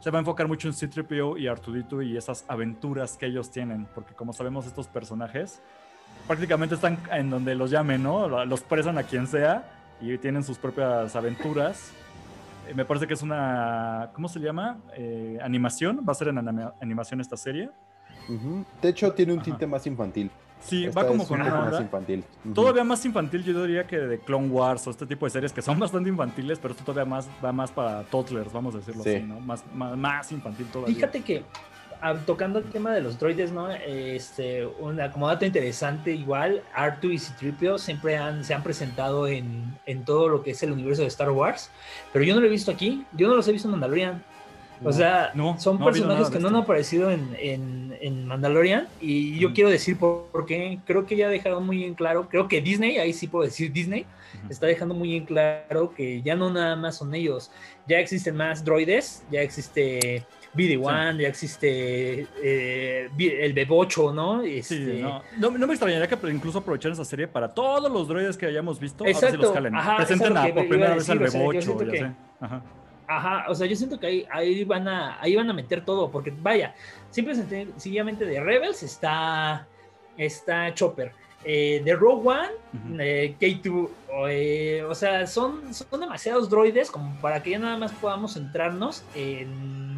Se va a enfocar mucho en C-3PO y Artudito y esas aventuras que ellos tienen, porque como sabemos estos personajes prácticamente están en donde los llamen, ¿no? Los presan a quien sea y tienen sus propias aventuras me parece que es una, ¿cómo se llama? Eh, animación, va a ser en animación esta serie. De hecho, tiene un tinte más infantil. Sí, va como con una más infantil. Todavía más infantil, yo diría que de Clone Wars o este tipo de series que son bastante infantiles, pero esto todavía más, va más para toddlers, vamos a decirlo así, ¿no? Más, más, infantil todavía. Fíjate que tocando el tema de los droides, ¿no? Este, una, como dato interesante, igual, Artu y Citripio siempre han, se han presentado en, en todo lo que es el universo de Star Wars, pero yo no lo he visto aquí, yo no los he visto en Mandalorian. O sea, no, son no personajes que no han aparecido en, en- en Mandalorian y yo quiero decir por, por qué. Creo que ya ha dejado muy en claro, creo que Disney, ahí sí puedo decir Disney, está dejando muy en claro que ya no nada más son ellos, ya existen más droides, ya existe BD-1, ya existe eh, el Bebocho, ¿no? Sí, Este, no, no, no me extrañaría que incluso aprovecharan esa serie para todos los droides que hayamos visto. a ver si Exacto, los ajá, Presenten a, que por primera vez al decir, o sea, yo Bebocho, siento ya que- sé. Ajá. Ajá, o sea, yo siento que ahí, ahí van a ahí van a meter todo, porque vaya, simple y sencillamente- de Rebels está está Chopper, eh, de Rogue One, eh, K2, o, eh, o sea, son, son demasiados droides como para que ya nada más podamos centrarnos en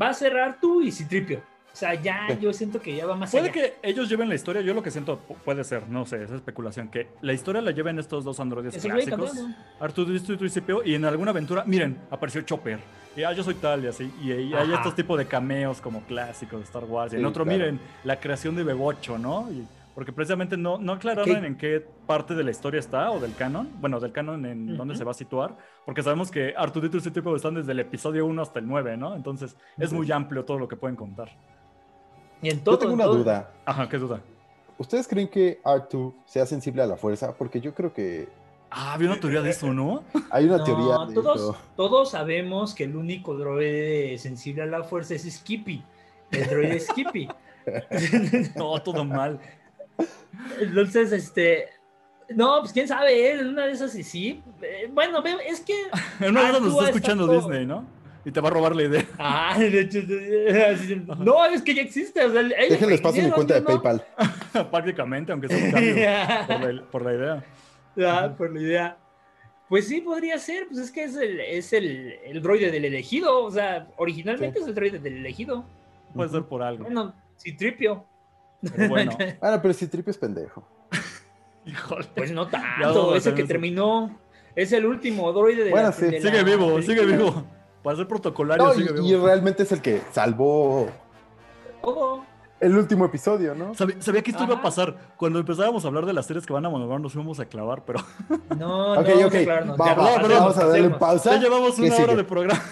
va a cerrar tú y Citripio. O sea, ya Sí. yo siento que ya va más Puede allá. que ellos lleven la historia, yo lo que siento pu- puede ser, no sé, esa especulación, que la historia la lleven estos dos androides clásicos. Arturo y Tricipio, y en alguna aventura, miren, apareció Chopper, y ah, yo soy tal y así, y, hay estos tipos de cameos como clásicos de Star Wars, y en Sí, otro, claro. miren, la creación de Bebocho, ¿no? Y- porque precisamente no, no aclararon ¿Qué? en qué parte de la historia está, o del canon, bueno, del canon en dónde se va a situar, porque sabemos que Arturo y Tricipio están desde el episodio 1 hasta el 9, ¿no? Entonces, es muy amplio todo lo que pueden contar. Y en todo, Yo tengo en una todo. duda. Ajá, qué duda. ¿Ustedes creen que R2 sea sensible a la fuerza? Porque yo creo que Ah, había una teoría de eso, ¿no? hay una No, teoría de todos, eso. todos sabemos que el único droide sensible a la fuerza es Skippy. El droide Skippy. No, todo mal. Entonces, este. No, pues quién sabe, ¿eh? una de esas sí, sí. Eh, Bueno, es que. En una de esas nos está escuchando exacto. Disney, ¿no? Y te va a robar la idea. Ah, de hecho, así, no, es que ya existe. O sea, Déjenles paso mi cuenta de no. PayPal. Prácticamente, aunque sea un cambio por la, por la idea. Ah, por la idea. Pues sí, podría ser, pues es que es el, es el, el droide del elegido, o sea, originalmente Sí. es el droide del elegido. Puede ser por algo. Bueno, Citripio. Pero bueno, Ah, pero si Tripio es pendejo. híjole. Pues no tanto, vamos a es el hacer que eso. terminó, es el último droide de Bueno, la, sí. de Sigue la vivo, sigue vivo. Para ser protocolario, No, sigue y, y vivo. realmente es el que salvó Todo. el último episodio, ¿no? Sabía, sabía que esto iba a pasar. Cuando empezábamos a hablar de las series que van a monograbar, nos íbamos a clavar, pero No, no, ok. aclararnos, Va, ya, va, perdón, perdón, vamos a darle pasemos. pausa. ya llevamos ¿Qué una hora de programa.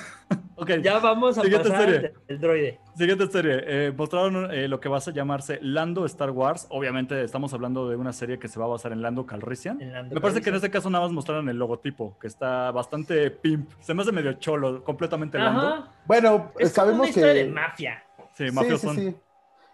Ok, Ya vamos a Siguiente pasar serie. el droide. siguiente serie. Eh, mostraron eh, lo que va a llamarse Lando Star Wars. Obviamente estamos hablando de una serie que se va a basar en Lando Calrissian. en Lando Me parece que en este caso nada más mostraron el logotipo, que está bastante pimp. Se me hace medio cholo, completamente Lando. Bueno, Es como sabemos una historia que. de mafia. Sí, Sí, mafioso. sí, sí.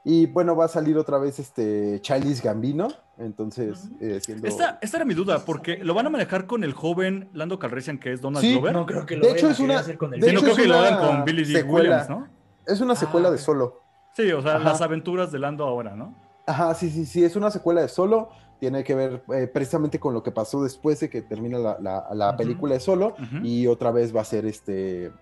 Y bueno, va a salir otra vez este Charles Gambino. Entonces, Ujú. eh, siendo. Esta, esta era mi duda, porque lo van a manejar con el joven Lando Calrissian, que es Donald Sí, Glover. No creo que lo De hecho, es una- hacer con el de Sí, no hecho, creo es que lo hagan una con Billy D. secuela. Williams, ¿no? Es una secuela Ah, de solo. Sí, o sea, Ajá. las aventuras de Lando ahora, ¿no? Ajá, sí, sí, sí, es una secuela de solo. Tiene que ver eh, precisamente con lo que pasó después de que termina la, la- película de solo. Y otra vez va a ser este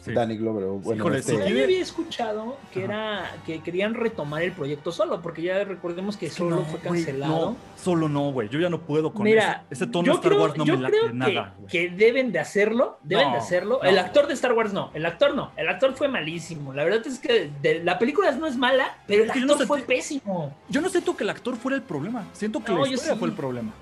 Sí. Danny Glover. o, Bueno, Híjole, este- sí. Yo había escuchado que Ajá. era que querían retomar el proyecto solo, porque ya recordemos que solo fue cancelado. no, solo no, güey. Yo ya no puedo con Mira, ese, ese tono yo Star creo, Wars no yo me late creo que, nada, que deben de hacerlo, deben No, de hacerlo. no. El actor de Star Wars no, el actor no, el actor fue malísimo. La verdad es que de- la película no es mala, pero el actor no fue pésimo. Yo no siento que el actor fuera el problema. Siento que No, la historia sí. fue el problema.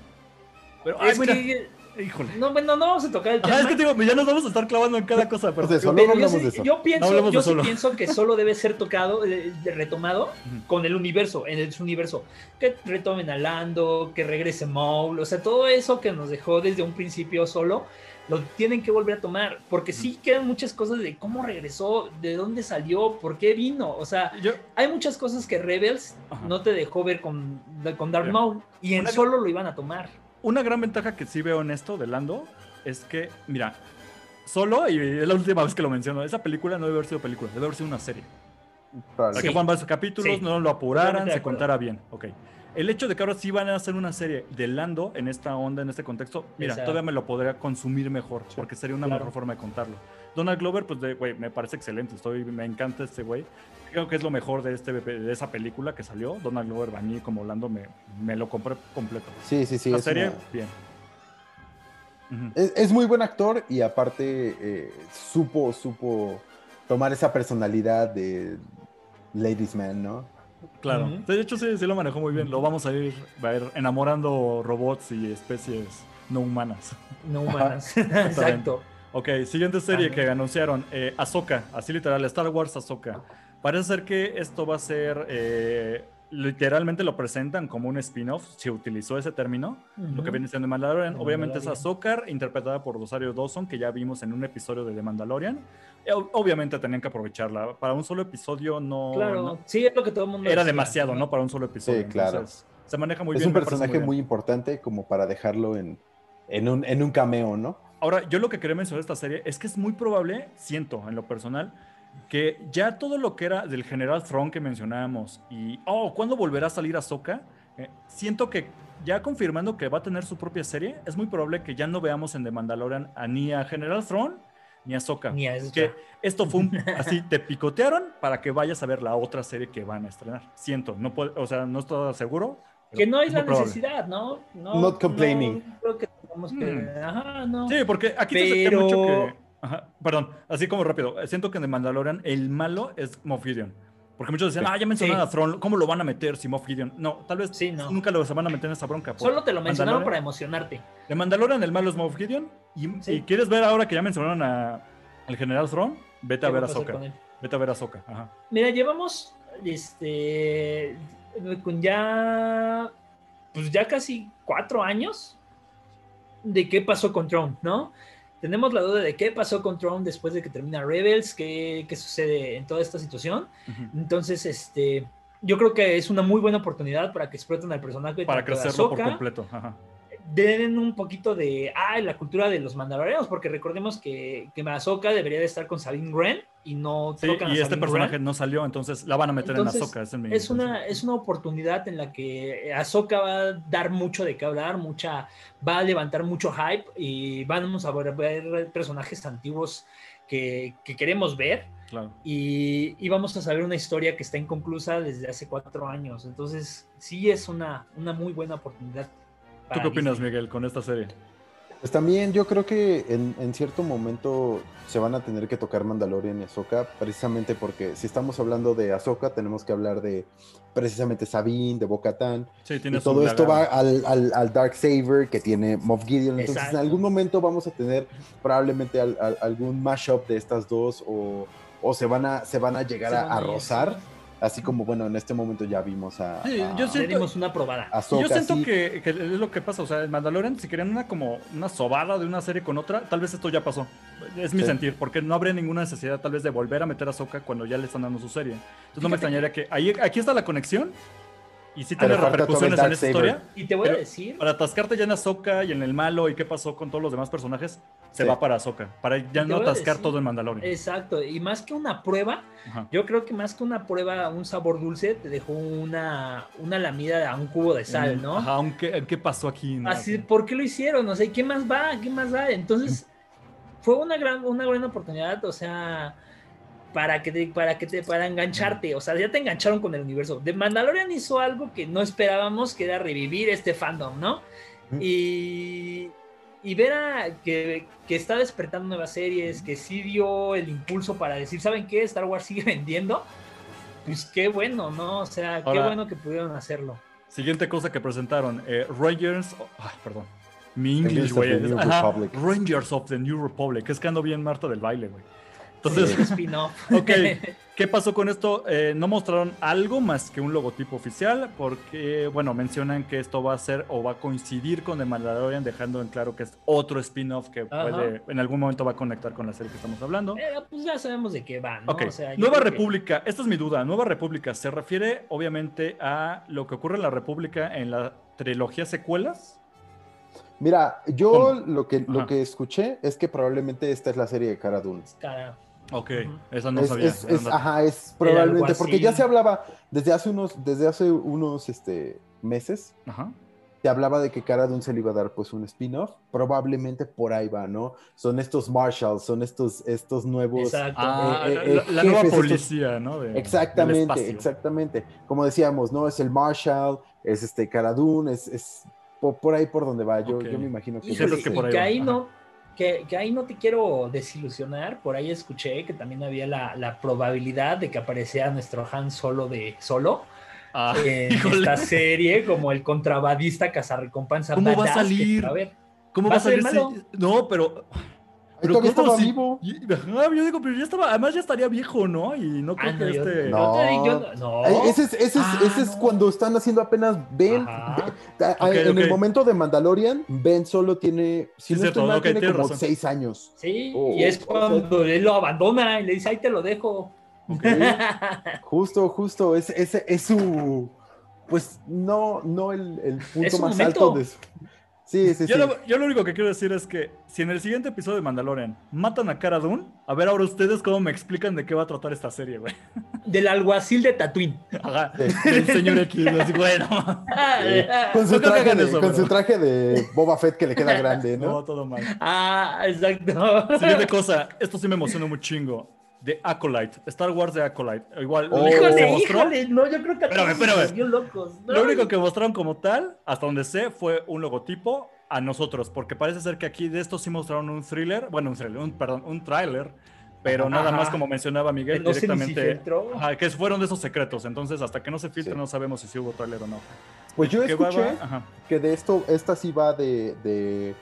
Pero, ay, es mira, que, híjole. no, bueno, no vamos a tocar el tema. Ajá, es que digo, ya nos vamos a estar clavando en cada cosa, pero... de Solo Pero no yo, hablamos sí- de eso. yo pienso, sí Solo. pienso que solo debe ser tocado, eh, retomado con el universo, en el universo. Que retomen a Lando, que regrese Maul, o sea, todo eso que nos dejó desde un principio solo, lo tienen que volver a tomar, porque sí quedan muchas cosas de cómo regresó, de dónde salió, por qué vino, o sea, Yo, hay muchas cosas que Rebels no te dejó ver con, con Darth Maul, y en una- solo lo iban a tomar. Una gran ventaja que sí veo en esto de Lando es que, mira, solo, y es la última vez que lo menciono, esa película no debe haber sido película, debe haber sido una serie. Para Sí. que fueran varios capítulos, Sí. no lo apuraran, se contara bien. Ok. El hecho de que ahora sí van a hacer una serie de Lando en esta onda, en este contexto, mira, todavía me lo podría consumir mejor, porque sería una Claro. mejor forma de contarlo. Donald Glover, pues, güey, me parece excelente, estoy, me encanta este güey. Creo que es lo mejor de, este, de esa película que salió. Donald Glover, a mí como Lando, me, me lo compré completo. Sí, sí, sí. la es serie, una- bien. Es muy buen actor y aparte eh, supo, supo tomar esa personalidad de, Ladies Man, ¿no? Claro. De hecho, sí, sí lo manejó muy bien. Lo vamos a ir, a ir enamorando robots y especies no humanas. No humanas. Exacto. Ok, siguiente serie Ajá. que anunciaron, eh, Ahsoka, así literal, Star Wars Ahsoka. Parece ser que esto va a ser, eh, literalmente lo presentan como un spin-off, se utilizó ese término, lo que viene siendo Mandalorian. The Obviamente es Mandalorian. Ahsoka, interpretada por Rosario Dawson, que ya vimos en un episodio de The Mandalorian. Eh, ob- obviamente tenían que aprovecharla. Para un solo episodio no... Claro, no- sí, es lo que todo el mundo era decía, demasiado, ¿no? Para un solo episodio. Sí, claro. Entonces, se maneja muy es bien. un me parece personaje muy importante como para dejarlo en, en, un, en un cameo, ¿no? Ahora, yo lo que quería mencionar de esta serie es que es muy probable, siento en lo personal, que ya todo lo que era del General Thrawn que mencionábamos y, oh, ¿cuándo volverá a salir Ahsoka? Eh, siento que ya confirmando que va a tener su propia serie, es muy probable que ya no veamos en The Mandalorian a ni a General Thrawn ni a Ahsoka. Ni a eso. Que esto fue un- así, te picotearon para que vayas a ver la otra serie que van a estrenar. Siento, no puedo, o sea, no estoy seguro. Que no hay es la probable. necesidad, ¿no? no Not complaining. no creo que tengamos que. Hmm. Ajá, no. Sí, porque aquí se Pero- mucho que. Ajá, perdón, así como rápido. Siento que en The Mandalorian el malo es Moff Gideon. Porque muchos decían, ah, ya mencionaron Sí. a Thrawn, ¿cómo lo van a meter si Moff Gideon? No, tal vez Sí, no. nunca lo se van a meter en esa bronca. Solo te lo mencionaron para emocionarte. De Mandalorian el malo es Moff Gideon. Y, Sí. y quieres ver ahora que ya mencionaron a, al General Thrawn, vete a ¿Qué ver a él? Vete a ver a. Ajá. Mira, llevamos este con ya pues ya casi cuatro años de qué pasó con Tron, ¿no? Tenemos la duda de qué pasó con Tron después de que termina Rebels, qué, qué sucede en toda esta situación. Entonces, este, yo creo que es una muy buena oportunidad para que exploten al personaje. Para crecerlo por completo. Ajá. Den un poquito de ah, la cultura de los mandalorianos, porque recordemos que, que Ahsoka debería de estar con Sabine Wren y no Sí, tocan a y este Sabine personaje Wren. no salió, entonces la van a meter Entonces, en Ahsoka. es mi Es una, es una oportunidad en la que Ahsoka va a dar mucho de qué hablar, mucha, va a levantar mucho hype y vamos a ver, ver personajes antiguos que, que queremos ver Claro. y, y vamos a saber una historia que está inconclusa desde hace cuatro años. Entonces, sí es una, una muy buena oportunidad. ¿Tú qué opinas. Miguel, con esta serie? Pues también yo creo que en, en cierto momento se van a tener que tocar Mandalorian y Ahsoka, precisamente porque si estamos hablando de Ahsoka, tenemos que hablar de precisamente Sabine, de Bo-Katan, Sí, y todo esto va al, al, al Dark Saber que tiene Moff Gideon. Entonces, Exacto. en algún momento vamos a tener probablemente al- al- algún mashup de estas dos o, o se van a, se van a llegar Se a, van a rozar. Así como, bueno, en este momento ya vimos a, Sí, a- yo siento- dimos una probada. a Yo siento sí. que, que es lo que pasa, o sea, en Mandalorian, si querían una como una sobada de una serie con otra, tal vez esto ya pasó. Es mi Sí. sentir, porque no habría ninguna necesidad tal vez de volver a meter a Soka cuando ya le están dando su serie. Entonces no me extrañaría que ahí, aquí está la conexión y sí tiene repercusiones en esta historia. Y te voy a decir, Para atascarte ya en Ahsoka y en el malo y qué pasó con todos los demás personajes, se Sí. va para Ahsoka. Para ya no atascar decir- todo en Mandalorian. exacto, y más que una prueba, Ajá. Yo creo que más que una prueba, un sabor dulce, te dejó una, una lamida a un cubo de sal, ¿no? Ajá, aunque, ¿qué pasó aquí? No, Así, sí. ¿por qué lo hicieron? O sea, ¿qué más va? ¿Qué más da? Entonces, fue una gran, una gran oportunidad, o sea, para que te, para que te, para engancharte, o sea, ya te engancharon con el universo. De Mandalorian hizo algo que no esperábamos, que era revivir este fandom, ¿no? Y, y ver a que, que está despertando nuevas series, que sí dio el impulso para decir, ¿saben qué? Star Wars sigue vendiendo. Pues qué bueno, ¿no? O sea, qué bueno que pudieron hacerlo. Siguiente cosa que presentaron, eh, Rangers, oh, ay, perdón, mi English, Rangers of güey, the New ajá, Republic. Rangers of the New Republic, es que ando bien Marta del baile, güey. Sí, Entonces, el spin-off. ok, ¿qué pasó con esto? Eh, no mostraron algo más que un logotipo oficial, porque, bueno, mencionan que esto va a ser o va a coincidir con The Mandalorian, dejando en claro que es otro spin-off que Ajá. puede, en algún momento va a conectar con la serie que estamos hablando. Pero, pues ya sabemos de qué va, ¿no? O sea, Nueva que- República, esta es mi duda, Nueva República, ¿se refiere obviamente a lo que ocurre en la República en la trilogía secuelas? Mira, yo ¿Cómo? lo que, lo que escuché es que probablemente esta es la serie de Cara Dune. Cara, Ok, esa no es, sabía. es- es- ajá, es probablemente, porque ya se hablaba desde hace unos, desde hace unos este, meses, Ajá. se hablaba de que Cara Dune se le iba a dar pues un spin-off, probablemente por ahí va, ¿no? Son estos Marshals, son estos, estos nuevos... Exacto. Ah, eh, la, eh, la- la nueva estos- policía, ¿no? De- Exactamente, exactamente. Como decíamos, ¿no? Es el Marshall, es este Cara Dune, es, es por, por ahí por donde va. Yo, yo me imagino que... Híjole, Híjole, es que por ahí va, ahí ajá. no, que, que ahí no te quiero desilusionar. Por ahí escuché que también había la, la probabilidad de que apareciera nuestro Han Solo de Solo. Ah, en híjole. esta serie como el contrabandista cazarrecompensa ¿Cómo va a que- salir? a ver, ¿Cómo va a salir? malo. No, pero. Todavía ¿cómo estaba si- vivo. ajá, yo digo, pero ya estaba. Además, ya estaría viejo, ¿no? Y no creo ah, que no, yo- este. yo No. no. Ese es, ese es, Ah, ese es no. cuando están haciendo apenas Ben. En el momento de Mandalorian, Ben solo tiene, Sí, si no cierto, estoy mal, ok, tiene como razón. seis años. Sí, Oh, y es oh, cuando él lo abandona y le dice, ahí te lo dejo. Justo, justo, es, ese es su, pues no, no el, el punto más momento. alto de su... Sí, sí, Yo, sí. lo, yo lo único que quiero decir es que si en el siguiente episodio de Mandalorian matan a Cara Dune, a ver ahora ustedes cómo me explican de qué va a tratar esta serie, güey. Del alguacil de Tatooine. Ajá. Sí. Del señor X, así, bueno. Sí. Con su, No traje de, eso, con pero- su traje de Boba Fett que le queda grande, No, ¿no? todo mal. Ah, exacto. Siguiente cosa, esto sí me emocionó un chingo. De Acolyte, Star Wars de Acolyte. Igual, lo Oh. único que se Híjole, mostró, híjole, no, yo creo que Espérame, espérame. locos. No, lo único que mostraron como tal, hasta donde sé, fue un logotipo a nosotros, porque parece ser que aquí de esto sí mostraron un thriller, bueno, un thriller, un, perdón, un tráiler, pero nada más como mencionaba Miguel, no sé ni si directamente, filtró. ajá, que fueron de esos secretos, entonces hasta que no se filtre Sí. no sabemos si sí hubo tráiler o no. Pues yo ¿Qué va- escuché va? Que de esto, esta sí va de, de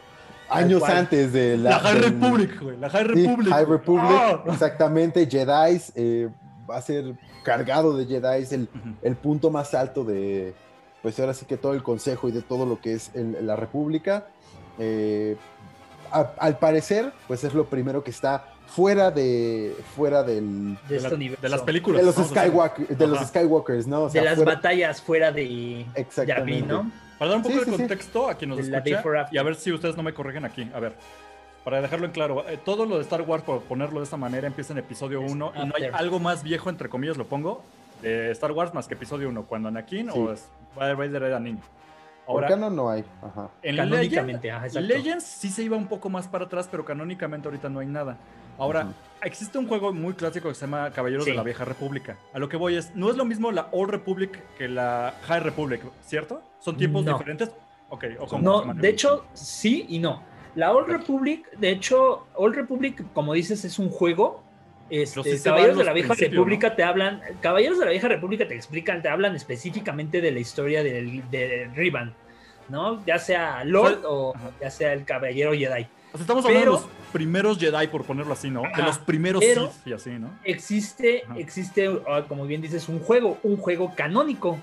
años cual. antes de La, la... High del- Republic, güey, la High Sí, Republic. High Republic, ¡Ah! exactamente, Jedi, eh, va a ser cargado de Jedi, el, Ujú. el punto más alto de, pues ahora sí que todo el consejo y de todo lo que es el- la República. Eh, a- al parecer, pues es lo primero que está fuera de, fuera del, de De, este la- de las películas. de los. Skywalker, de los. Skywalkers, ¿no? O de sea, las fuera- batallas fuera de Exactamente. Yavin, ¿no? Para dar un poco Sí, de sí, sí. contexto a quien nos la escucha y a ver si ustedes no me corrigen aquí. A ver, para dejarlo en claro, eh, todo lo de Star Wars, por ponerlo de esta manera, empieza en episodio Es 1 y no hay algo más viejo, entre comillas, lo pongo, de Star Wars más que episodio 1, cuando Anakin Sí. o es- Vader era niño. Por Ahora, canon no hay. Ajá. en Canónicamente, Legend- ajá. Legends sí se iba un poco más para atrás, pero canónicamente ahorita no hay nada. Ahora, existe un juego muy clásico que se llama Caballeros de la Vieja República. A lo que voy es, no es lo mismo la Old Republic que la High Republic, ¿cierto? ¿Son tiempos No. diferentes? Ok, o cómo No, de hecho, sí y no. La Old Republic, de hecho, Old Republic, como dices, es un juego. Este, sí Caballeros de la los Vieja República te hablan, Caballeros de la Vieja República te explican, te hablan específicamente de la historia del, de Rivan, ¿no? Ya sea Lord o Ajá. ya sea el Caballero Jedi. O sea, estamos hablando Pero- de los primeros Jedi, por ponerlo así, ¿no? de los primeros Sith y así, ¿no? Existe, Ajá. existe, ah, como bien dices, un juego, un juego canónico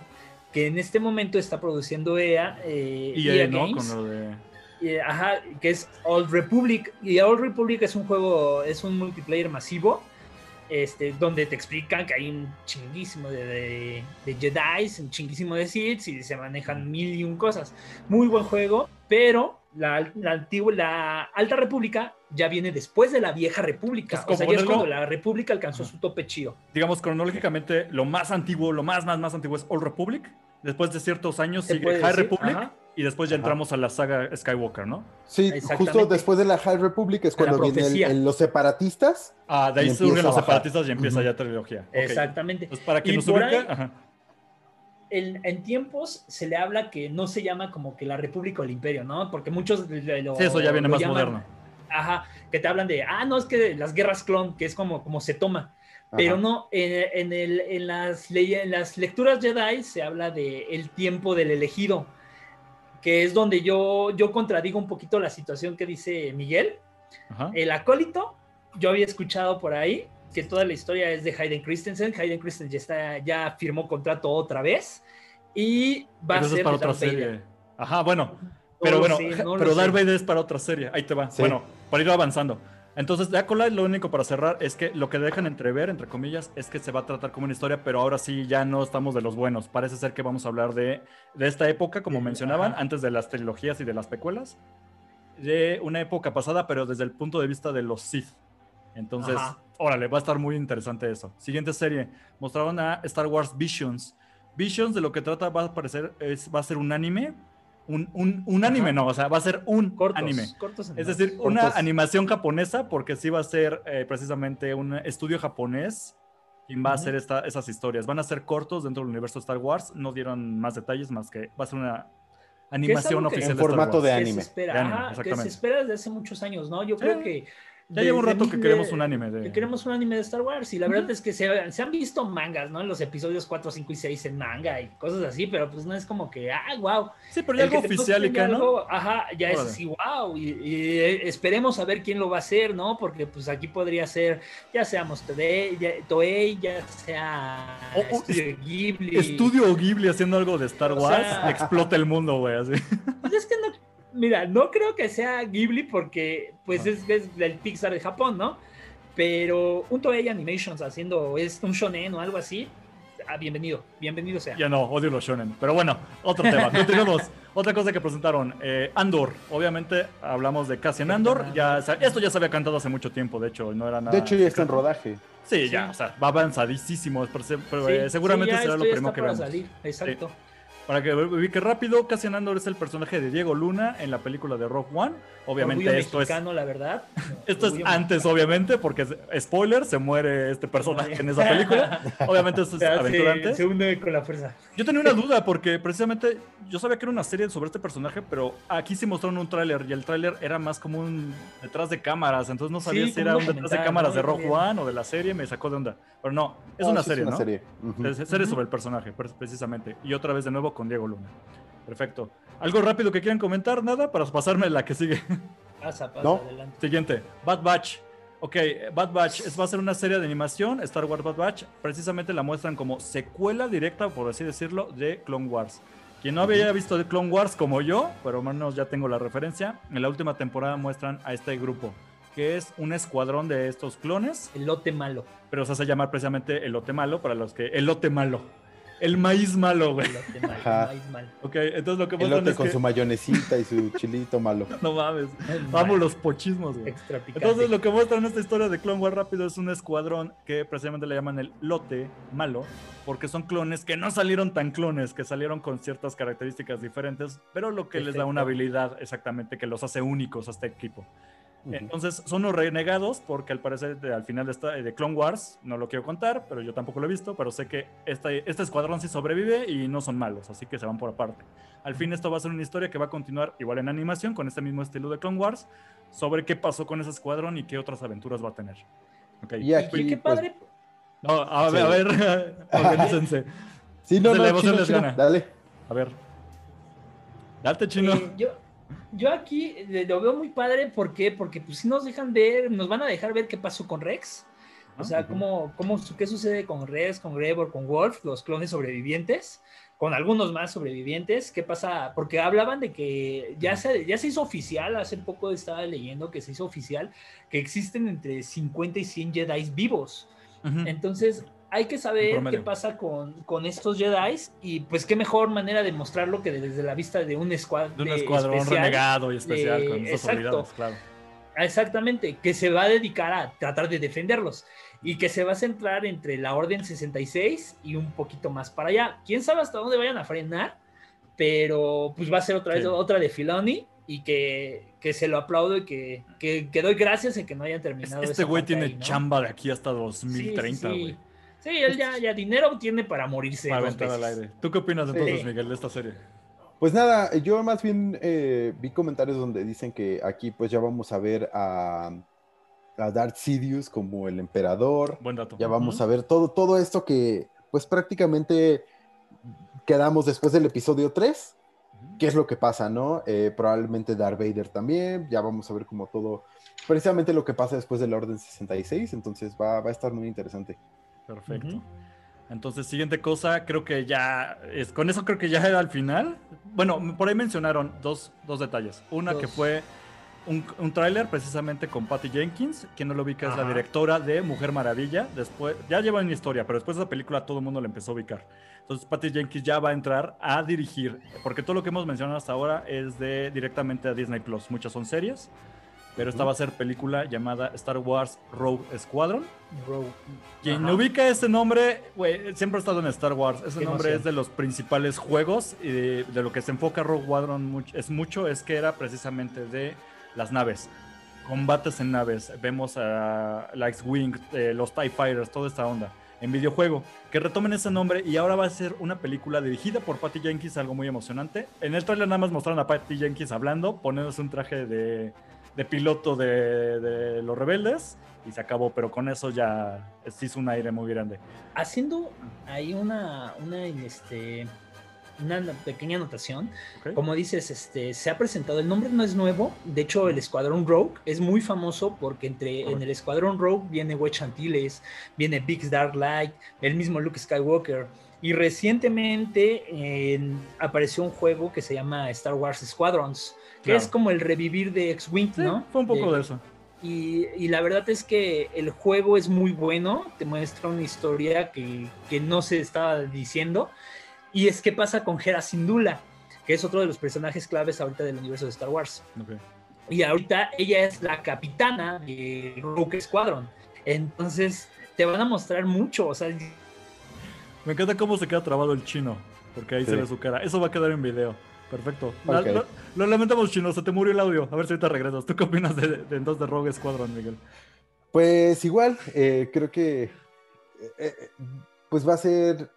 que en este momento está produciendo EA, eh, Y EA eh, ¿no? Games. Con lo de... Ajá, que es Old Republic. Y Old Republic es un juego, es un multiplayer masivo, este, donde te explican que hay un chinguísimo de, de, de Jedi, un chinguísimo de Sith y se manejan mil y un cosas. Muy buen juego, pero la, la antigua, la Alta República ya viene después de la Vieja República. Pues, o sea, ya es cuando la República alcanzó Ajá. su tope chido. Digamos, cronológicamente, lo más antiguo, lo más, más, más antiguo es Old Republic. Después de ciertos años sigue High decir, Republic. ajá. Y después ya Ajá. entramos a la saga Skywalker, ¿no? Sí, justo después de la High Republic es cuando vienen los separatistas. Ah, de ahí surgen los separatistas y empieza Ujú. ya trilogía. Exactamente. Entonces, para quien nos ubica, ahí- ajá. En, en tiempos se le habla que no se llama como que la República o el Imperio, ¿no? Porque muchos lo, Sí, eso ya viene lo más llaman- moderno. Ajá, que te hablan de, ah, no, es que las guerras clon, que es como, como se toma. Pero Ajá. no, en, en el- en las, en las lecturas Jedi se habla de el tiempo del elegido, que es donde yo, yo contradigo un poquito la situación que dice Miguel. Ajá. El acólito, yo había escuchado por ahí que toda la historia es de Hayden Christensen. Hayden Christensen ya, está, ya firmó contrato otra vez y va Pero a eso ser es para otra Darth Vader. serie. Ajá, bueno. No Pero bueno, sé, no lo pero sé. Darth Vader es para otra serie. Ahí te va. Sí. Bueno, para ir avanzando. Entonces, de Acolyte, lo único para cerrar es que lo que dejan entrever, entre comillas, es que se va a tratar como una historia, pero ahora sí ya no estamos de los buenos. Parece ser que vamos a hablar de, de esta época, como Sí, mencionaban, ajá. antes de las trilogías y de las pecuelas, de una época pasada, pero desde el punto de vista de los Sith. Entonces, Ajá. órale, va a estar muy interesante eso. Siguiente serie, mostraron a Star Wars Visions. Visions de lo que trata va a parecer, es, va a ser un anime. Un, un, un anime, Ajá. no, o sea, va a ser un Cortos, anime. cortos Es decir, una Cortos. animación japonesa, porque sí va a ser eh, precisamente un estudio japonés quien va a hacer esta- esas historias. Van a ser cortos dentro del universo de Star Wars, no dieron más detalles, más que va a ser una animación algo que- oficial En de Star formato Wars. de que anime. se espera, De anime, ajá, que se espera desde hace muchos años, ¿no? Yo Sí. creo que Ya lleva un rato que queremos un anime de... que queremos un anime de Star Wars y la verdad es que se, se han visto mangas, ¿no? En los episodios 4, 5 y 6 en manga y cosas así, pero pues no es como que, ah, wow. Sí, pero ya algo oficial y canon. Ajá, ya es Órale. así, wow. Y, y, eh, esperemos a ver quién lo va a hacer, ¿no? Porque pues aquí podría ser, ya seamos Toei, ya, Toei, ya sea O- o Estudio Ghibli. Estudio Ghibli haciendo algo de Star O Wars, sea- explota el mundo, güey, así. Pues es que no, mira, no creo que sea Ghibli porque pues Ah. es, es del Pixar de Japón, ¿no? Pero un Toei Animations haciendo es un shonen o algo así, ah, bienvenido, bienvenido sea. Ya no, odio los shonen. Pero bueno, otro tema. Continuemos. Otra cosa que presentaron, eh, Andor. Obviamente hablamos de Cassian Andor. Ya, esto ya se había cantado hace mucho tiempo, de hecho, no era nada. De hecho, ya está en rodaje. Sí, ya, o sea, va avanzadísimo. Pero, Sí, eh, seguramente sí, será lo primero que veamos. salir, exacto. Para que ubique rápido, Cassian Andor es el personaje de Diego Luna en la película de Rock One. Obviamente Orgullo esto es mexicano, la verdad. Esto es Orgullo antes, obviamente, porque es- spoiler, se muere este personaje en esa película. Obviamente esto es mexicano. aventura se, antes. se une con la fuerza. Yo tenía una duda porque precisamente yo sabía que era una serie sobre este personaje, pero aquí sí mostraron un tráiler y el tráiler era más como un detrás de cámaras, entonces no sabía Sí, si era un detrás de cámaras ¿no? de Rock. One o de la serie, me sacó de onda. Pero no, es No, una sí serie, una ¿no? serie. Ujú. Es serie sobre el personaje, pre- precisamente. Y otra vez de nuevo con Diego Luna. Perfecto. ¿Algo rápido que quieran comentar? Nada, para pasarme la que sigue. Pasa, pasa, No. adelante. Siguiente, Bad Batch. Ok, Bad Batch es, va a ser una serie de animación, Star Wars Bad Batch. Precisamente la muestran como secuela directa, por así decirlo, de Clone Wars. Quien no había visto de Clone Wars como yo, pero al menos ya tengo la referencia, en la última temporada muestran a este grupo, que es un escuadrón de estos clones, El lote malo. pero se hace llamar precisamente el lote malo para los que... El lote malo. El maíz malo, güey. El lote malo. Ajá. el maíz malo. Ok, entonces lo que muestran es con que... su mayonesita y su chilito malo. No mames, vamos los pochismos, güey. Extra picante. Entonces lo que muestra en esta historia de Clone Wars rápido es un escuadrón que precisamente le llaman el lote malo, porque son clones que no salieron tan clones, que salieron con ciertas características diferentes, pero lo que les da una habilidad exactamente que los hace únicos a este equipo. Entonces son los renegados, porque al parecer de- al final de, esta, de Clone Wars, no lo quiero contar, pero yo tampoco lo he visto, pero sé que este, este escuadrón sí sobrevive y no son malos, así que se van por aparte. Al fin esto va a ser una historia que va a continuar igual en animación, con este mismo estilo de Clone Wars, sobre qué pasó con ese escuadrón y qué otras aventuras va a tener. Ok. Y aquí, qué pues, padre. No, a ver, Sí. a ver, organícense. Sí, no, no, chino, chino. Dale. A ver. Date chino. Eh, yo, yo aquí lo veo muy padre, ¿por qué? Porque pues si nos dejan ver, nos van a dejar ver qué pasó con Rex. O sea, cómo, cómo, qué sucede con Rex, con Gregor, con Wolf, los clones sobrevivientes, con algunos más sobrevivientes. ¿Qué pasa? Porque hablaban de que ya se, ya se hizo oficial, hace poco estaba leyendo que se hizo oficial, que existen entre 50 y 100 Jedi vivos. Entonces, hay que saber qué pasa con, con estos Jedi y pues qué mejor manera de mostrarlo que desde la vista de un, escuad- de un escuadrón especial. renegado y especial de- con esas exacto. habilidades, claro. Exactamente, que se va a dedicar a tratar de defenderlos y que se va a centrar entre la Orden 66 y un poquito más para allá. Quién sabe hasta dónde vayan a frenar, pero pues va a ser otra vez Sí. otra de Filoni y que, que se lo aplaudo y que, que, que doy gracias en que no hayan terminado. Este güey tiene ahí, ¿no? chamba de aquí hasta Sí, sí, 2030, sí. Sí, él ya, ya dinero tiene para morirse. Para dos aventar al veces. aire. ¿Tú qué opinas entonces, Sí. Miguel, de esta serie? Pues nada, yo más bien eh, vi comentarios donde dicen que aquí pues ya vamos a ver a, a Darth Sidious como el emperador. Buen dato. Ya vamos a ver todo, todo esto que pues prácticamente quedamos después del episodio 3. Ujú. ¿Qué es lo que pasa, no? Eh, probablemente Darth Vader también. Ya vamos a ver como todo, precisamente lo que pasa después de la Orden 66. Entonces va, va a estar muy interesante. Perfecto. Ujú. Entonces, siguiente cosa, creo que ya es con eso creo que ya era al final. Bueno, por ahí mencionaron dos, dos detalles. Una que fue un, un tráiler precisamente con Patty Jenkins, quien no lo ubica es la Ajá. directora de Mujer Maravilla. Después, ya lleva una historia, pero después de esa película todo el mundo la empezó a ubicar. Entonces Patty Jenkins ya va a entrar a dirigir, porque todo lo que hemos mencionado hasta ahora es de directamente a Disney Plus. Muchas son series, pero esta va a ser película llamada Star Wars Rogue Squadron. Rogue. Quien Ajá. ubica ese nombre, güey, siempre ha estado en Star Wars. Ese Qué nombre emoción. es de los principales juegos y de, de lo que se enfoca Rogue Squadron es mucho, es que era precisamente de las naves. Combates en naves. Vemos a la X-Wing, eh, los TIE Fighters, toda esta onda. en videojuego. Que retomen ese nombre y ahora va a ser una película dirigida por Patty Jenkins, algo muy emocionante. En el trailer nada más mostraron a Patty Jenkins hablando, poniéndose un traje de, de piloto de, de los rebeldes y se acabó, pero con eso ya se hizo un aire muy grande. Haciendo ahí una, una, este, una pequeña anotación, como dices, este, se ha presentado, el nombre no es nuevo, de hecho el Escuadrón Rogue es muy famoso porque entre, en el Escuadrón Rogue viene Wedge Antilles, viene Biggs Dark Light, el mismo Luke Skywalker, y recientemente en- apareció un juego que se llama Star Wars Squadrons, que Claro. es como el revivir de X-Wing, Sí, ¿no? fue un poco De- de eso. y, y la verdad es que el juego es muy bueno, te muestra una historia que, que no se estaba diciendo. Y es que pasa con Hera Syndulla, que es otro de los personajes claves ahorita del universo de Star Wars. Y ahorita ella es la capitana de Rogue Squadron. Entonces te van a mostrar mucho, o sea, Me encanta cómo se queda trabado el chino, porque ahí se ve su cara. Eso va a quedar en video. Perfecto. La-. Lo, lo lamentamos, chino, se te murió el audio. A ver si ahorita regresas. ¿Tú qué opinas de, de entonces de Rogue Squadron, Miguel? Pues igual, eh, creo que eh, eh, pues va a ser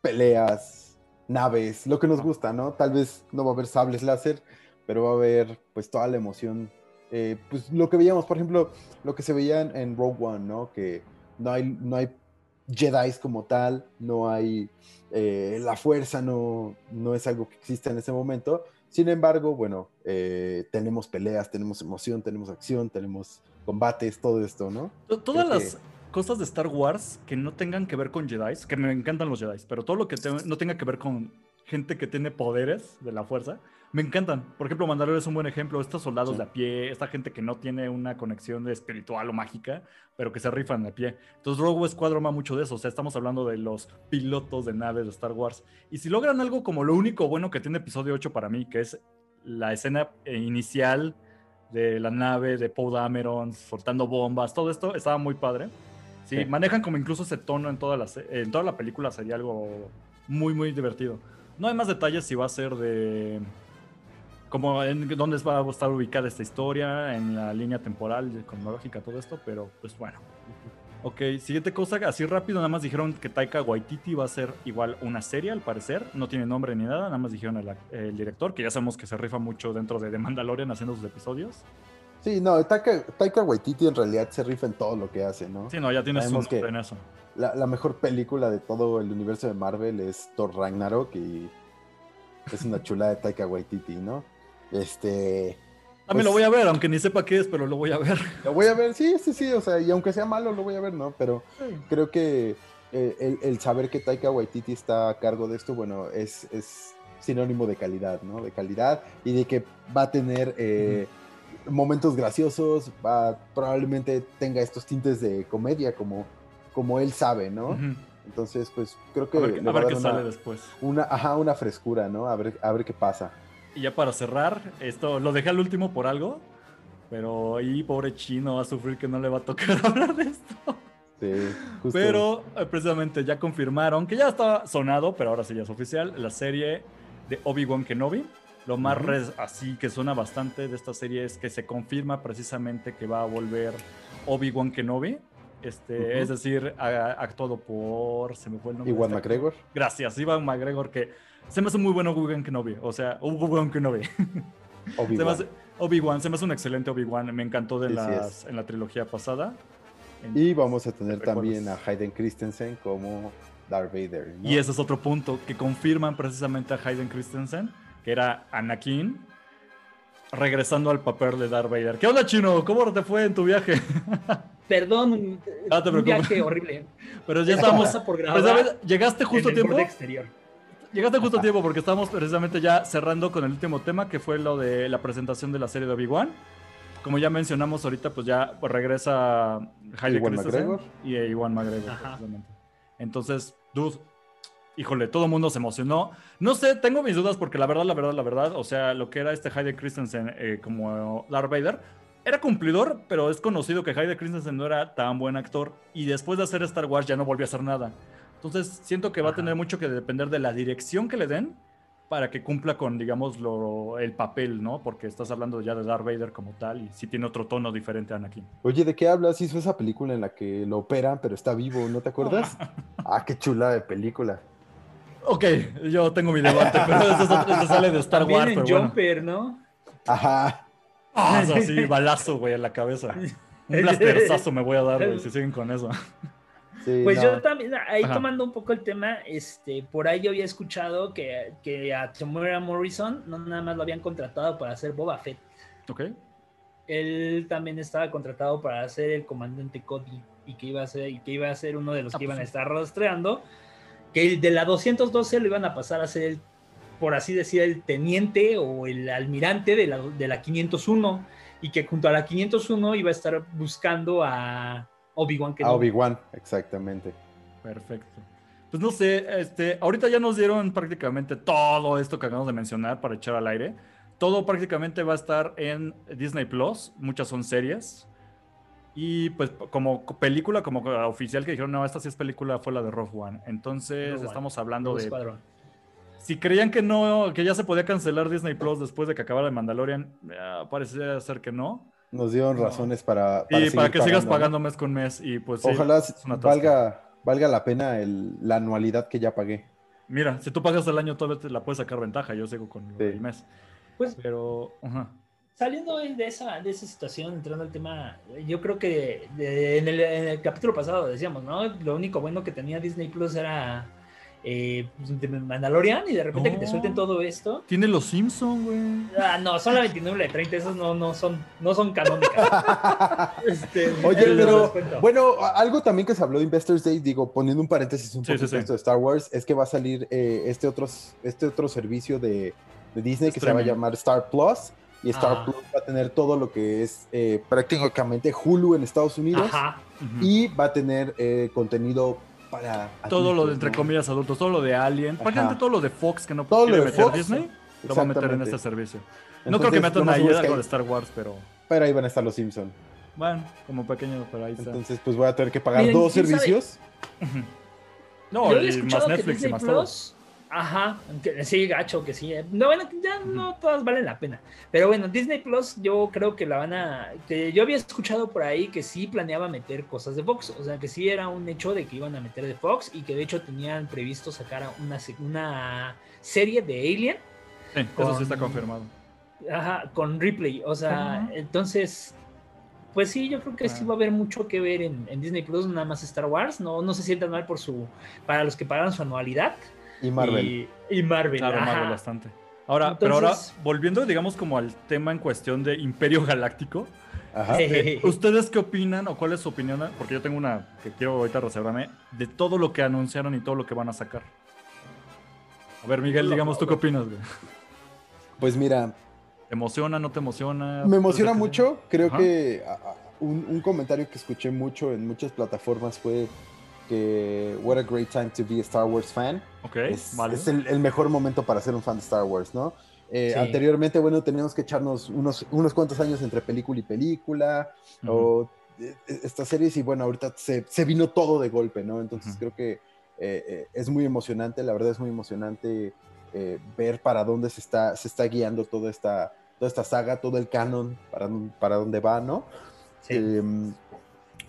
peleas, naves, lo que nos gusta, ¿no? Tal vez no va a haber sables láser, pero va a haber pues toda la emoción. Eh, pues lo que veíamos, por ejemplo, lo que se veía en, en Rogue One, ¿no? Que no hay, no hay Jedi como tal, no hay eh, la fuerza, no, no es algo que exista en ese momento. Sin embargo, bueno, eh, tenemos peleas, tenemos emoción, tenemos acción, tenemos combates, todo esto, ¿no? To- Todas Creo las cosas de Star Wars que no tengan que ver con Jedi, que me encantan los Jedi, pero todo lo que te- no tenga que ver con gente que tiene poderes de la fuerza, me encantan. Por ejemplo, Mandalorian es un buen ejemplo. Estos soldados Sí. de a pie, esta gente que no tiene una conexión espiritual o mágica, pero que se rifan de a pie. Entonces, Rogue Squadron va mucho de eso. O sea, estamos hablando de los pilotos de naves de Star Wars. Y si logran algo como lo único bueno que tiene episodio 8 para mí, que es la escena inicial de la nave de Poe Dameron soltando bombas, todo esto estaba muy padre. Sí, Sí. manejan como incluso ese tono en toda, la, en toda la película, sería algo muy, muy divertido. No hay más detalles si va a ser de... Como en dónde va a estar ubicada esta historia, en la línea temporal, cronológica, todo esto, pero pues bueno. Ok, siguiente cosa, así rápido, nada más dijeron que Taika Waititi va a ser igual una serie, al parecer. No tiene nombre ni nada, nada más dijeron el, director, que ya sabemos que se rifa mucho dentro de The Mandalorian haciendo sus episodios. Sí, no, Taika, Taika Waititi en realidad se rifa en todo lo que hace, ¿no? Sí, no, ya tiene su nombre que- en eso. La, la mejor película de todo el universo de Marvel es Thor Ragnarok y es una chula de Taika Waititi, ¿no? Este... También lo pues- voy a ver, aunque ni sepa qué es, pero lo voy a ver. Lo voy a ver, sí, sí, sí, o sea, y aunque sea malo, lo voy a ver, ¿no? Pero creo que eh, el, el saber que Taika Waititi está a cargo de esto, bueno, es, es sinónimo de calidad, ¿no? De calidad y de que va a tener eh, momentos graciosos, va, probablemente tenga estos tintes de comedia como, como él sabe, ¿no? Entonces, pues creo que A ver, le a va ver a qué sale una, después. una, ajá, una frescura, ¿no? A ver, a ver qué pasa. Y ya para cerrar, esto lo dejé al último por algo, pero ahí pobre chino va a sufrir que no le va a tocar hablar de esto. Sí, justo. Pero eh, precisamente ya confirmaron que ya estaba sonado, pero ahora sí ya es oficial, la serie de Obi-Wan Kenobi. Lo más así que suena bastante de esta serie es que se confirma precisamente que va a volver Obi-Wan Kenobi. Este. Es decir, a- actuado por. Se me fue el nombre. Iwan este. McGregor. Gracias, Ivan McGregor, que se me hace muy bueno Obi-Wan Kenobi. O sea, Obi-Wan Kenobi. Obi-Wan. Obi-Wan, se me hace un excelente Obi-Wan. Me encantó de Sí, sí las, en la trilogía pasada. Y vamos a tener también a Hayden Christensen como Darth Vader. ¿no? Y ese es otro punto que confirman precisamente a Hayden Christensen, que era Anakin, regresando al papel de Darth Vader. ¿Qué onda, chino? ¿Cómo te fue en tu viaje? Perdón, un, No te un viaje horrible. Pero ya estamos. Pues. Llegaste justo a tiempo. exterior. Llegaste justo a tiempo porque estamos precisamente ya cerrando con el último tema, que fue lo de la presentación de la serie de Obi-Wan. Como ya mencionamos ahorita, pues ya regresa Ewan Christensen y Iwan McGregor. Entonces, dude, híjole, todo el mundo se emocionó. No sé, tengo mis dudas porque la verdad, la verdad, la verdad, o sea, lo que era este Hayden Christensen eh, como Darth Vader, era cumplidor, pero es conocido que Hayden Christensen no era tan buen actor y después de hacer Star Wars ya no volvió a hacer nada. Entonces, siento que va a tener mucho que depender de la dirección que le den para que cumpla con, digamos, lo, el papel, ¿no? Porque estás hablando ya de Darth Vader como tal y sí tiene otro tono diferente a Anakin. Oye, ¿de qué hablas? Hizo esa película en la que lo operan, pero está vivo, ¿no te acuerdas? ah, qué chula de película. Ok, yo tengo mi debate, pero eso, eso sale de Star Wars. en pero Jumper, ¿no? Ajá. Ah, eso sí, balazo, güey, en la cabeza. Un blasterzazo me voy a dar, güey, si siguen con eso. Sí, Pues no. yo también, ahí Ajá. tomando un poco el tema, este, por ahí yo había escuchado que, que a Temuera Morrison no nada más lo habían contratado para hacer Boba Fett. Ok. Él también estaba contratado para hacer el comandante Cody y que iba a ser, y que iba a ser uno de los Ah, que iban a pues sí. estar rastreando. Que el de la 212 lo iban a pasar a ser el, por así decir, el teniente o el almirante de la, de la 501 y que junto a la 501 iba a estar buscando a Obi-Wan A Kenobi. Obi-Wan, exactamente. Perfecto. Pues no sé, este, ahorita ya nos dieron prácticamente todo esto que acabamos de mencionar para echar al aire. Todo prácticamente va a estar en Disney Plus, muchas son series. Y pues como película, como oficial que dijeron, no, esta sí es película, fue la de Rogue One. Entonces Rogue One, estamos hablando Rogue de... Squadron. Si creían que no, que ya se podía cancelar Disney Plus después de que acabara de Mandalorian, eh, parecía ser que no. Nos dieron No. razones para. Y para que sigas ¿no? pagando mes con mes. Y pues sí, Ojalá es una atasco. valga, valga la pena el- la anualidad que ya pagué. Mira, si tú pagas el año, todavía te la puedes sacar ventaja. Yo sigo con Sí. del mes. Pues Pero, ajá. saliendo de esa, de esa situación, entrando al tema, yo creo que de- en, el, en el capítulo pasado decíamos, ¿no? Lo único bueno que tenía Disney Plus era eh, de Mandalorian y de repente que te suelten todo esto. Tiene los Simpson, güey. Ah, no, son la 29 y la 30, esos no, no, son, no son canónicas. Este, Oye, pero bueno, algo también que se habló de Investors Day, digo, poniendo un paréntesis un Sí, poquito sí, sí. esto de Star Wars, es que va a salir eh, este, otro, este otro servicio de, de Disney que se va a llamar Star Plus. Y Star Ah. Plus va a tener todo lo que es eh, prácticamente Hulu en Estados Unidos. Ajá. Y va a tener eh, contenido para. todo lo de entre ¿no? comillas adultos, todo lo de Alien, prácticamente todo lo de Fox que no Todo lo quiere de meter Fox, Disney, lo va a meter en este servicio. no creo que metan ahí algo de Star Wars, pero Pero ahí van a estar los Simpsons. bueno, como pequeño, pero ahí está. Entonces, pues voy a tener que pagar Miren, dos servicios. No, y más Netflix y más todo. Ajá, sí, gacho que sí. eh. No, bueno, ya no todas valen la pena. Pero bueno, Disney Plus, yo creo que la van a. Que yo había escuchado por ahí que sí planeaba meter cosas de Fox. O sea, que sí era un hecho de que iban a meter de Fox y que de hecho tenían previsto sacar una, una serie de Alien. Sí, eso sí está Con- confirmado. Ajá, con Ripley. O sea, entonces. Pues sí, yo creo que sí va a haber mucho que ver en, en Disney Plus, nada más Star Wars. No, no se sientan mal por su. para los que pagaron su anualidad. Y Marvel. Y, y Marvel. Claro, ajá. Marvel bastante. Ahora, pero ahora, volviendo, digamos, como al tema en cuestión de Imperio Galáctico, Ajá. eh, ¿ustedes qué opinan o cuál es su opinión? Porque yo tengo una que quiero ahorita reservarme de todo lo que anunciaron y todo lo que van a sacar. A ver, Miguel, digamos, ¿tú qué opinas, güey? Pues mira, ¿Te emociona, no te emociona? me emociona mucho. Creo Ajá. que a- a- un, un comentario que escuché mucho en muchas plataformas fue que what a great time to be a Star Wars fan. Ok, es vale. es el, el mejor momento para ser un fan de Star Wars, ¿no? Eh, Sí. Anteriormente, bueno, teníamos que echarnos unos, unos cuantos años entre película y película, o eh, estas series, y bueno, ahorita se, se vino todo de golpe, ¿no? Entonces creo que eh, eh, es muy emocionante, la verdad es muy emocionante eh, ver para dónde se está, se está guiando toda esta, toda esta saga, todo el canon, para, para dónde va, ¿no? Sí.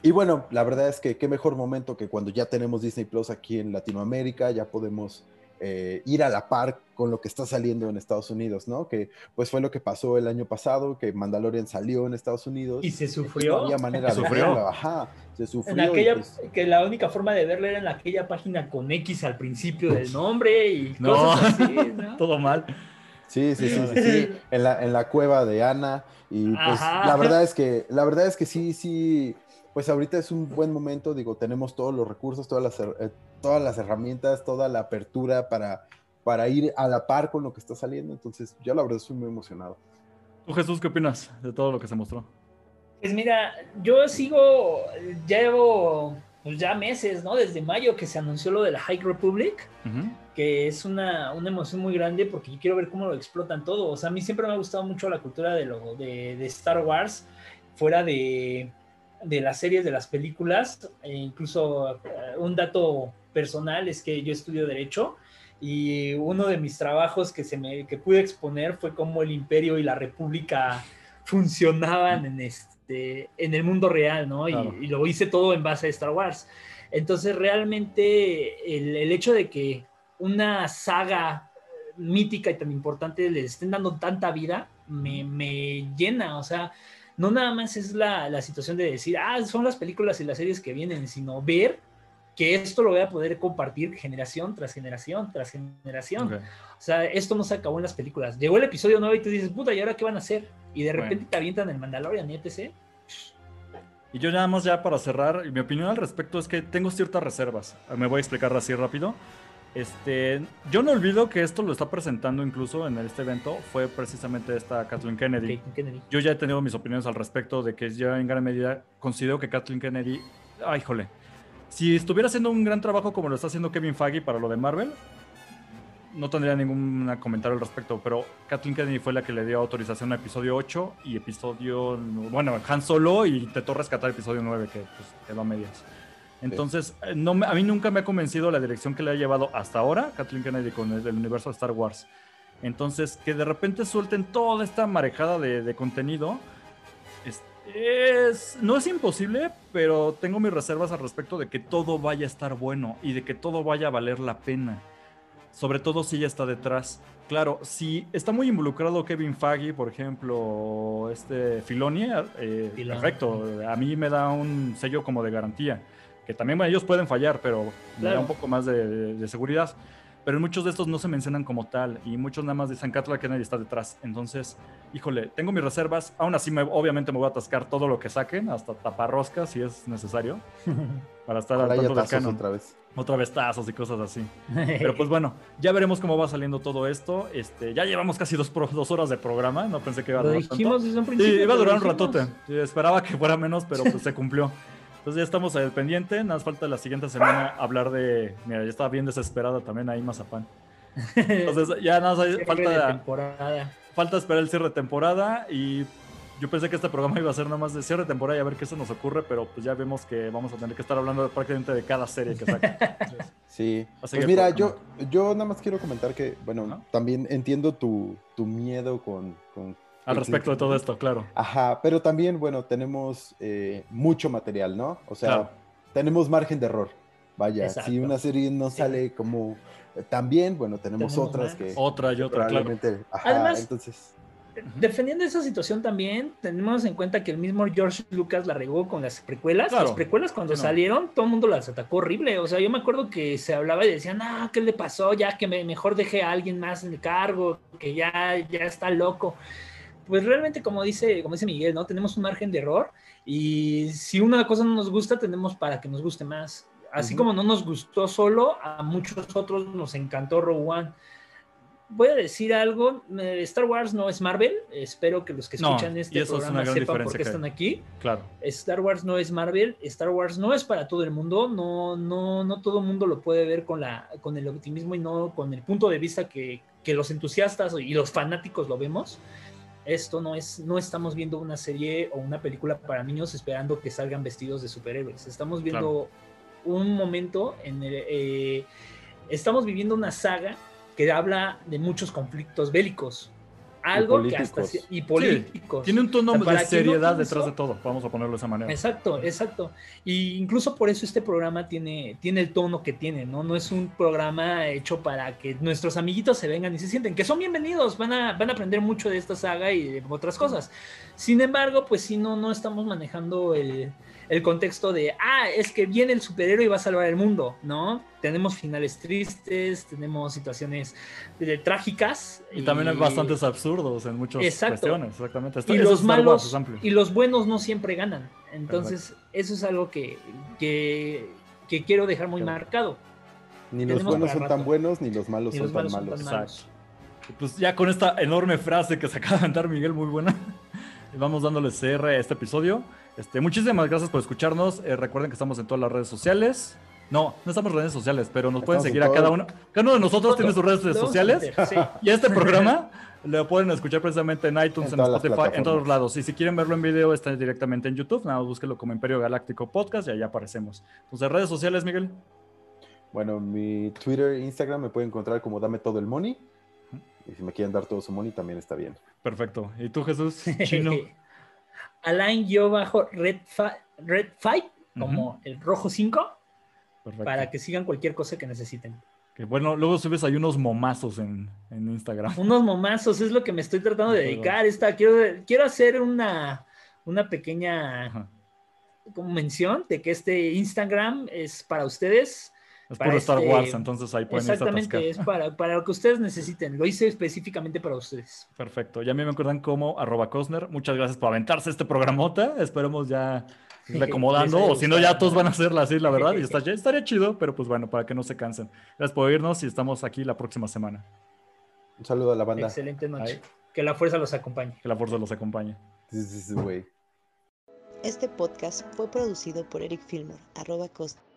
Y bueno, la verdad es que qué mejor momento que cuando ya tenemos Disney Plus aquí en Latinoamérica, ya podemos eh, ir a la par con lo que está saliendo en Estados Unidos, ¿no? Que pues fue lo que pasó el año pasado, que Mandalorian salió en Estados Unidos. Y se No sufrió. había manera ¿Se de sufrió? verlo, ajá, se sufrió. En aquella, pues, que la única forma de verla era en aquella página con X al principio del nombre y No. cosas así, ¿no? Todo mal. Sí, sí, sí, sí, sí, en la, en la cueva de Ana y pues Ajá. la verdad es que la verdad es que sí, sí, pues ahorita es un buen momento, digo, tenemos todos los recursos, todas las, eh, todas las herramientas, toda la apertura para, para ir a la par con lo que está saliendo, entonces yo la verdad estoy muy emocionado. ¿Tú, Jesús, qué opinas de todo lo que se mostró? Pues mira, yo sigo, llevo pues ya meses, ¿no? Desde mayo que se anunció lo de la High Republic, que es una, una emoción muy grande porque yo quiero ver cómo lo explotan todo. O sea, a mí siempre me ha gustado mucho la cultura de, lo, de, de Star Wars, fuera de, de las series, de las películas. E incluso eh, un dato personal es que yo estudio Derecho y uno de mis trabajos que, se me, que pude exponer fue cómo el imperio y la república funcionaban en, este, en el mundo real, ¿no? Y, lo hice todo en base a Star Wars. Entonces, realmente, el, el, hecho de que una saga mítica y tan importante le estén dando tanta vida, me, me llena, o sea, no nada más es la, la, situación de decir, ah, son las películas y las series que vienen, sino ver que esto lo voy a poder compartir generación tras generación tras generación. O sea, esto no se acabó en las películas. Llegó el episodio 9 y tú dices, puta, ¿y ahora qué van a hacer? Y de repente te avientan el Mandalorian y etc. Y yo nada más ya para cerrar, mi opinión al respecto es que tengo ciertas reservas. Me voy a explicar así rápido. Este, yo no olvido que esto lo está presentando incluso en este evento, fue precisamente esta Kathleen Kennedy. Kennedy. Yo ya he tenido mis opiniones al respecto de que yo en gran medida considero que Kathleen Kennedy, ay, jole, si estuviera haciendo un gran trabajo como lo está haciendo Kevin Feige para lo de Marvel, no tendría ningún comentario al respecto, pero Kathleen Kennedy fue la que le dio autorización a episodio 8 y episodio, bueno, Han Solo y intentó rescatar episodio 9 que pues, quedó a medias. Entonces, eh, no a mí nunca me ha convencido la dirección que le ha llevado hasta ahora Kathleen Kennedy con el, universo de Star Wars. Entonces, que de repente suelten toda esta marejada de, de contenido, es, no es imposible, pero tengo mis reservas al respecto de que todo vaya a estar bueno y de que todo vaya a valer la pena. Sobre todo si ella está detrás. Claro, si está muy involucrado Kevin Feige, por ejemplo, este Filoni, eh, perfecto. A mí me da un sello como de garantía. Que también ellos pueden fallar, pero me da un poco más de seguridad pero muchos de estos no se mencionan como tal y muchos nada más dicen Kathleen Kennedy está detrás. Entonces, híjole, tengo mis reservas. Aún así, me, obviamente me voy a atascar todo lo que saquen, hasta taparroscas si es necesario, para estar al tanto del canon. Otra vez. Otra vez tazos y cosas así. Pero pues bueno, ya veremos cómo va saliendo todo esto. Este, ya llevamos casi dos, dos horas de programa. No pensé que iba a durar. Lo dijimos desde un principio. Sí, iba a durar un ratote. esperaba que fuera menos, pero pues se cumplió. Entonces ya estamos al pendiente, nada más falta la siguiente semana hablar de... Mira, ya estaba bien desesperada también ahí Mazapán. Entonces ya nada más falta... Falta esperar el cierre de temporada y yo pensé que este programa iba a ser nada más de cierre de temporada y a ver qué se nos ocurre, pero pues ya vemos que vamos a tener que estar hablando prácticamente de cada serie que saca. sí. pues mira, yo, yo nada más quiero comentar que, bueno, también entiendo tu, tu miedo con, con al respecto de todo esto, claro. Ajá, pero también, bueno, tenemos eh, mucho material, ¿no? O sea, tenemos margen de error. Vaya, si una serie no sale como eh, tan bien, bueno, tenemos, otras que... Otra y otra, claro. Ajá, Además, entonces... Defendiendo esa situación también, tenemos en cuenta que el mismo George Lucas la regó con las precuelas. Las precuelas cuando salieron, todo el mundo las atacó horrible. O sea, yo me acuerdo que se hablaba y decían, ah, ¿qué le pasó? Ya que me, mejor deje a alguien más en el cargo, que ya, ya está loco pues realmente como dice, como dice Miguel, ¿no? Tenemos un margen de error y si una cosa no nos gusta, tenemos para que nos guste más. Así como no nos gustó solo, a muchos otros nos encantó Rogue One. Voy a decir algo, eh, Star Wars no es Marvel, espero que los que escuchan este programa sepan por qué están aquí. Claro. Star Wars no es Marvel, Star Wars no es para todo el mundo, no, no, no todo el mundo lo puede ver con, la, con el optimismo y no con el punto de vista que, que los entusiastas y los fanáticos lo vemos esto no es, no estamos viendo una serie o una película para niños esperando que salgan vestidos de superhéroes. Estamos viendo un momento en el, eh, estamos viviendo una saga que habla de muchos conflictos bélicos algo que hasta y políticos. tiene un tono de seriedad detrás de todo, vamos a ponerlo de esa manera. Exacto, exacto. Y incluso por eso este programa tiene, tiene el tono que tiene, ¿no? No es un programa hecho para que nuestros amiguitos se vengan y se sienten, que son bienvenidos, van a, van a aprender mucho de esta saga y de otras cosas. Sin embargo, pues si no, no estamos manejando el, el contexto de, ah, es que viene el superhéroe y va a salvar el mundo, ¿no? Tenemos finales tristes, tenemos situaciones eh, trágicas. Y, también hay bastantes absurdos en muchas cuestiones, exactamente. y, los malos, y los buenos no siempre ganan. Entonces, eso es algo que, que, quiero dejar muy marcado. Ni los buenos son tan buenos, ni los malos, son, tan malos. Pues ya con esta enorme frase que se acaba de cantar Miguel, muy buena, vamos dándole cierre a este episodio. Este, muchísimas gracias por escucharnos. Eh, recuerden que estamos en todas las redes sociales. No, no estamos en redes sociales, pero nos pueden seguir a cada uno. Cada uno de nosotros tiene sus redes sociales. Y este programa lo pueden escuchar precisamente en iTunes, en, Spotify, en todos lados. Y si quieren verlo en video, está directamente en YouTube. Nada, búsquelo como Imperio Galáctico Podcast y ahí aparecemos. Entonces, redes sociales, Miguel. Bueno, mi Twitter e Instagram me pueden encontrar como Dame Todo el Money. Y si me quieren dar todo su money, también está bien. Perfecto. ¿Y tú, Jesús? Chino. Alain-Red Red Fight, como el rojo 5, para que sigan cualquier cosa que necesiten. Que bueno, luego subes ahí unos momazos en, Instagram. Unos momazos, es lo que me estoy tratando de dedicar. Esta, quiero, quiero hacer una, una pequeña mención de que este Instagram es para ustedes es puro Star este Wars, entonces ahí pueden Exactamente, es para, para, lo que ustedes necesiten. Lo hice específicamente para ustedes. Perfecto. Ya a mí me acuerdan como arroba Cosner. Muchas gracias por aventarse este programota. Esperemos ya irle acomodando. o si no, ya todos van a hacerla así, la verdad. Y está, ya estaría chido, pero pues bueno, para que no se cansen. Gracias por irnos y estamos aquí la próxima semana. Un saludo a la banda. Excelente noche. Que la fuerza los acompañe. Que la fuerza los acompañe. This is way. Este podcast fue producido por Eric Filmer, arroba Cosner.